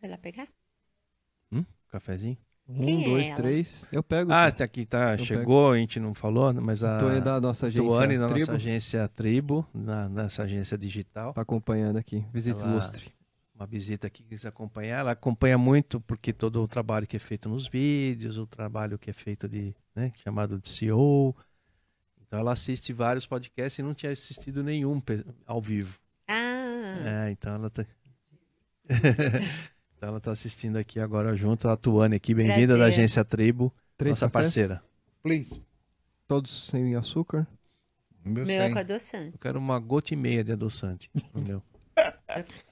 Vai lá pegar? Hum? Cafezinho? Um, Quem é dois, é três. Eu pego. Ah, tá aqui tá. Eu chegou, pego. a gente não falou, mas a. Tuane da nossa agência. Tuane da nossa agência Tribo, na, nessa agência digital. Tá acompanhando aqui. Visita ela, ilustre. Uma visita aqui quis acompanhar. Ela acompanha muito porque todo o trabalho que é feito nos vídeos, o trabalho que é feito de, né, chamado de CEO, então ela assiste vários podcasts e não tinha assistido nenhum ao vivo. Ah! É, então ela tá. então ela tá assistindo aqui agora junto, a Tuane aqui, bem-vinda da agência Tribo, Três nossa cafés? parceira. Please. Todos sem açúcar? Meu, meu é com adoçante. Eu quero uma gota e meia de adoçante meu.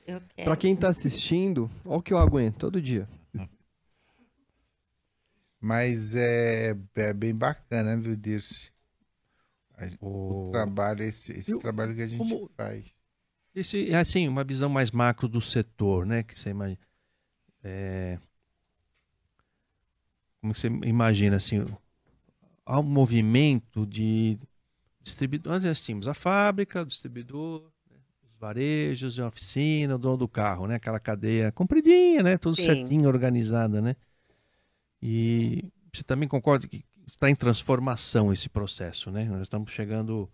eu, eu Pra quem tá assistindo, olha o que eu aguento todo dia. Mas é, é bem bacana, viu, Dirce? O, o trabalho, esse, esse eu, trabalho que a gente como, faz. Esse, é assim, uma visão mais macro do setor, né? Que você imagina. É, como você imagina, assim, há um movimento de distribuidor. Antes nós tínhamos a fábrica, o distribuidor, né? os varejos, a oficina, o dono do carro, né? Aquela cadeia compridinha, né? Tudo Sim. certinho, organizada, né? E você também concorda que está em transformação esse processo, né? Nós estamos chegando.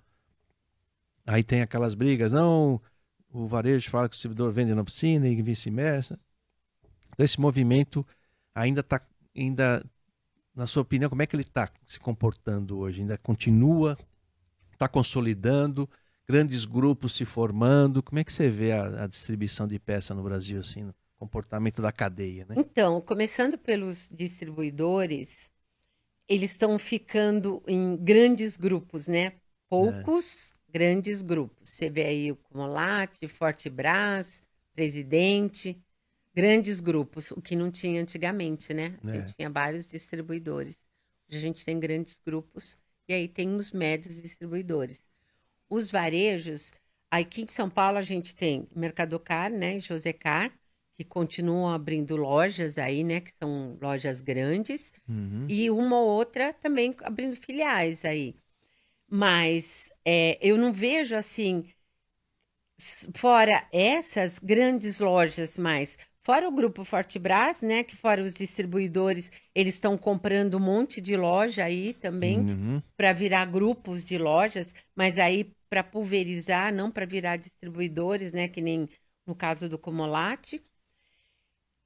Aí tem aquelas brigas, não, o varejo fala que o servidor vende na piscina e vice-versa. Então, esse movimento ainda está, ainda, na sua opinião, como é que ele está se comportando hoje? Ainda continua, está consolidando, grandes grupos se formando. Como é que você vê a, a distribuição de peça no Brasil, assim, comportamento da cadeia, né? Então, começando pelos distribuidores, eles estão ficando em grandes grupos, né? Poucos é. grandes grupos. Você vê aí o Comolate, Forte Brás, Presidente, grandes grupos, o que não tinha antigamente, né? A gente é. tinha vários distribuidores. Hoje a gente tem grandes grupos e aí tem os médios distribuidores. Os varejos, aqui em São Paulo a gente tem Mercadocar, né, Josecar, que continuam abrindo lojas aí, né? Que são lojas grandes. Uhum. E uma ou outra também abrindo filiais aí. Mas é, eu não vejo assim, fora essas grandes lojas mais, fora o grupo Fortebras, né? Que fora os distribuidores, eles estão comprando um monte de loja aí também uhum. para virar grupos de lojas, mas aí para pulverizar, não para virar distribuidores, né? Que nem no caso do Comolate.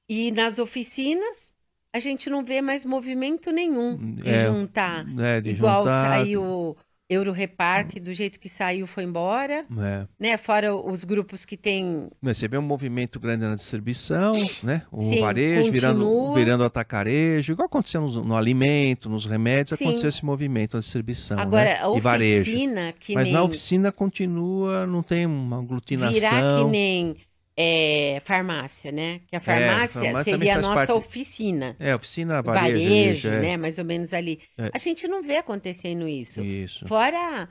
E nas oficinas, a gente não vê mais movimento nenhum de é, juntar. É, de igual juntar... saiu Euro Repark, do jeito que saiu, foi embora. É. Né? Fora os grupos que tem. Você vê um movimento grande na distribuição, né? O Sim, varejo virando, virando atacarejo, igual aconteceu no, no alimento, nos remédios, Sim. aconteceu esse movimento na distribuição. Agora, né? a oficina, que Mas nem... na oficina continua, não tem uma aglutinação. Virar que nem é, farmácia, né? Que a farmácia, é, farmácia seria a nossa parte... oficina. É, oficina, varejo, varejo é. né? Mais ou menos ali. É. A gente não vê acontecendo isso. Isso. Fora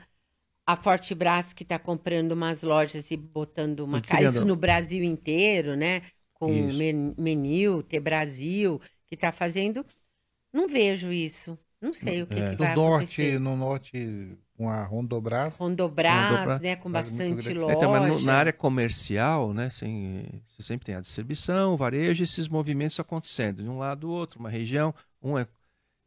a Forte Brás que está comprando umas lojas e botando uma cara, isso no Brasil inteiro, né? Com isso. Menil, T Brasil, que está fazendo. Não vejo isso. Não sei o que, é. que vai no acontecer. Norte, no norte com a Rondobras. Rondobras, Rondobras né, com bastante loja. Então, mas na área comercial, né, assim, você sempre tem a distribuição, o varejo, esses movimentos acontecendo de um lado do outro, uma região, um é,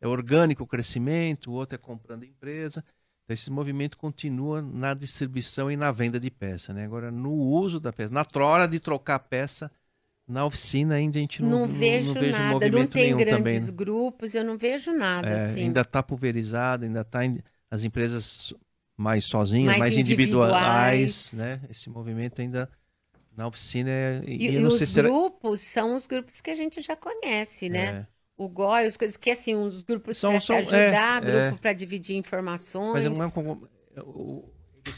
é orgânico o crescimento, o outro é comprando empresa. Então, esse movimento continua na distribuição e na venda de peça, né? Agora, no uso da peça, na hora de trocar a peça, na oficina ainda a gente não, não vejo não, vejo nada, movimento não tem grandes também. Né? grupos, eu não vejo nada é, assim. Ainda está pulverizado, ainda está as empresas mais sozinhas, mais, mais individuais, individuais, né? Esse movimento ainda na oficina é, e, e os se grupos são os grupos que a gente já conhece, né? É. O GOI, as coisas que assim, os grupos para se ajudar, é, grupo é. para dividir informações. Mas não é como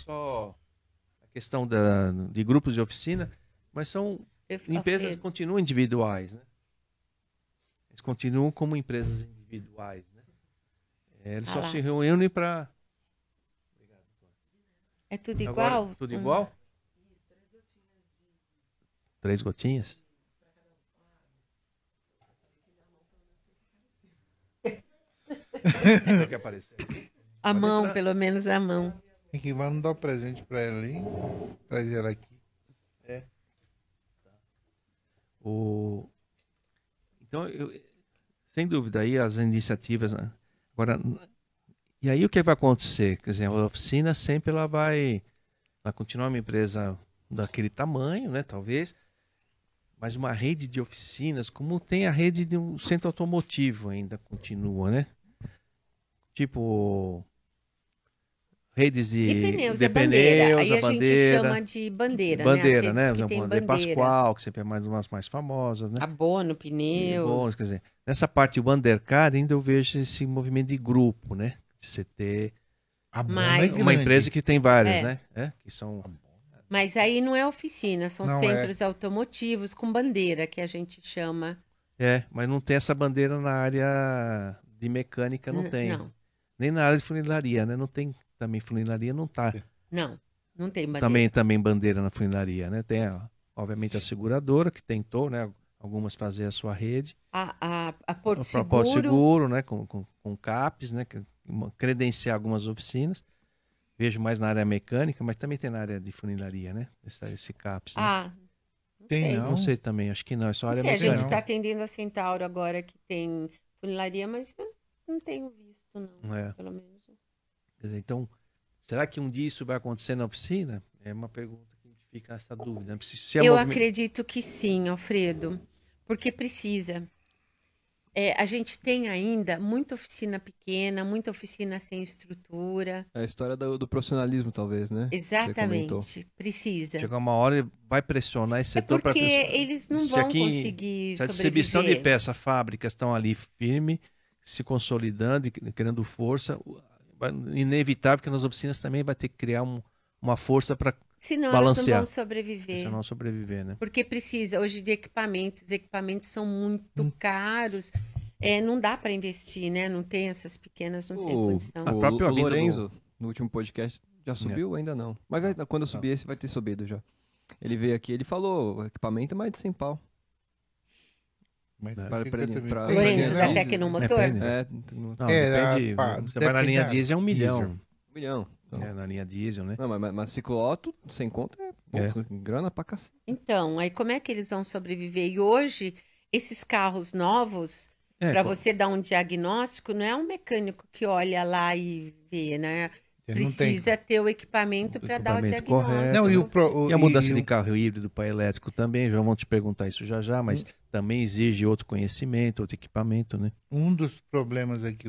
só a questão da, de grupos de oficina, mas são empresas que continuam individuais, né? Eles continuam como empresas individuais. É, eles ah só lá. se reúnem para. É tudo igual? Agora, tudo igual? Três gotinhas? Tem que aparecer. A mão, entrar. pelo menos a mão. Tem que vamos dar um presente para ela ali. Trazer ela aqui. É. O... Então, eu... sem dúvida, aí as iniciativas. Né? Agora, e aí o que vai acontecer? Quer dizer, a oficina sempre ela vai, vai continuar uma empresa daquele tamanho, né? Talvez, mas uma rede de oficinas, como tem a rede de um centro automotivo ainda continua, né? Tipo redes de, de pneus, de pneus, bandeira. Aí a, a bandeira, gente chama de bandeira, bandeira né? né? Que bandeira Pascoal, que sempre é mais umas mais famosas, né? Abono, pneus. Abonos, quer dizer, nessa parte do Undercar ainda eu vejo esse movimento de grupo, né? De você ter mais uma empresa que tem várias, é. né? É, que são mas aí não é oficina, são não é. centros é. automotivos com bandeira que a gente chama. É, mas não tem essa bandeira na área de mecânica, não N tem. Não. Nem na área de funilaria, né? Não tem também funilaria não tá. Não, não tem bandeira. Também, também bandeira na funilaria, né? Tem, obviamente, a seguradora que tentou, né? Algumas fazer a sua rede. A, a, a Porto a, Seguro. Porto Seguro, né? Com, com, com CAPES, né? Credenciar algumas oficinas. Vejo mais na área mecânica, mas também tem na área de funilaria, né? Esse, esse CAPES. Né? Ah, tem, não? Não sei também, acho que não, é só área sei, mecânica. A gente está atendendo a Centauro agora que tem funilaria, mas eu não tenho visto, não. É. Pelo menos. Dizer, então, será que um dia isso vai acontecer na oficina? É uma pergunta que fica essa dúvida. Se Eu movimento... acredito que sim, Alfredo, porque precisa. É, a gente tem ainda muita oficina pequena, muita oficina sem estrutura. É a história do, do profissionalismo, talvez, né? Exatamente. Precisa. Chega uma hora e vai pressionar esse é setor é porque pra... eles não se vão aqui, conseguir se a distribuição de peça, fábricas estão ali firme, se consolidando e criando força inevitável que nas oficinas também vai ter que criar um, uma força para Senão balancear. Senão não vão sobreviver. Senão sobreviver, né? Porque precisa, hoje, de equipamentos. Os equipamentos são muito hum. caros. É, não dá para investir, né? Não tem essas pequenas, não o, tem condição. O, próprio o Lorenzo, do... no último podcast, já subiu? É. Ainda não. Mas vai, quando eu subir esse, vai ter subido já. Ele veio aqui, ele falou, equipamento é mais de 100 pau. Mas é. para, para, para, Lourenço da Tecnomotor? É, não, é, não, é, depende. A, você vai na linha diesel é um milhão. Um milhão. Então. É, na linha diesel, né? Não, mas, mas ciclo-auto, sem conta, é, pouco, é. grana pra cacete. Então, aí como é que eles vão sobreviver? E hoje, esses carros novos, é, para você dar um diagnóstico, não é um mecânico que olha lá e vê, né? Precisa ter o equipamento para dar o diagnóstico. Correto, não, e, o pro, o, e a mudança e de carro híbrido para elétrico também, já vão te perguntar isso já já, mas um, também exige outro conhecimento, outro equipamento, né? Um dos problemas aqui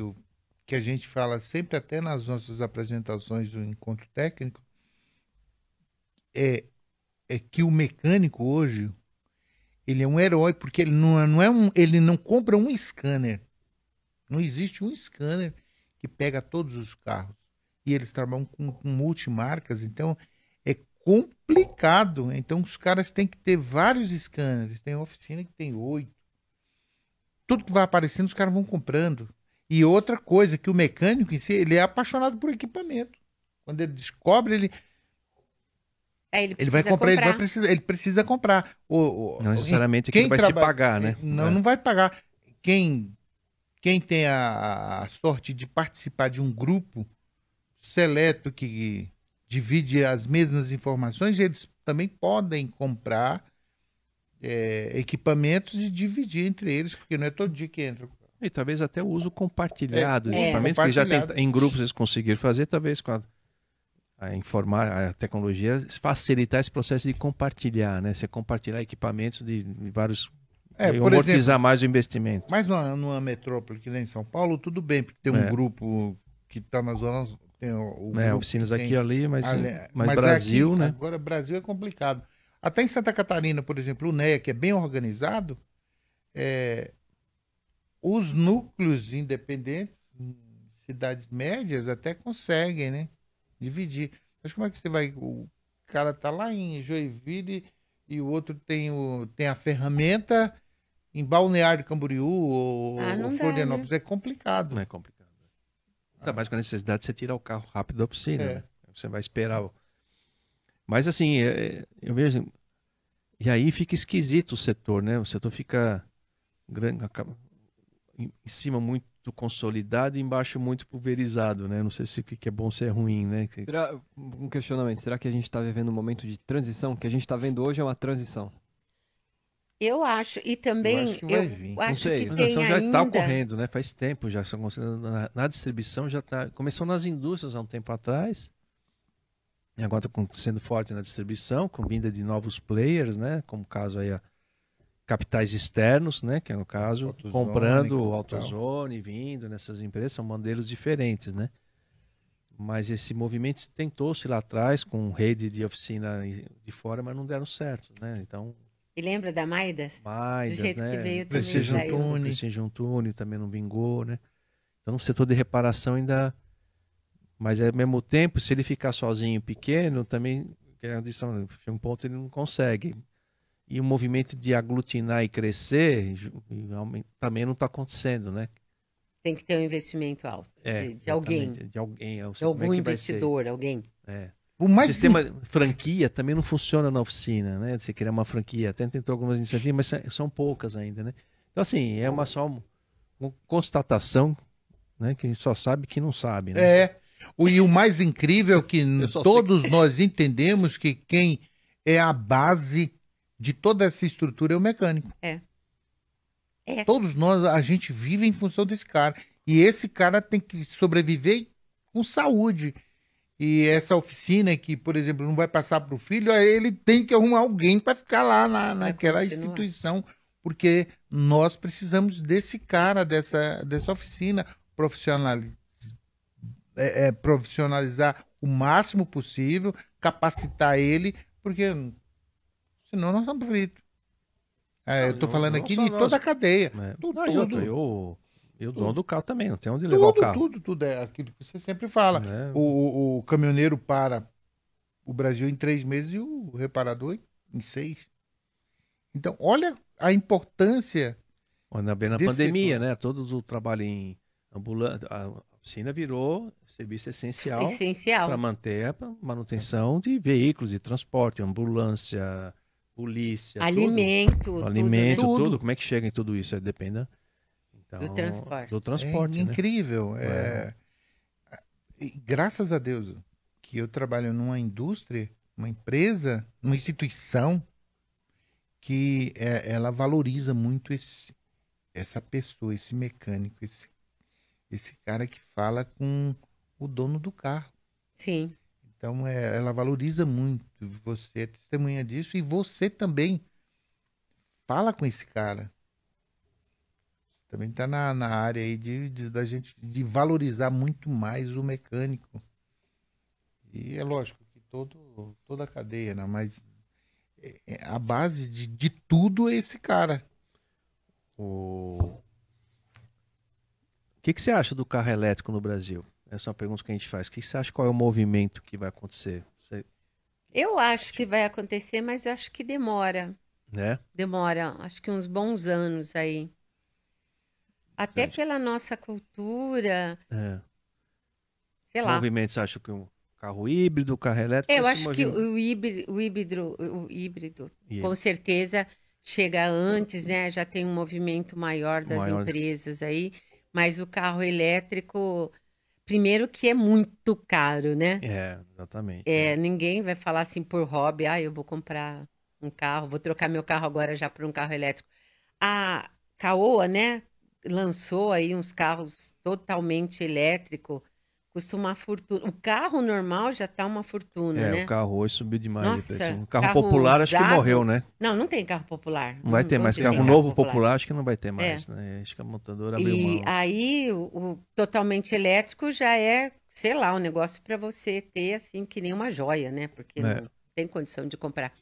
que a gente fala sempre até nas nossas apresentações do encontro técnico é, é que o mecânico hoje ele é um herói porque ele não, é, não é um ele não compra um scanner não existe um scanner que pega todos os carros e eles trabalham com, com multimarcas, então é complicado. Então os caras têm que ter vários scanners. Tem oficina que tem oito. Tudo que vai aparecendo, os caras vão comprando. E outra coisa, que o mecânico em si, ele é apaixonado por equipamento. Quando ele descobre, ele. É, ele, ele, vai comprar, comprar, Ele, vai precisar, ele precisa comprar. O, o não necessariamente quem vai trabalha, se pagar, né? Não, é. não vai pagar. Quem, quem tem a, a sorte de participar de um grupo seleto que divide as mesmas informações, eles também podem comprar é, equipamentos e dividir entre eles, porque não é todo dia que entra. E talvez até o uso compartilhado é, de equipamentos, que já tem, em grupos eles conseguiram fazer, talvez com a, a, informar, a tecnologia, facilitar esse processo de compartilhar, né? Você compartilhar equipamentos de, de vários é, por amortizar exemplo, mais o investimento. Mas numa, numa metrópole que nem São Paulo, tudo bem, porque tem um é. grupo que está na zona tem o, o é, oficinas aqui e ali, mas, ali, mas, mas Brasil, aqui, né? Agora, Brasil é complicado. Até em Santa Catarina, por exemplo, o NEA, que é bem organizado, é, os núcleos independentes, cidades médias, até conseguem, né? Dividir. Mas como é que você vai. O cara tá lá em Joinville e o outro tem, o, tem a ferramenta em Balneário Camboriú ou, ah, ou Florianópolis. Né? É complicado. Não é complicado. Ainda mais com a necessidade de você tirar o carro rápido da oficina. É. Né? Você vai esperar. O... Mas assim, é, é, eu vejo. E aí fica esquisito o setor, né? O setor fica grande, em cima muito consolidado e embaixo muito pulverizado, né? Não sei se o que é bom se é ruim, né? Será, um questionamento, será que a gente está vivendo um momento de transição? O que a gente está vendo hoje é uma transição. Eu acho, e também eu acho que, vai vir. acho que a tem já está ocorrendo, né? Faz tempo já. Na, na distribuição já está. Começou nas indústrias há um tempo atrás. E agora está sendo forte na distribuição, com vinda de novos players, né? Como o caso aí, a capitais externos, né? Que é no caso, Autozone, comprando o AutoZone, vindo nessas empresas, são modelos diferentes, né? Mas esse movimento tentou-se lá atrás com rede de oficina de fora, mas não deram certo, né? Então e lembra da Maidas? Maidas, Do jeito né? que veio Precision Tune. Precision Tune também não vingou, né? Então o setor de reparação ainda... Mas ao mesmo tempo, se ele ficar sozinho pequeno, também chega um ponto ele não consegue. E o movimento de aglutinar e crescer também não está acontecendo, né? Tem que ter um investimento alto é, de, de alguém. De alguém. De algum é investidor, alguém. É. O, mais sistema sim... franquia também não funciona na oficina, né? Você criar uma franquia, até tentou algumas iniciativas, mas são poucas ainda, né? Então, assim, é uma só uma, uma constatação, né? Que a gente só sabe que não sabe, né? É. O, e o mais incrível é que todos sei... nós entendemos que quem é a base de toda essa estrutura é o mecânico. É. é. Todos nós, a gente vive em função desse cara. E esse cara tem que sobreviver com saúde. E essa oficina que, por exemplo, não vai passar para o filho, ele tem que arrumar alguém para ficar lá na, naquela instituição, porque nós precisamos desse cara, dessa, dessa oficina, profissionaliz... É, é, profissionalizar o máximo possível, capacitar ele, porque senão nós estamos fritos. É, eu estou falando aqui de toda a cadeia. É. Tudo, não, tudo. Eu, e o dono do carro também, não tem onde levar tudo, o carro. Tudo, tudo, é aquilo que você sempre fala. É. O, o, o, caminhoneiro para o Brasil em três meses e o reparador em seis. Então, olha a importância. Na, na pandemia, setor. né? Todo o trabalho em ambulância, a oficina virou serviço essencial, essencial. para manter a manutenção de veículos de transporte, ambulância, polícia, alimento, tudo. tudo alimento, tudo. tudo. Como é que chega em tudo isso? É, depende então, do transporte. Do transporte. É né? incrível. É... é. Graças a Deus que eu trabalho numa indústria, uma empresa, uma instituição que é, ela valoriza muito esse, essa pessoa, esse mecânico, esse, esse cara que fala com o dono do carro. Sim. Então é, ela valoriza muito. Você é testemunha disso e você também fala com esse cara. Também está na, na área aí de, de, da gente de valorizar muito mais o mecânico. E é lógico que todo, toda a cadeia, né? mas é, é a base de, de tudo é esse cara. O... o que, que você acha do carro elétrico no Brasil? Essa é uma pergunta que a gente faz. O que você acha qual é o movimento que vai acontecer? Você... Eu acho que vai acontecer, mas eu acho que demora. Né? Demora, acho que uns bons anos aí. Até Entendi. pela nossa cultura. É. Sei lá. Movimentos, acho que um carro híbrido, carro elétrico. Eu acho movimento... que o híbrido, o híbrido, o híbrido com certeza chega antes, né? Já tem um movimento maior das maior... empresas aí, mas o carro elétrico, primeiro que é muito caro, né? É, exatamente. É, é. ninguém vai falar assim por hobby, ah, eu vou comprar um carro, vou trocar meu carro agora já por um carro elétrico. A Caoa, né, lançou aí uns carros totalmente elétrico custa uma fortuna. O carro normal já tá uma fortuna, é, né? o carro hoje subiu demais. Nossa, o carro, carro popular usado... acho que morreu, né? Não, não tem carro popular. Não vai ter mais. Carro novo popular. popular. acho que não vai ter mais, é. né? Acho que a montadora abriu E aí, o, o, totalmente elétrico já é, sei lá, um negócio para você ter, assim, que nem uma joia, né? Porque é. não tem condição de comprar.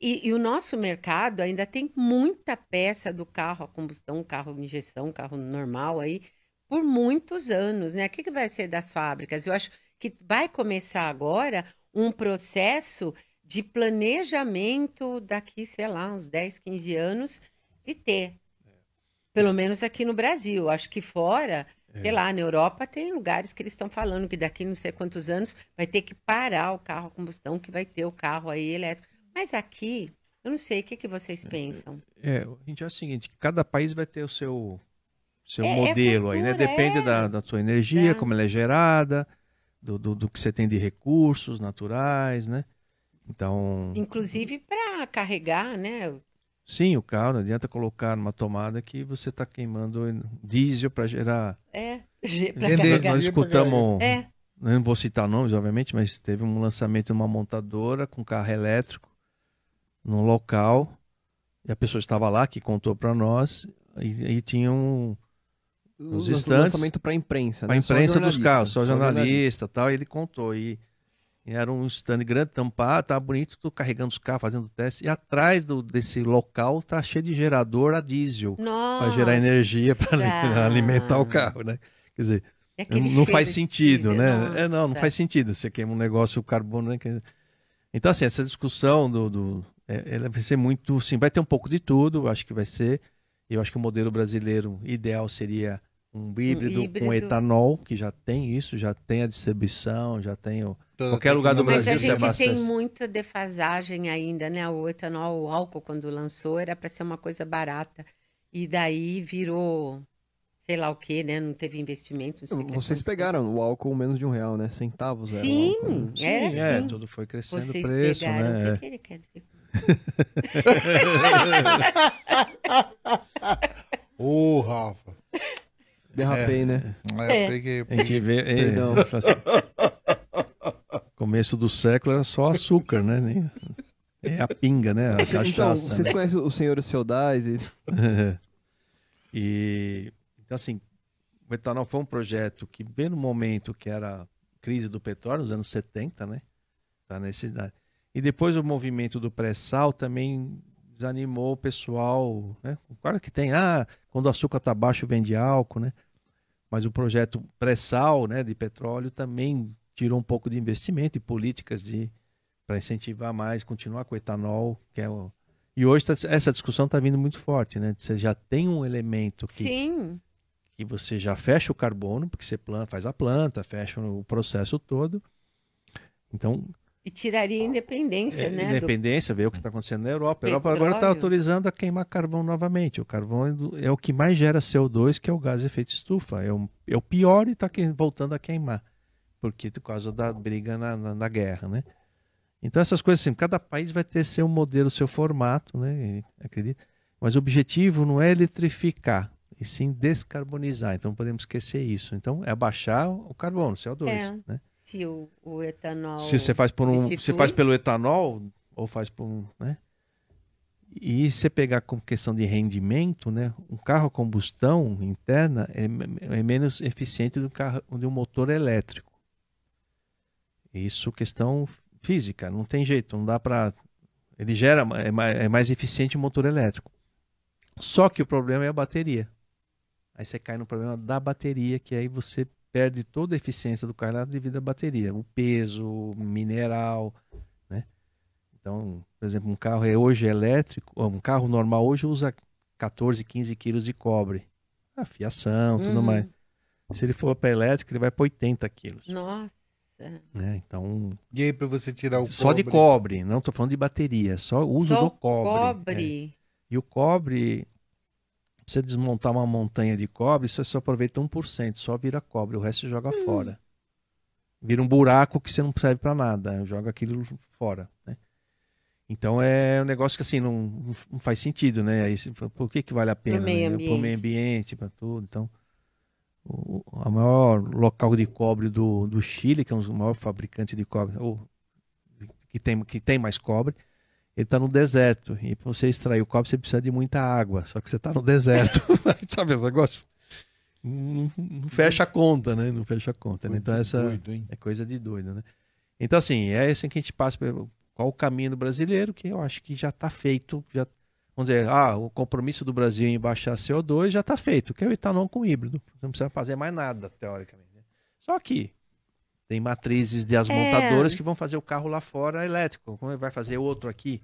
E, e, o nosso mercado ainda tem muita peça do carro a combustão, carro injeção, carro normal aí, por muitos anos, né? O que, que vai ser das fábricas? Eu acho que vai começar agora um processo de planejamento daqui, sei lá, uns 10, 15 anos, de ter. Pelo menos aqui no Brasil. Acho que fora, é. sei lá, na Europa tem lugares que eles estão falando que daqui não sei quantos anos vai ter que parar o carro a combustão, que vai ter o carro aí elétrico. Mas aqui, eu não sei, o que, que vocês pensam? É, é, a gente é o seguinte, cada país vai ter o seu seu é, é modelo é aí, né? Depende da, da sua energia, como ela é gerada, do, do, do, que você tem de recursos naturais, né? Então. Inclusive para carregar, né? Sim, o carro não adianta colocar numa tomada que você está queimando diesel para gerar. É, para carregar. Nós escutamos. É. Não vou citar nomes, obviamente, mas teve um lançamento de uma montadora com carro elétrico num local e a pessoa estava lá que contou para nós e, e tinha um, os estantes. lançamento para imprensa, Para né? imprensa dos carros, só, só jornalista, jornalista tal. E ele contou. E, e, era um stand grande, tampado, tá bonito, tô carregando os carros, fazendo teste. E atrás do, desse local tá cheio de gerador a diesel. Para gerar energia para alimentar o carro, né? Quer dizer, não faz sentido, né? Nossa. É, não, não faz sentido. Você queima um negócio, o carbono, né? Então, assim, essa discussão do, do é, ela vai ser muito, sim, vai ter um pouco de tudo, acho que vai ser. Eu acho que o modelo brasileiro ideal seria um híbrido, um híbrido, com etanol, que já tem isso, já tem a distribuição, já tem o... Qualquer lugar do Brasil Mas a gente tem muita defasagem ainda, né? O etanol, o álcool, quando lançou, era para ser uma coisa barata. E daí virou, sei lá o que, né? Não teve investimento. Não Vocês pegaram o álcool menos de um real, né? Centavos Sim, era Sim, era é, assim. tudo foi crescendo o preço, pegaram. né? O que, que ele quer dizer? Ô, oh, Rafa. Derrapei, é, né? É, eu peguei, A gente vê. É, assim, começo do século era só açúcar, né? Nem, é a pinga, né? A cachaça. Então, vocês né? conhecem os senhores feudais e... e. Então, assim, o etanol foi um projeto que, bem no momento que era a crise do petróleo, nos anos 70, né? Tá necessidade. E depois o movimento do pré-sal também desanimou o pessoal, né? Claro que tem, ah, quando o açúcar está baixo vende álcool, né? Mas o projeto pré-sal, né, de petróleo também tirou um pouco de investimento e políticas de para incentivar mais, continuar com o etanol, que é o e hoje tá, essa discussão está vindo muito forte, né? Você já tem um elemento que Sim. que você já fecha o carbono, porque você planta, faz a planta, fecha o processo todo. Então, e tiraria a independência, é, né? Independência, do... ver o que está acontecendo na Europa. A Europa agora está autorizando a queimar carvão novamente. O carvão é, é, o que mais gera CO2, que é o gás efeito estufa. É o, é o pior e está voltando a queimar. porque por causa da briga na, na, na guerra, né? Então essas coisas assim, cada país vai ter seu modelo, seu formato, né? Acredito. Mas o objetivo não é eletrificar, e sim descarbonizar. Então podemos esquecer isso. Então é abaixar o carbono, CO2, é, né? Se o, o, etanol Se você faz por um, substitui... você faz pelo etanol ou faz por um, né? E se pegar com questão de rendimento, né? Um carro a combustão interna é, é menos eficiente do carro de um motor elétrico. Isso questão física, não tem jeito, não dá para ele gera é mais, é mais eficiente o motor elétrico. Só que o problema é a bateria. Aí você cai no problema da bateria, que aí você perde toda a eficiência do carro devido à bateria, o peso, o mineral, né? Então, por exemplo, um carro é hoje elétrico, um carro normal hoje usa 14, 15 quilos de cobre. A fiação, tudo uhum. mais. Se ele for para elétrico, ele vai para 80 quilos. Nossa. Né? Então. E aí, para você tirar o só cobre? de cobre, não estou falando de bateria, só o uso só do cobre. cobre. É. E o cobre, você desmontar uma montanha de cobre, você só aproveita 1%, só vira cobre, o resto você joga hum. fora. Vira um buraco que você não serve para nada, joga aquilo fora. Né? Então é um negócio que assim não, não faz sentido, né? Aí, por que, que vale a pena? Para o meio, né? meio ambiente, para tudo. Então, o a maior local de cobre do, do Chile, que é o maior fabricante de cobre, ou que tem, que tem mais cobre, ele está no deserto. E para você extrair o cobre, você precisa de muita água. Só que você está no deserto. Sabe esse negócio? Não, não, fecha a conta, né? Não fecha a conta. Né? Então, essa doido, é coisa de doido, né? Então, assim, é assim que a gente passa. Qual o caminho do brasileiro, que eu acho que já está feito. Já, vamos dizer, ah, o compromisso do Brasil em baixar CO2 já está feito, que é o etanol com híbrido. Não precisa fazer mais nada, teoricamente. Né? Só que tem matrizes de as é. montadoras que vão fazer o carro lá fora elétrico. Como vai fazer outro aqui?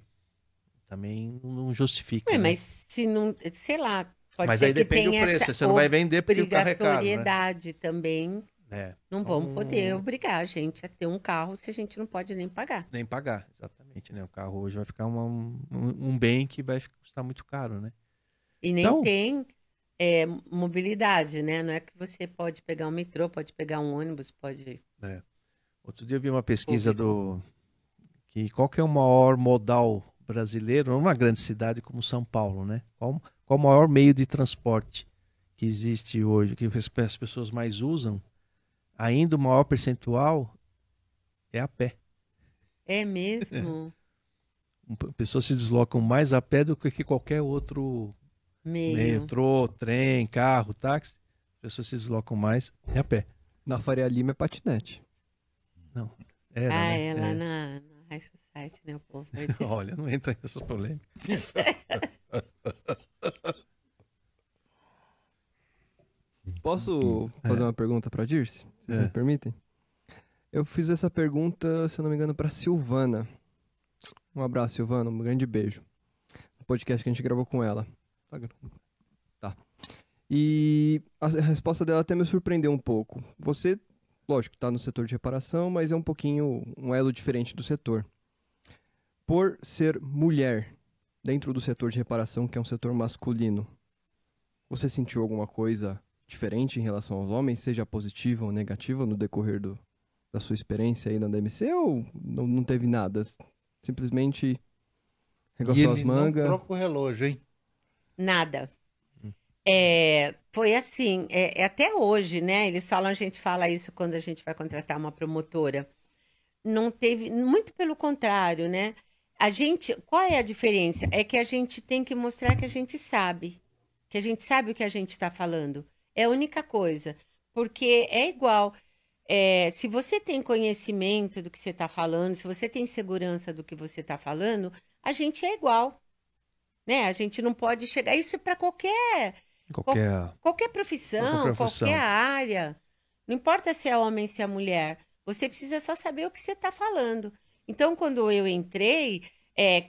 Também não justifica. Ué, né? Mas se não, sei lá, pode mas ser aí que depende tenha do preço. Você não vai vender porque o carro é caro, né? também. É. Não vamos então, poder obrigar a gente a ter um carro se a gente não pode nem pagar. Nem pagar, exatamente, né? O carro hoje vai ficar uma, um, um bem que vai custar muito caro, né? E nem então... tem é, mobilidade, né? Não é que você pode pegar um metrô, pode pegar um ônibus, pode. É. Outro dia eu vi uma pesquisa do que qual que é o maior modal brasileiro numa grande cidade como São Paulo, né? Qual, qual o maior meio de transporte que existe hoje, que as pessoas mais usam? Ainda o maior percentual é a pé. É mesmo? Pessoas se deslocam mais a pé do que qualquer outro meio. metrô, trem, carro, táxi. Pessoas se deslocam mais é a pé. Na Faria Lima é patinete. Não. Era, ah, né? é lá é. na, na High Society, né? O povo vai Olha, não entra nessas polêmicas. Posso fazer é. uma pergunta para Dirce? Se é. me permitem? Eu fiz essa pergunta, se eu não me engano, para Silvana. Um abraço, Silvana. Um grande beijo. O podcast que a gente gravou com ela. E a resposta dela até me surpreendeu um pouco. Você lógico, está no setor de reparação, mas é um pouquinho um elo diferente do setor. Por ser mulher dentro do setor de reparação, que é um setor masculino, você sentiu alguma coisa diferente em relação aos homens, seja positiva ou negativa no decorrer do, da sua experiência aí na DMC ou não, não teve nada? Simplesmente regaçou as mangas? Não troca o relógio, hein? Nada. É, foi assim, é, é, até hoje, né? Eles falam, a gente fala isso quando a gente vai contratar uma promotora. Não teve, muito pelo contrário, né? A gente, qual é a diferença? É que a gente tem que mostrar que a gente sabe, que a gente sabe o que a gente está falando. É a única coisa, porque é igual. É, se você tem conhecimento do que você está falando, se você tem segurança do que você está falando, a gente é igual, né? A gente não pode chegar. Isso é para qualquer Qualquer... qualquer profissão, qualquer profissão, qualquer área. Não importa se é homem, se é mulher. Você precisa só saber o que você está falando. Então, quando eu entrei, é,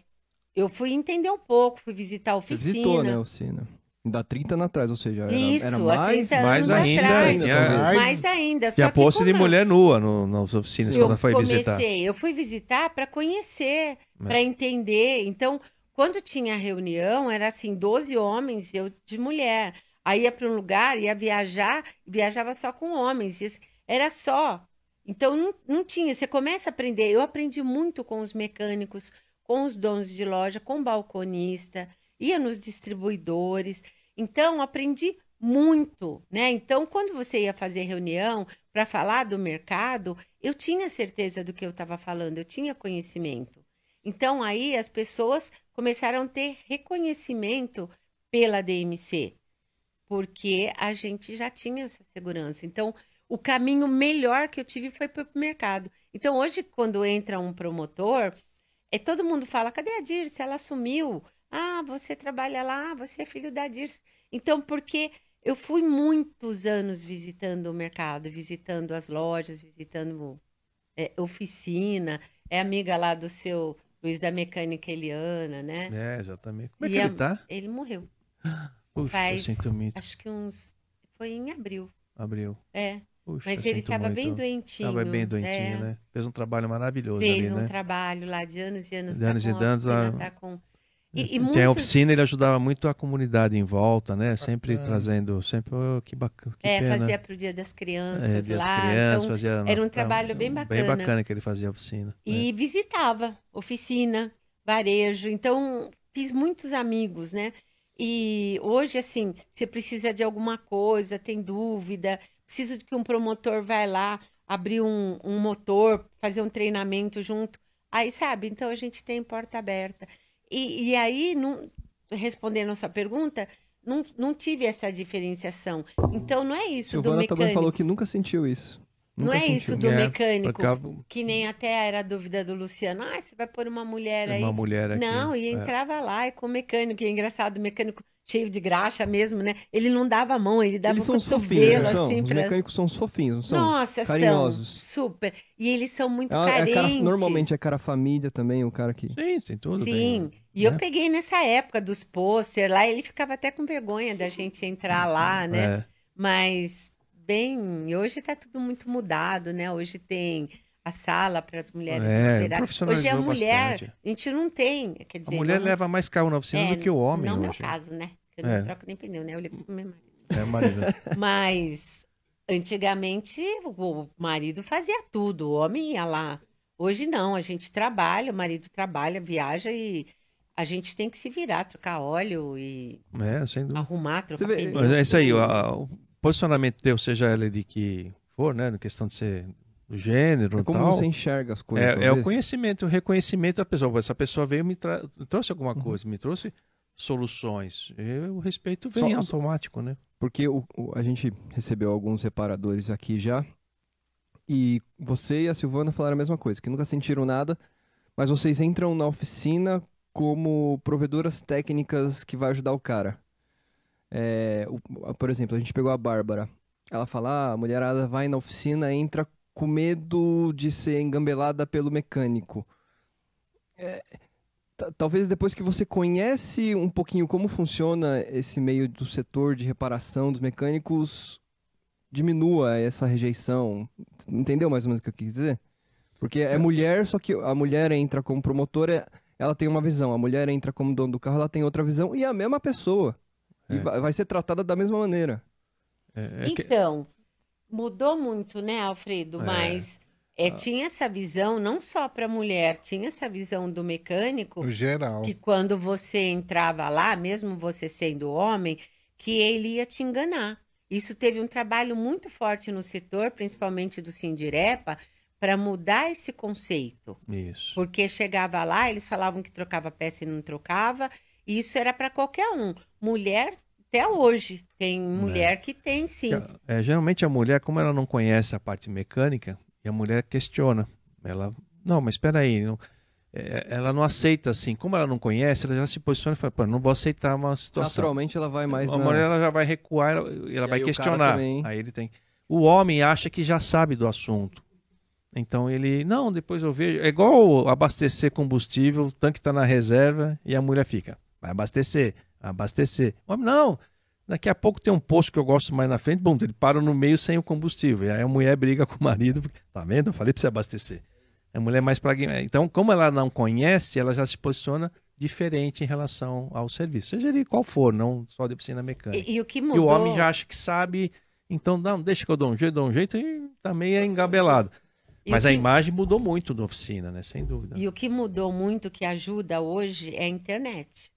eu fui entender um pouco, fui visitar a oficina. Visitou, né, a oficina. Da 30 anos atrás, ou seja, era, Isso, era mais, mais ainda, atrás, mais, mais ainda. Só e a posse de mulher nua no, nas oficinas quando foi comecei, visitar. Eu fui visitar para conhecer, é. para entender. Então, quando tinha reunião, era assim, 12 homens, eu de mulher. Aí ia para um lugar, ia viajar, viajava só com homens. Era só. Então não, não tinha, você começa a aprender. Eu aprendi muito com os mecânicos, com os donos de loja, com o balconista, ia nos distribuidores. Então aprendi muito, né? Então quando você ia fazer reunião para falar do mercado, eu tinha certeza do que eu estava falando, eu tinha conhecimento. Então aí as pessoas começaram a ter reconhecimento pela DMC, porque a gente já tinha essa segurança. Então, o caminho melhor que eu tive foi para o mercado. Então, hoje, quando entra um promotor, é, todo mundo fala: cadê a Dirce? Ela sumiu. Ah, você trabalha lá, você é filho da Dirce. Então, porque eu fui muitos anos visitando o mercado, visitando as lojas, visitando é, oficina, é amiga lá do seu Luiz da Mecânica Eliana, né? É, exatamente. Como é e que ele tá? Ele morreu. Puxa, Faz, sinto muito. Acho que uns. Foi em abril. Abril. É. Puxa, Mas ele estava bem doentinho. Estava bem doentinho, é. né? Fez um trabalho maravilhoso. Fez ali, um né? trabalho lá de anos e anos. De anos e anos. Tá com... E, e muitos... Tinha oficina, ele ajudava muito a comunidade em volta, né? Sempre trazendo, sempre, oh, que bacana. é, pena. fazia pro Dia das Crianças é, dia lá. Das crianças, então, fazia, era um trabalho bem bacana. Bem bacana que ele fazia a oficina. E é. visitava oficina, varejo. Então, fiz muitos amigos, né? E hoje, assim, você precisa de alguma coisa, tem dúvida, preciso de que um promotor vai lá abrir um, um motor, fazer um treinamento junto. Aí, sabe? Então, a gente tem porta aberta. E, e aí, não, respondendo a sua pergunta, não, não tive essa diferenciação. Então, não é isso Silvana do mecânico. também falou que nunca sentiu isso. Nunca não é isso do é, mecânico, que nem até era a dúvida do Luciano. Ah, você vai pôr uma mulher aí. Uma mulher aqui. Não, e é. entrava lá e com o mecânico. E é engraçado, o mecânico cheio de graxa mesmo, né? Ele não dava a mão, ele dava eles um cotovelo, né? assim. Os pra... mecânicos são fofinhos, são Nossa, carinhosos. são super. E eles são muito é, carentes. É cara, normalmente é cara família também, o cara que... Sim, tem tudo. Sim, bem, e né? eu peguei nessa época dos pôster lá, ele ficava até com vergonha da gente entrar lá, né? É. Mas, bem, hoje tá tudo muito mudado, né? Hoje tem a sala para as mulheres é, esperar. Hoje a mulher, bastante. a gente não tem, quer dizer... A mulher não... leva mais carro na oficina é, do que o homem Não é meu caso, né? Eu não é. troco nem pneu, né? Eu ligo pro meu marido. É, marido. Mas antigamente o marido fazia tudo, o homem ia lá. Hoje não, a gente trabalha, o marido trabalha, viaja e a gente tem que se virar, trocar óleo e é, arrumar, trocar vê, pneu. é isso aí, o, o, posicionamento teu, seja ele de que for, né, na questão de ser do gênero é como tal, você enxerga as coisas. É, é, o conhecimento, o reconhecimento da pessoa. Essa pessoa veio me trouxe alguma uhum. coisa, me trouxe soluções. E o respeito vem Só, automático, né? Porque o, o, a gente recebeu alguns reparadores aqui já. E você e a Silvana falaram a mesma coisa, que nunca sentiram nada, mas vocês entram na oficina como provedoras técnicas que vai ajudar o cara. É, o, por exemplo, a gente pegou a Bárbara. Ela fala: ah, a mulherada vai na oficina, entra com medo de ser engambelada pelo mecânico. É, talvez depois que você conhece um pouquinho como funciona esse meio do setor de reparação dos mecânicos, diminua essa rejeição. Entendeu mais ou menos o que eu quis dizer? Porque é, é. mulher, só que a mulher entra como promotora, ela tem uma visão. A mulher entra como dono do carro, ela tem outra visão. E é a mesma pessoa. É. E vai, ser tratada da mesma maneira. É, é então, mudou muito, né, Alfredo? Mas é, ah. tinha essa visão não só para a mulher, tinha essa visão do mecânico. No geral. Que quando você entrava lá, mesmo você sendo homem, que ele ia te enganar. Isso teve um trabalho muito forte no setor, principalmente do Sindirepa, para mudar esse conceito. Isso. Porque chegava lá, eles falavam que trocava peça e não trocava, e isso era para qualquer um. Mulher até hoje. Tem mulher é. que tem, sim. É, geralmente a mulher, como ela não conhece a parte mecânica, e a mulher questiona. Ela, não, mas espera aí, não, é, ela não aceita assim. Como ela não conhece, ela já se posiciona e fala, pô, não vou aceitar uma situação. Naturalmente ela vai mais. A na... mulher ela já vai recuar, ela, ela vai questionar. Aí ele tem. O homem acha que já sabe do assunto. Então ele, não, depois eu vejo. É igual abastecer combustível, o tanque está na reserva e a mulher fica, vai abastecer, vai abastecer. O homem, não, Daqui a pouco tem um posto que eu gosto mais na frente, bom, ele para no meio sem o combustível. E aí a mulher briga com o marido, porque, tá vendo? Eu falei para você abastecer. A mulher é mais pragmática. Então, como ela não conhece, ela já se posiciona diferente em relação ao serviço, seja ele qual for, não só de piscina mecânica. E, e, o que mudou... E o homem já acha que sabe, então não, deixa que eu dou um jeito, dou um jeito e tá meio engabelado. Mas que... a imagem mudou muito na oficina, né? Sem dúvida. E o que mudou muito, que ajuda hoje, é a internet.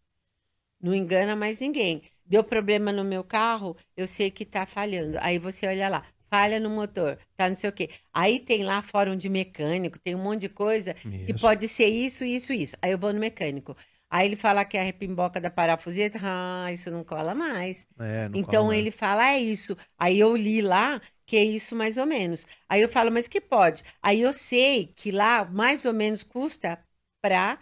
Não engana mais ninguém. Deu problema no meu carro, eu sei que está falhando. Aí você olha lá, falha no motor, tá não sei o quê. Aí tem lá fórum de mecânico, tem um monte de coisa isso. que pode ser isso, isso, isso. Aí eu vou no mecânico. Aí ele fala que é a repimboca da parafuseta, ah, isso não cola mais. É, não então cola ele mais. fala, é isso. Aí eu li lá que é isso mais ou menos. Aí eu falo, mas que pode? Aí eu sei que lá mais ou menos custa para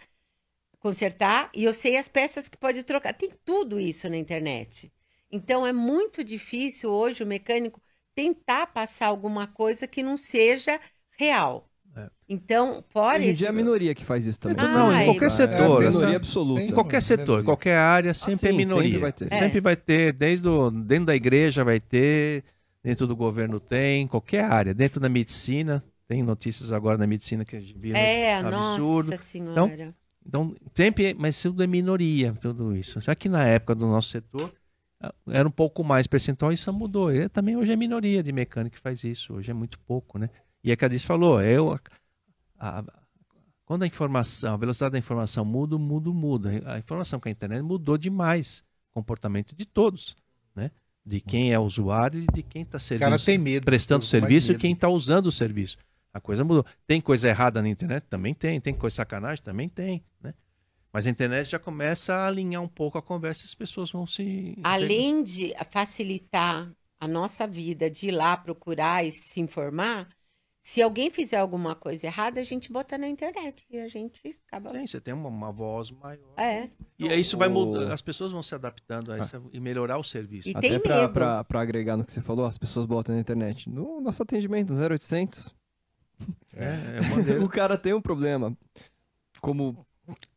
consertar e eu sei as peças que pode trocar. Tem tudo isso na internet. Então é muito difícil hoje o mecânico tentar passar alguma coisa que não seja real. É. Então, fora isso. é a minoria que faz isso também. Ah, não, em qualquer setor. É a minoria absoluta. Em qualquer setor, em qualquer área, sempre ah, sim, é minoria. Sempre vai ter. Sempre vai ter, desde o, dentro da igreja vai ter, dentro do governo tem, qualquer área. Dentro da medicina, tem notícias agora na medicina que a gente viu. É, absurdo. nossa senhora. Então, então, sempre, mas tudo é minoria, tudo isso. Já que na época do nosso setor era um pouco mais percentual, isso mudou. E também hoje é minoria de mecânico que faz isso, hoje é muito pouco, né? E é que a Cadiz falou, eu, a, a, quando a informação, a velocidade da informação muda, muda, muda. A informação com a internet mudou demais o comportamento de todos, né? De quem é usuário e de quem está prestando serviço e quem está usando o serviço. A coisa mudou. Tem coisa errada na internet? Também tem. Tem coisa sacanagem? Também tem, né? Mas a internet já começa a alinhar um pouco a conversa e as pessoas vão se. Além de facilitar a nossa vida de ir lá procurar e se informar, se alguém fizer alguma coisa errada, a gente bota na internet e a gente acaba. Sim, você tem uma, uma voz maior. É. E aí isso vai mudar, as pessoas vão se adaptando a isso ah. e melhorar o serviço. E Até para agregar no que você falou, as pessoas botam na internet. No nosso atendimento, 0800. É, é o cara tem um problema. Como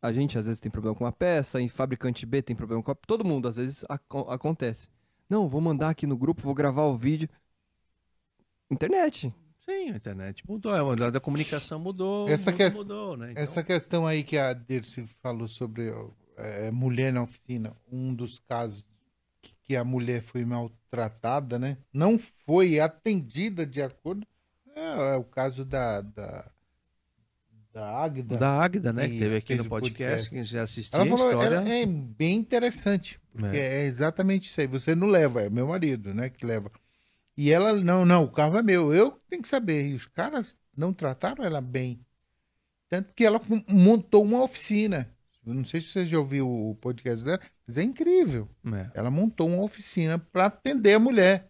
a gente às vezes tem problema com uma peça, em fabricante B tem problema com a... Todo mundo às vezes ac acontece. Não, vou mandar aqui no grupo, vou gravar o vídeo. Internet. Sim, a internet mudou, a lado da comunicação mudou, essa que... mudou, né? Então... Essa questão aí que a Dirce falou sobre é, mulher na oficina, um dos casos que, que a mulher foi maltratada, né? Não foi atendida de acordo. É, é o caso da, da da Águida. Da Águida, né? Que teve aqui no podcast, que a gente assistiu. Ela falou, história... ela é bem interessante. Porque é. é. exatamente isso aí. Você não leva, é meu marido, né? Que leva. E ela, não, não, o carro é meu. Eu tenho que saber. E os caras não trataram ela bem. Tanto que ela montou uma oficina. Não sei se você já ouviu o podcast dela, mas é incrível. É. Ela montou uma oficina para atender a mulher.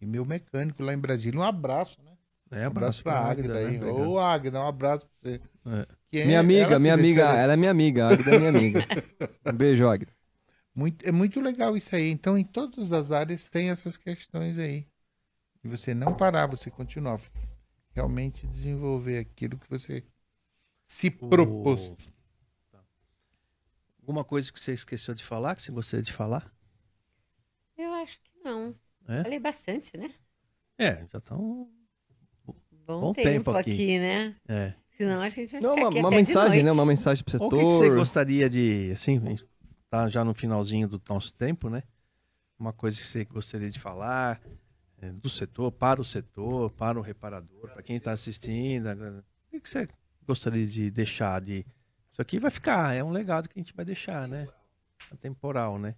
E meu mecânico lá em Brasília, um abraço? É, um abraço, abraço pra Águida, aí. Né? Ô, Águida, um abraço pra você. É. minha amiga, minha amiga, ela é minha amiga, a Águida é minha amiga. Um beijo, Águida. Muito, é muito legal isso aí. Então, em todas as áreas tem essas questões aí. E você não parar, você continuar. Realmente desenvolver aquilo que você se propôs. Tá. Alguma coisa que você esqueceu de falar, que você gostaria de falar? Eu acho que não. É? Falei bastante, né? É, já estão bom, bom tempo, tempo aqui. aqui. né? É. Senão a gente vai Não, uma, uma mensagem, né? Uma mensagem pro setor. O que, que, você gostaria de, assim, tá já no finalzinho do nosso tempo, né? Uma coisa que você gostaria de falar é, do setor, para o setor, para o reparador, para quem está assistindo. O que, você gostaria de deixar de... Isso aqui vai ficar, é um legado que a gente vai deixar, né? É temporal, né?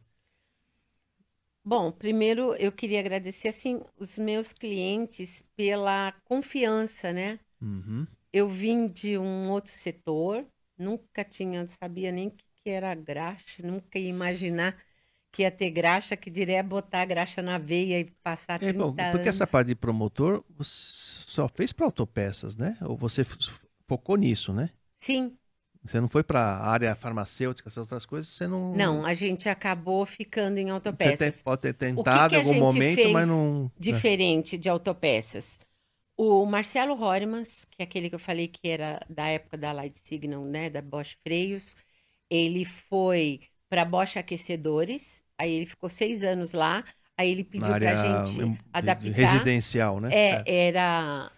Bom, primeiro eu queria agradecer assim os meus clientes pela confiança, né? Uhum. Eu vim de um outro setor, nunca tinha, sabia nem que, que era graxa, nunca ia imaginar que ia ter graxa, que diria botar a graxa na veia e passar 30 é, bom, Porque anos. essa parte de promotor só fez para autopeças, né? Ou você focou nisso, né? Sim, você não foi para a área farmacêutica, essas outras coisas, você não. Não, a gente acabou ficando em autopeças. Você pode ter tentado em algum momento, mas não. Né? Diferente de autopeças. O Marcelo Hormans, que é aquele que eu falei que era da época da Light Signal, né, da Bosch Freios, ele foi para Bosch Aquecedores, aí ele ficou seis anos lá, aí ele pediu para a gente adaptar. Residencial, né? É, é, era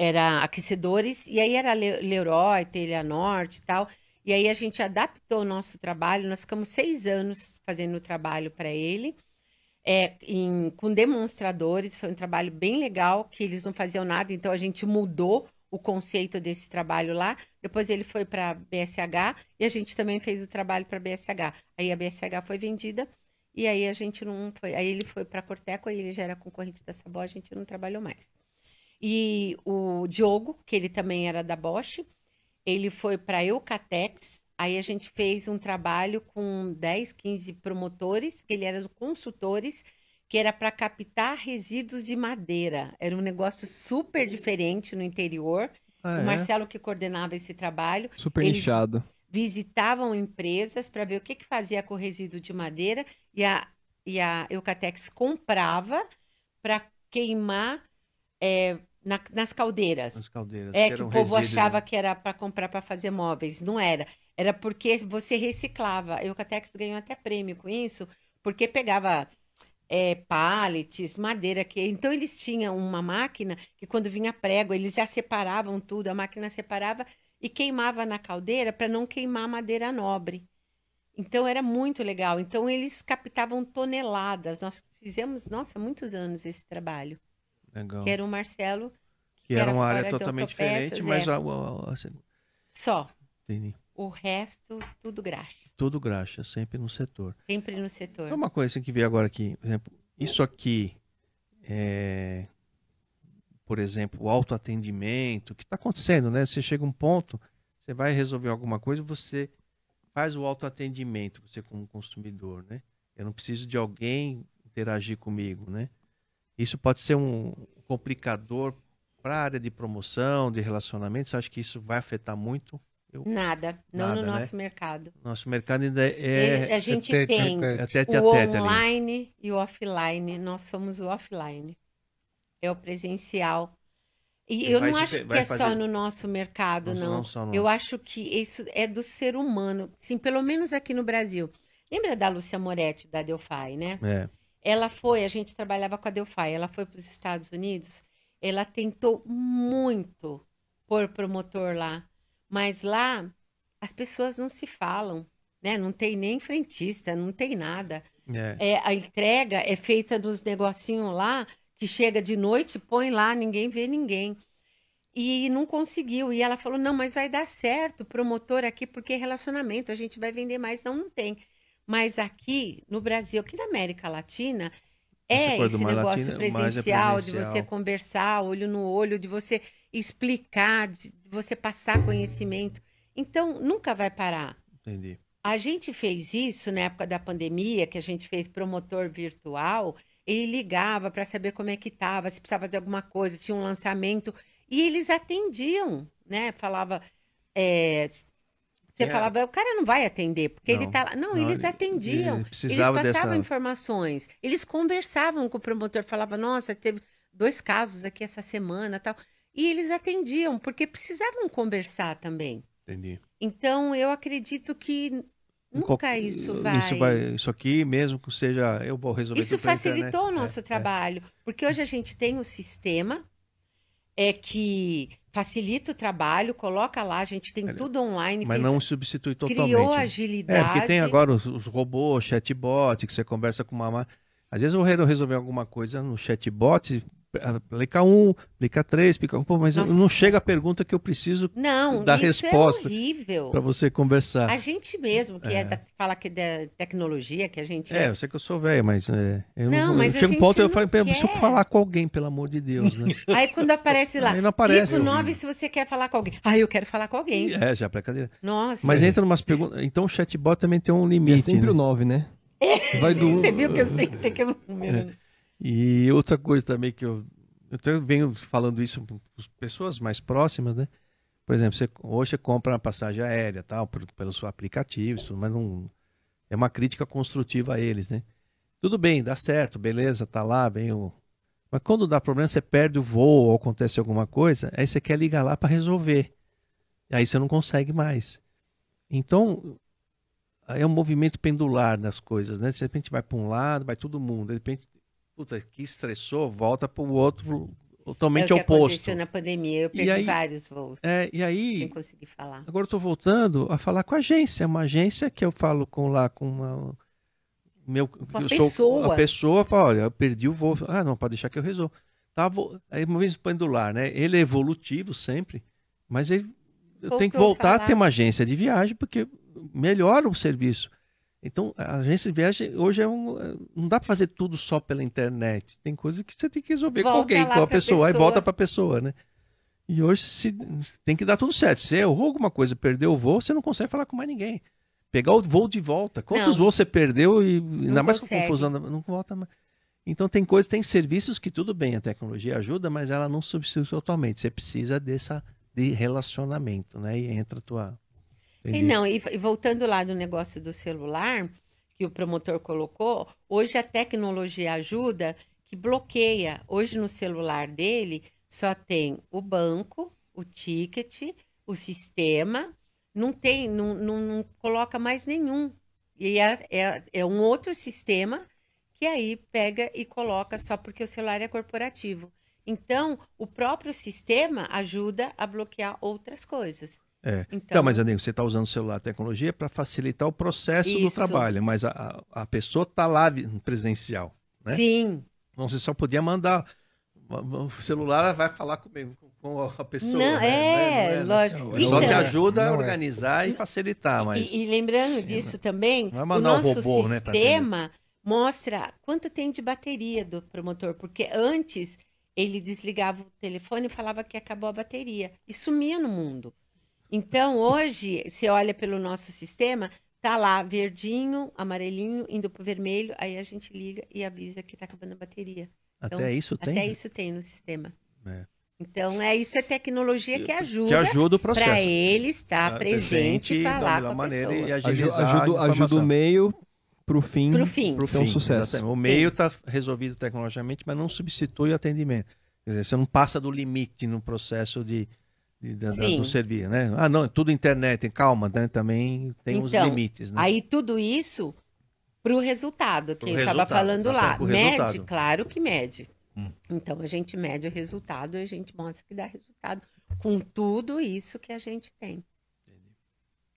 era aquecedores, e aí era Leroy, Telha Norte e tal. E aí a gente adaptou o nosso trabalho, nós ficamos seis anos fazendo o trabalho para ele, é, em, com demonstradores, foi um trabalho bem legal, que eles não faziam nada, então a gente mudou o conceito desse trabalho lá. Depois ele foi para a BSH e a gente também fez o trabalho para a BSH. Aí a BSH foi vendida e aí a gente não foi. Aí ele foi para a Corteco, aí ele já era concorrente da Sabó, a gente não trabalhou mais. E o Diogo, que ele também era da Bosch, ele foi para a Eucatex. Aí a gente fez um trabalho com 10, 15 promotores, que ele era consultores que era para captar resíduos de madeira. Era um negócio super diferente no interior. Ah, o é? Marcelo que coordenava esse trabalho. Super Eles inchado. Visitavam empresas para ver o que, que fazia com o resíduo de madeira e a, e a Eucatex comprava para queimar é, na, nas caldeiras. Nas caldeiras. É que, que o povo resíduo... achava que era para comprar para fazer móveis. Não era. Era porque você reciclava. A Eucatex ganhou até prêmio com isso, porque pegava é, pallets, madeira. que Então, eles tinham uma máquina que, quando vinha prego, eles já separavam tudo, a máquina separava e queimava na caldeira para não queimar madeira nobre. Então, era muito legal. Então, eles captavam toneladas. Nós fizemos, nossa, muitos anos esse trabalho. Legal. Que era o Marcelo. Que, que era, uma área totalmente diferente, mas... É. Assim... Só. Entendi. O resto, tudo graxa. Tudo graxa, sempre no setor. Sempre no setor. É uma coisa assim que vi agora aqui, por exemplo, isso aqui é, por exemplo, o autoatendimento, o que está acontecendo, né? Você chega um ponto, você vai resolver alguma coisa, você faz o autoatendimento, você como consumidor, né? Eu não preciso de alguém interagir comigo, né? Isso pode ser um complicador para a área de promoção, de relacionamento. Você acha que isso vai afetar muito eu... Nada, não Nada, no né? nosso mercado. Nosso mercado ainda é. A gente é tem o online ali. e o offline. Nós somos o offline. É o presencial. E, e eu não acho que é fazer... só no nosso mercado, não. não. não eu acho que isso é do ser humano. Sim, pelo menos aqui no Brasil. Lembra da Lúcia Moretti, da Delphi, né? É. Ela foi, a gente trabalhava com a Delphi, ela foi para os Estados Unidos, ela tentou muito pôr promotor lá mas lá as pessoas não se falam, né? Não tem nem frentista, não tem nada. É. É, a entrega é feita dos negocinhos lá, que chega de noite, põe lá, ninguém vê ninguém. E não conseguiu. E ela falou: não, mas vai dar certo, promotor aqui, porque é relacionamento, a gente vai vender mais. Não, não tem. Mas aqui no Brasil, aqui na América Latina, é esse negócio Latina, presencial, é presencial, de você conversar olho no olho, de você explicar, de você passar conhecimento. Então, nunca vai parar. Entendi. A gente fez isso na época da pandemia, que a gente fez promotor virtual. Ele ligava para saber como é que estava, se precisava de alguma coisa, tinha um lançamento. E eles atendiam, né? Falava. É, você é. falava, o cara não vai atender, porque não, ele tá lá. Não, não eles atendiam. Ele eles passavam dessa... informações. Eles conversavam com o promotor, falava, nossa, teve dois casos aqui essa semana tal. E eles atendiam, porque precisavam conversar também. Entendi. Então, eu acredito que nunca isso vai... Isso vai. Isso aqui, mesmo que seja. Eu vou resolver Isso facilitou o nosso é, é. trabalho. É. Porque hoje a gente tem um sistema é que facilita o trabalho, coloca lá, a gente tem tudo online. Mas não substitui totalmente. Criou agilidade. É, porque tem agora os, os robôs, chatbot, que você conversa com uma. Às vezes eu resolver alguma coisa no chatbot, aplica um, aplica três, aplica pô, mas Nossa. não chega a pergunta que eu preciso não, dar resposta. É horrível. Para você conversar. A gente mesmo que é. é da, fala que é tecnologia, que a gente é. É, eu sei que eu sou velho, mas é, eu não, mas eu chego um ponto eu falo, eu preciso falar com alguém, pelo amor de Deus, né? Aí quando aparece lá, Aí não aparece. Tipo 9 se você quer falar com alguém. Ah, eu quero falar com alguém. É, já para cadeira. Nossa. Mas entra umas perguntas, então o chatbot também tem um limite. É sempre né? o 9, né? É. Vai do Você viu que eu sei que tem que é E outra coisa também que eu eu venho falando isso com pessoas mais próximas, né? Por exemplo, você, hoje você compra uma passagem aérea, tal, pelo seu aplicativo, isso, mas não é uma crítica construtiva a eles, né? Tudo bem, dá certo, beleza, tá lá, vem o mas quando dá problema, você perde o voo ou acontece alguma coisa, aí você quer ligar lá para resolver. Aí você não consegue mais. Então, é um movimento pendular das coisas, né? De repente vai para um lado, vai todo mundo, de repente puta, que estressou, volta para o outro totalmente é o que oposto. aconteceu na pandemia, eu perdi aí, vários voos. É, e aí, sem conseguir falar. Agora eu tô voltando a falar com a agência, uma agência que eu falo com lá com uma meu, uma eu pessoa. Sou, a pessoa fala, olha, eu perdi o voo. Ah, não, pode deixar que eu resolvo. tá, é movimento pendular, né? Ele é evolutivo sempre, mas ele, eu tenho que voltar a ter uma agência de viagem porque melhora o serviço. Então, a agência de viagem hoje é um. É, não dá para fazer tudo só pela internet. Tem coisa que você tem que resolver volta com alguém, com a pessoa, pessoa, aí volta para a pessoa, né? E hoje se, tem que dar tudo certo. Se errou alguma coisa, perdeu o voo, você não consegue falar com mais ninguém. Pegar o voo de volta. Quantos não, voos você perdeu e ainda mais consegue. com confusão, não volta mais. Então tem coisas, tem serviços que tudo bem, a tecnologia ajuda, mas ela não substitui totalmente. Você precisa dessa de relacionamento, né? E entra a tua e não, e, e voltando lá do negócio do celular, que o promotor colocou, hoje a tecnologia ajuda que bloqueia. Hoje no celular dele só tem o banco, o ticket, o sistema, não tem, não, não, não coloca mais nenhum. E é, é, é, um outro sistema que aí pega e coloca só porque o celular é corporativo. Então, o próprio sistema ajuda a bloquear outras coisas. É. Então, não, mas amigo, você está usando o celular, a tecnologia para facilitar o processo Isso. do trabalho, mas a, a pessoa está lá presencial, né? Sim. Então você só podia mandar o celular vai falar comigo, com a pessoa. Não, né? é, não é, não é, lógico. Então, só te ajuda a é. organizar e facilitar, mas... E, e lembrando disso também, o nosso robô, né, sistema né, mostra quanto tem de bateria do promotor, porque antes ele desligava o telefone e falava que acabou a bateria e sumia no mundo. Então, hoje, você olha pelo nosso sistema, tá lá verdinho, amarelinho, indo pro vermelho, aí a gente liga e avisa que tá acabando a bateria. Então, até isso tem? Até isso tem no sistema. É. Então, é isso é tecnologia que ajuda, que ajuda o processo. Para ele estar presente, e falar com a maneira pessoa. E ajuda, ajuda, ajuda o meio para o fim, pro fim. Pro fim, um sucesso. Exatamente. O meio está resolvido tecnologicamente, mas não substitui o atendimento. Quer dizer, você não passa do limite no processo de, da, do serviço, né? Ah, não, é tudo internet, calma, né? Também tem então, os limites, né? Aí tudo isso para o resultado, que eu estava falando tá, lá. Mede, resultado. claro que mede. Hum. Então a gente mede o resultado e a gente mostra que dá resultado com tudo isso que a gente tem.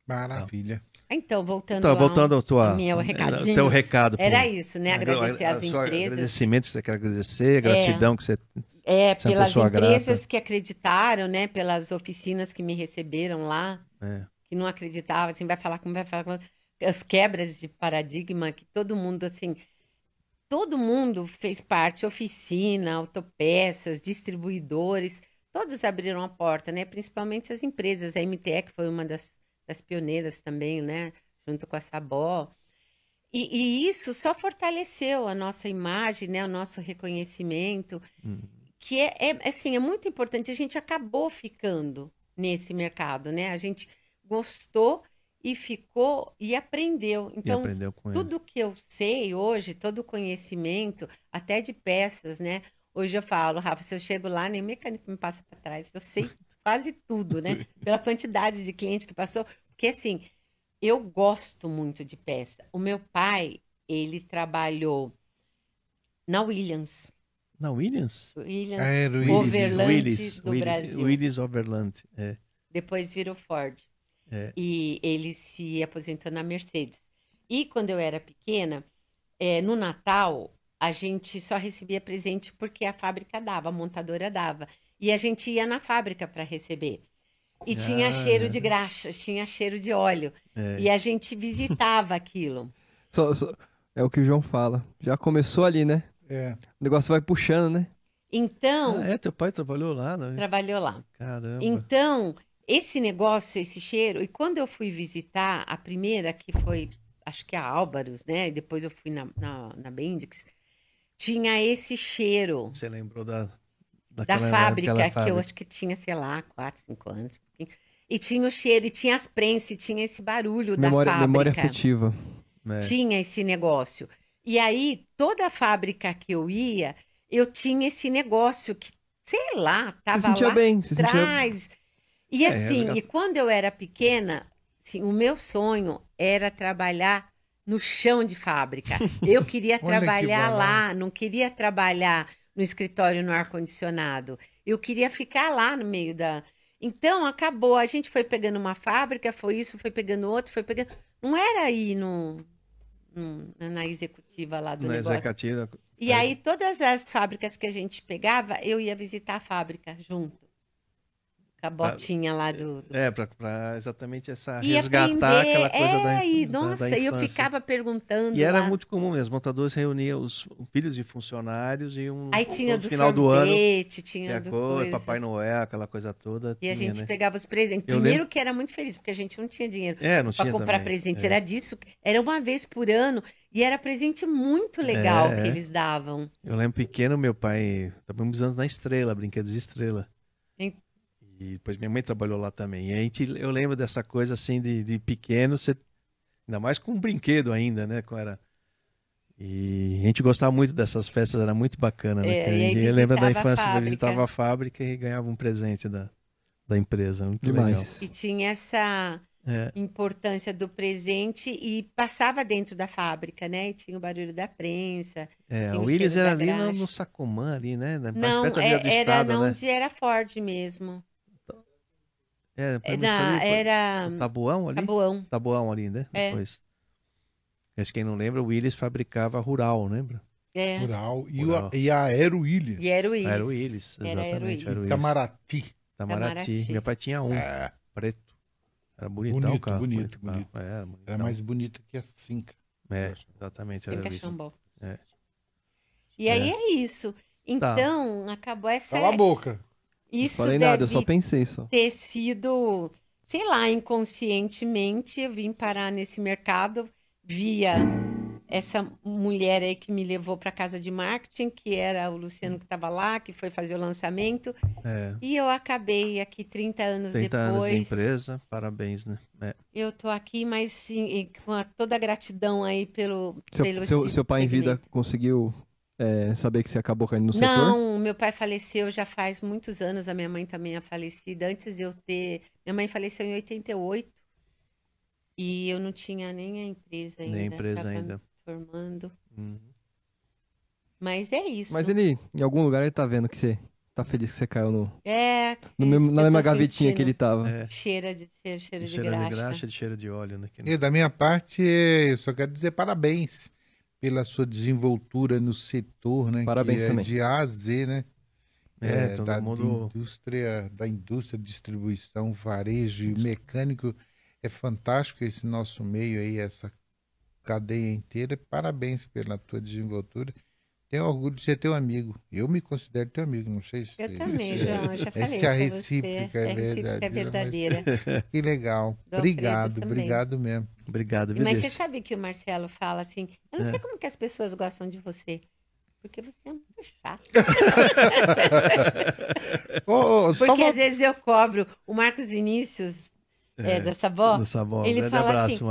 Maravilha. Então, voltando, então, voltando ao tua, meu recadinho. Teu recado. Era isso, né? Agradecer às empresas. Agradecimento que você quer agradecer, gratidão é. que você é, você pelas é empresas grata. que acreditaram, né? Pelas oficinas que me receberam lá, é. que não acreditavam, assim, vai falar como vai falar. As quebras de paradigma que todo mundo, assim, todo mundo fez parte, oficina, autopeças, distribuidores, todos abriram a porta, né? Principalmente as empresas, a MTE, que foi uma das, das pioneiras também, né? Junto com a Sabó. E, e, isso só fortaleceu a nossa imagem, né? O nosso reconhecimento. Uhum que é, é, assim, é muito importante. A gente acabou ficando nesse mercado, né? A gente gostou e ficou e aprendeu. Então, e aprendeu tudo que eu sei hoje, todo o conhecimento, até de peças, né? Hoje eu falo, Rafa, se eu chego lá, nem mecânico me passa para trás. Eu sei quase tudo, né? Pela quantidade de cliente que passou. Porque, assim, eu gosto muito de peça. O meu pai, ele trabalhou na Williams. Na Williams? Williams, ah, é, Willis, Overland Willis, do Willis, Brasil. Willis Overland, é. Depois virou Ford. É. E ele se aposentou na Mercedes. E quando eu era pequena, é, no Natal, a gente só recebia presente porque a fábrica dava, a montadora dava. E a gente ia na fábrica para receber. E ah, tinha cheiro de graxa, tinha cheiro de óleo. É. E a gente visitava aquilo. Só, só, é o que o João fala. Já começou ali, né? É. O negócio vai puxando, né? Então. Ah, é, teu pai trabalhou lá, né? Trabalhou lá. Caramba. Então, esse negócio, esse cheiro, e quando eu fui visitar a primeira, que foi, acho que a Álvaros, né? E depois eu fui na, na, na Bendix, tinha esse cheiro. Você lembrou da. Da fábrica, que fábrica. eu acho que tinha, sei lá, 4, 5 anos. E tinha o cheiro, e tinha as prensas, e tinha esse barulho memória, da fábrica. Memória afetiva. É. Tinha esse negócio. E aí, toda fábrica que eu ia, eu tinha esse negócio que, sei lá, tava se lá bem, se atrás. Sentia... E é, assim, é, e quando eu era pequena, assim, o meu sonho era trabalhar no chão de fábrica. Eu queria trabalhar que lá, não queria trabalhar no escritório no ar-condicionado. Eu queria ficar lá no meio da. Então, acabou. A gente foi pegando uma fábrica, foi isso, foi pegando outro, foi pegando. Não era aí no, na executiva lá do na negócio. Executiva. E é. aí, todas as fábricas que a gente pegava, eu ia visitar a fábrica junto a botinha lá do. do... É, para exatamente essa e resgatar aprender, aquela coisa é, da, e, da, Nossa, da eu ficava perguntando. E lá. era muito comum mesmo. Os montadores reuniam os filhos de funcionários e um. Aí tinha do final sorvete, do ano. Tinha do coisa. Papai Noel, aquela coisa toda. E tinha, a gente né? pegava os presentes. Eu Primeiro lembro... que era muito feliz, porque a gente não tinha dinheiro é, para comprar também. presentes. É. Era disso. Era uma vez por ano. E era presente muito legal é, que eles davam. Eu lembro pequeno, meu pai. Estávamos anos na estrela, brinquedos de estrela. E depois minha mãe trabalhou lá também. E a gente, eu lembro dessa coisa assim de, de pequeno, você, ainda mais com um brinquedo ainda, né? Com era... E a gente gostava muito dessas festas, era muito bacana. Né? É, eu lembro da infância, visitava a fábrica e ganhava um presente da, da empresa. Muito Demais. legal. E tinha essa é. importância do presente e passava dentro da fábrica, né? E tinha o barulho da prensa. É, o Willis era ali no, no, Sacomã, ali, né? Não, é, era estado, onde né? era Ford mesmo. Era, Na, ali, era... Tabuão ali? Tabuão. Tabuão ali, né? É. Depois. Acho que quem não lembra, o Willis fabricava Rural, lembra? É. Rural. E, Rural. O, e a Aero Willis. E Aero Willis. Aero Willis, exatamente. Aero Itamaraty. Itamaraty. Meu pai tinha um, é. preto. Era bonitão bonito, o carro. Bonito, bonito. bonito. É, bonito. Era mais bonito que a Cinca. É, exatamente. Cinca era Xambó. É. E aí é, isso. Então, tá. acabou essa... Cala a boca. Isso não falei deve nada, eu só pensei só. ter sido, sei lá, inconscientemente, eu vim parar nesse mercado via essa mulher aí que me levou para casa de marketing, que era o Luciano que estava lá, que foi fazer o lançamento. É. E eu acabei aqui 30 anos 30 depois. anos de empresa, parabéns, né? É. Eu tô aqui, mas sim, com toda a gratidão aí pelo Seu, pelo seu, seu pai segmento. em vida conseguiu é, saber que você acabou caindo no Não, setor? meu pai faleceu já faz muitos anos, a minha mãe também é falecida. Antes de eu ter. Minha mãe faleceu em 88 e eu não tinha nem a empresa ainda. Nem a empresa ainda. Formando. Uhum. Mas é isso. Mas ele, em algum lugar, ele tá vendo que você tá feliz que você caiu no, É. no é mesmo- que na mesma gavetinha que sentindo. ele tava. É. Cheira de, cheiro, cheiro de, cheiro graxa. de graxa, de cheiro de óleo, né? Que- E da minha parte, eu só quero dizer parabéns pela sua desenvoltura no setor, né? Parabéns que é também. De A a Z, né? É, todo da mundo- indústria, da indústria, distribuição, varejo e mecânico. É fantástico esse nosso meio aí, essa cadeia inteira. Parabéns pela tua desenvoltura. Tenho orgulho de ser teu amigo. Eu me considero teu amigo, não sei se. Eu também, se- João, já falei. Essa é a recíproca, é, é recíproca, é verdadeira, mas- verdadeira. Que legal. Do obrigado, obrigado mesmo. Obrigado, viu, Mas você sabe que o Marcelo fala assim: eu não É. sei como que as pessoas gostam de você. Porque você é muito chato. Ô, só Porque às vezes eu cobro. O Marcos Vinícius, é, da Sabó, Do sabão. ele Grande fala abraço, assim,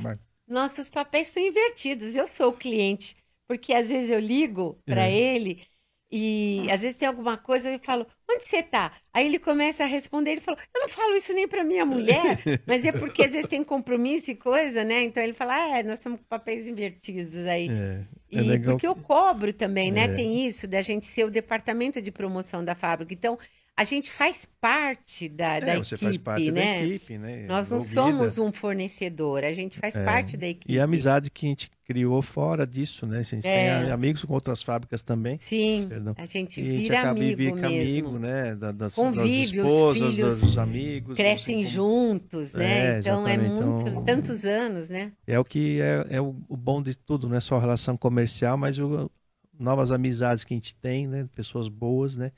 Marcos. nossos papéis são invertidos. Eu sou o cliente. Porque às vezes eu ligo para É. ele e às vezes tem alguma coisa eu falo, onde você tá? Aí ele começa a responder, ele falou, eu não falo isso nem para minha mulher, mas é porque às vezes tem compromisso e coisa, né? Então ele fala, ah, é, nós somos com papéis invertidos aí. É, é E legal. porque eu cobro também, né? É. Tem isso da gente ser o departamento de promoção da fábrica. Então, a gente faz parte da, da É, equipe, você faz parte né? da equipe, né? Nós não Envolvida. somos um fornecedor, a gente faz É. parte da equipe. E a amizade que a gente criou fora disso, né? A gente É. tem amigos com outras fábricas também. Sim, Perdão. a gente E a gente vira amigo vira mesmo. amigo, né? Da, das, Convive, das os esposas, filhos dos amigos. Crescem assim, como- juntos, né? É, então é muito, Então- tantos anos, né? É o que é, é o, o bom de tudo, não é só a relação comercial, mas o, novas amizades que a gente tem, né? Pessoas boas, né?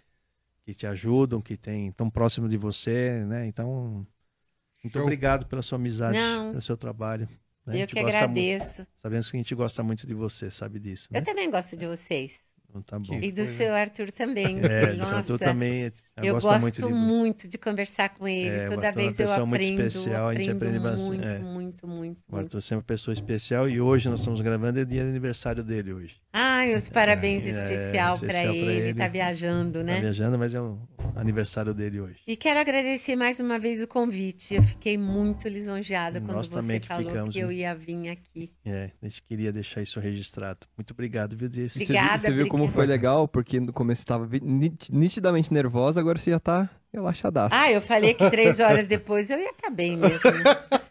Que te ajudam, que tem tão próximo de você, né? Então, muito Eu- obrigado pela sua amizade, Não. pelo seu trabalho. né? Eu que agradeço. Muito, sabemos que a gente gosta muito de você, sabe disso, né? Eu também gosto de vocês. Então tá bom. E do seu Arthur também. É, Nossa, eu também eu, eu gosto gosto muito de muito de conversar com ele. É, Toda Arthur é uma vez eu pessoa muito aprendo, especial, a gente aprendo aprende bastante, muito, é. muito, muito, O muito. Arthur sempre é uma pessoa especial e hoje nós estamos gravando é dia de aniversário dele hoje. Ai, os parabéns É, especial para ele. ele. Tá viajando, Tá né? viajando, mas é o aniversário dele hoje. E quero agradecer mais uma vez o convite. Eu fiquei muito lisonjeada quando Nós você que falou ficamos, que eu né? ia vir aqui. É, a gente queria deixar isso registrado. Muito obrigado, viu, Desse? Você viu- Obrigada, Você viu como obrigada. foi legal? Porque no começo você tava vi- nit- nitidamente nervosa, agora você já tá relaxadaço. Ah, eu falei que três horas depois eu ia estar bem mesmo.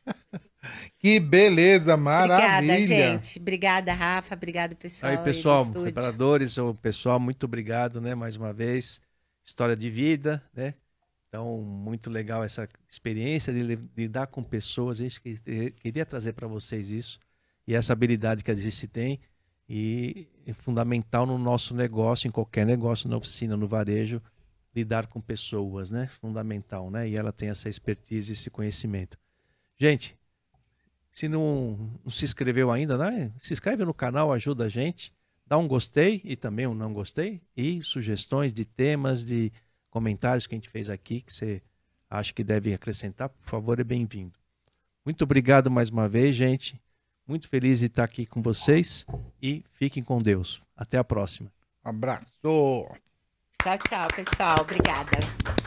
Que beleza, maravilha. Obrigada, gente. Obrigada, Rafa. Obrigada, pessoal. Aí, pessoal, aí preparadores, o pessoal, muito obrigado, né, mais uma vez. História de vida, né? Então, muito legal essa experiência de lidar com pessoas. A gente queria trazer para vocês isso. E essa habilidade que a gente tem. E é fundamental no nosso negócio, em qualquer negócio, na oficina, no varejo, lidar com pessoas, né? Fundamental, né? E ela tem essa expertise, esse conhecimento. Gente, se não, não se inscreveu ainda, né? se inscreve no canal, ajuda a gente. Dá um gostei e também um não gostei. E sugestões de temas, de comentários que a gente fez aqui, que você acha que deve acrescentar, por favor, é bem-vindo. Muito obrigado mais uma vez, gente. Muito feliz de estar aqui com vocês e fiquem com Deus. Até a próxima. Abraço. Tchau, tchau, pessoal. Obrigada.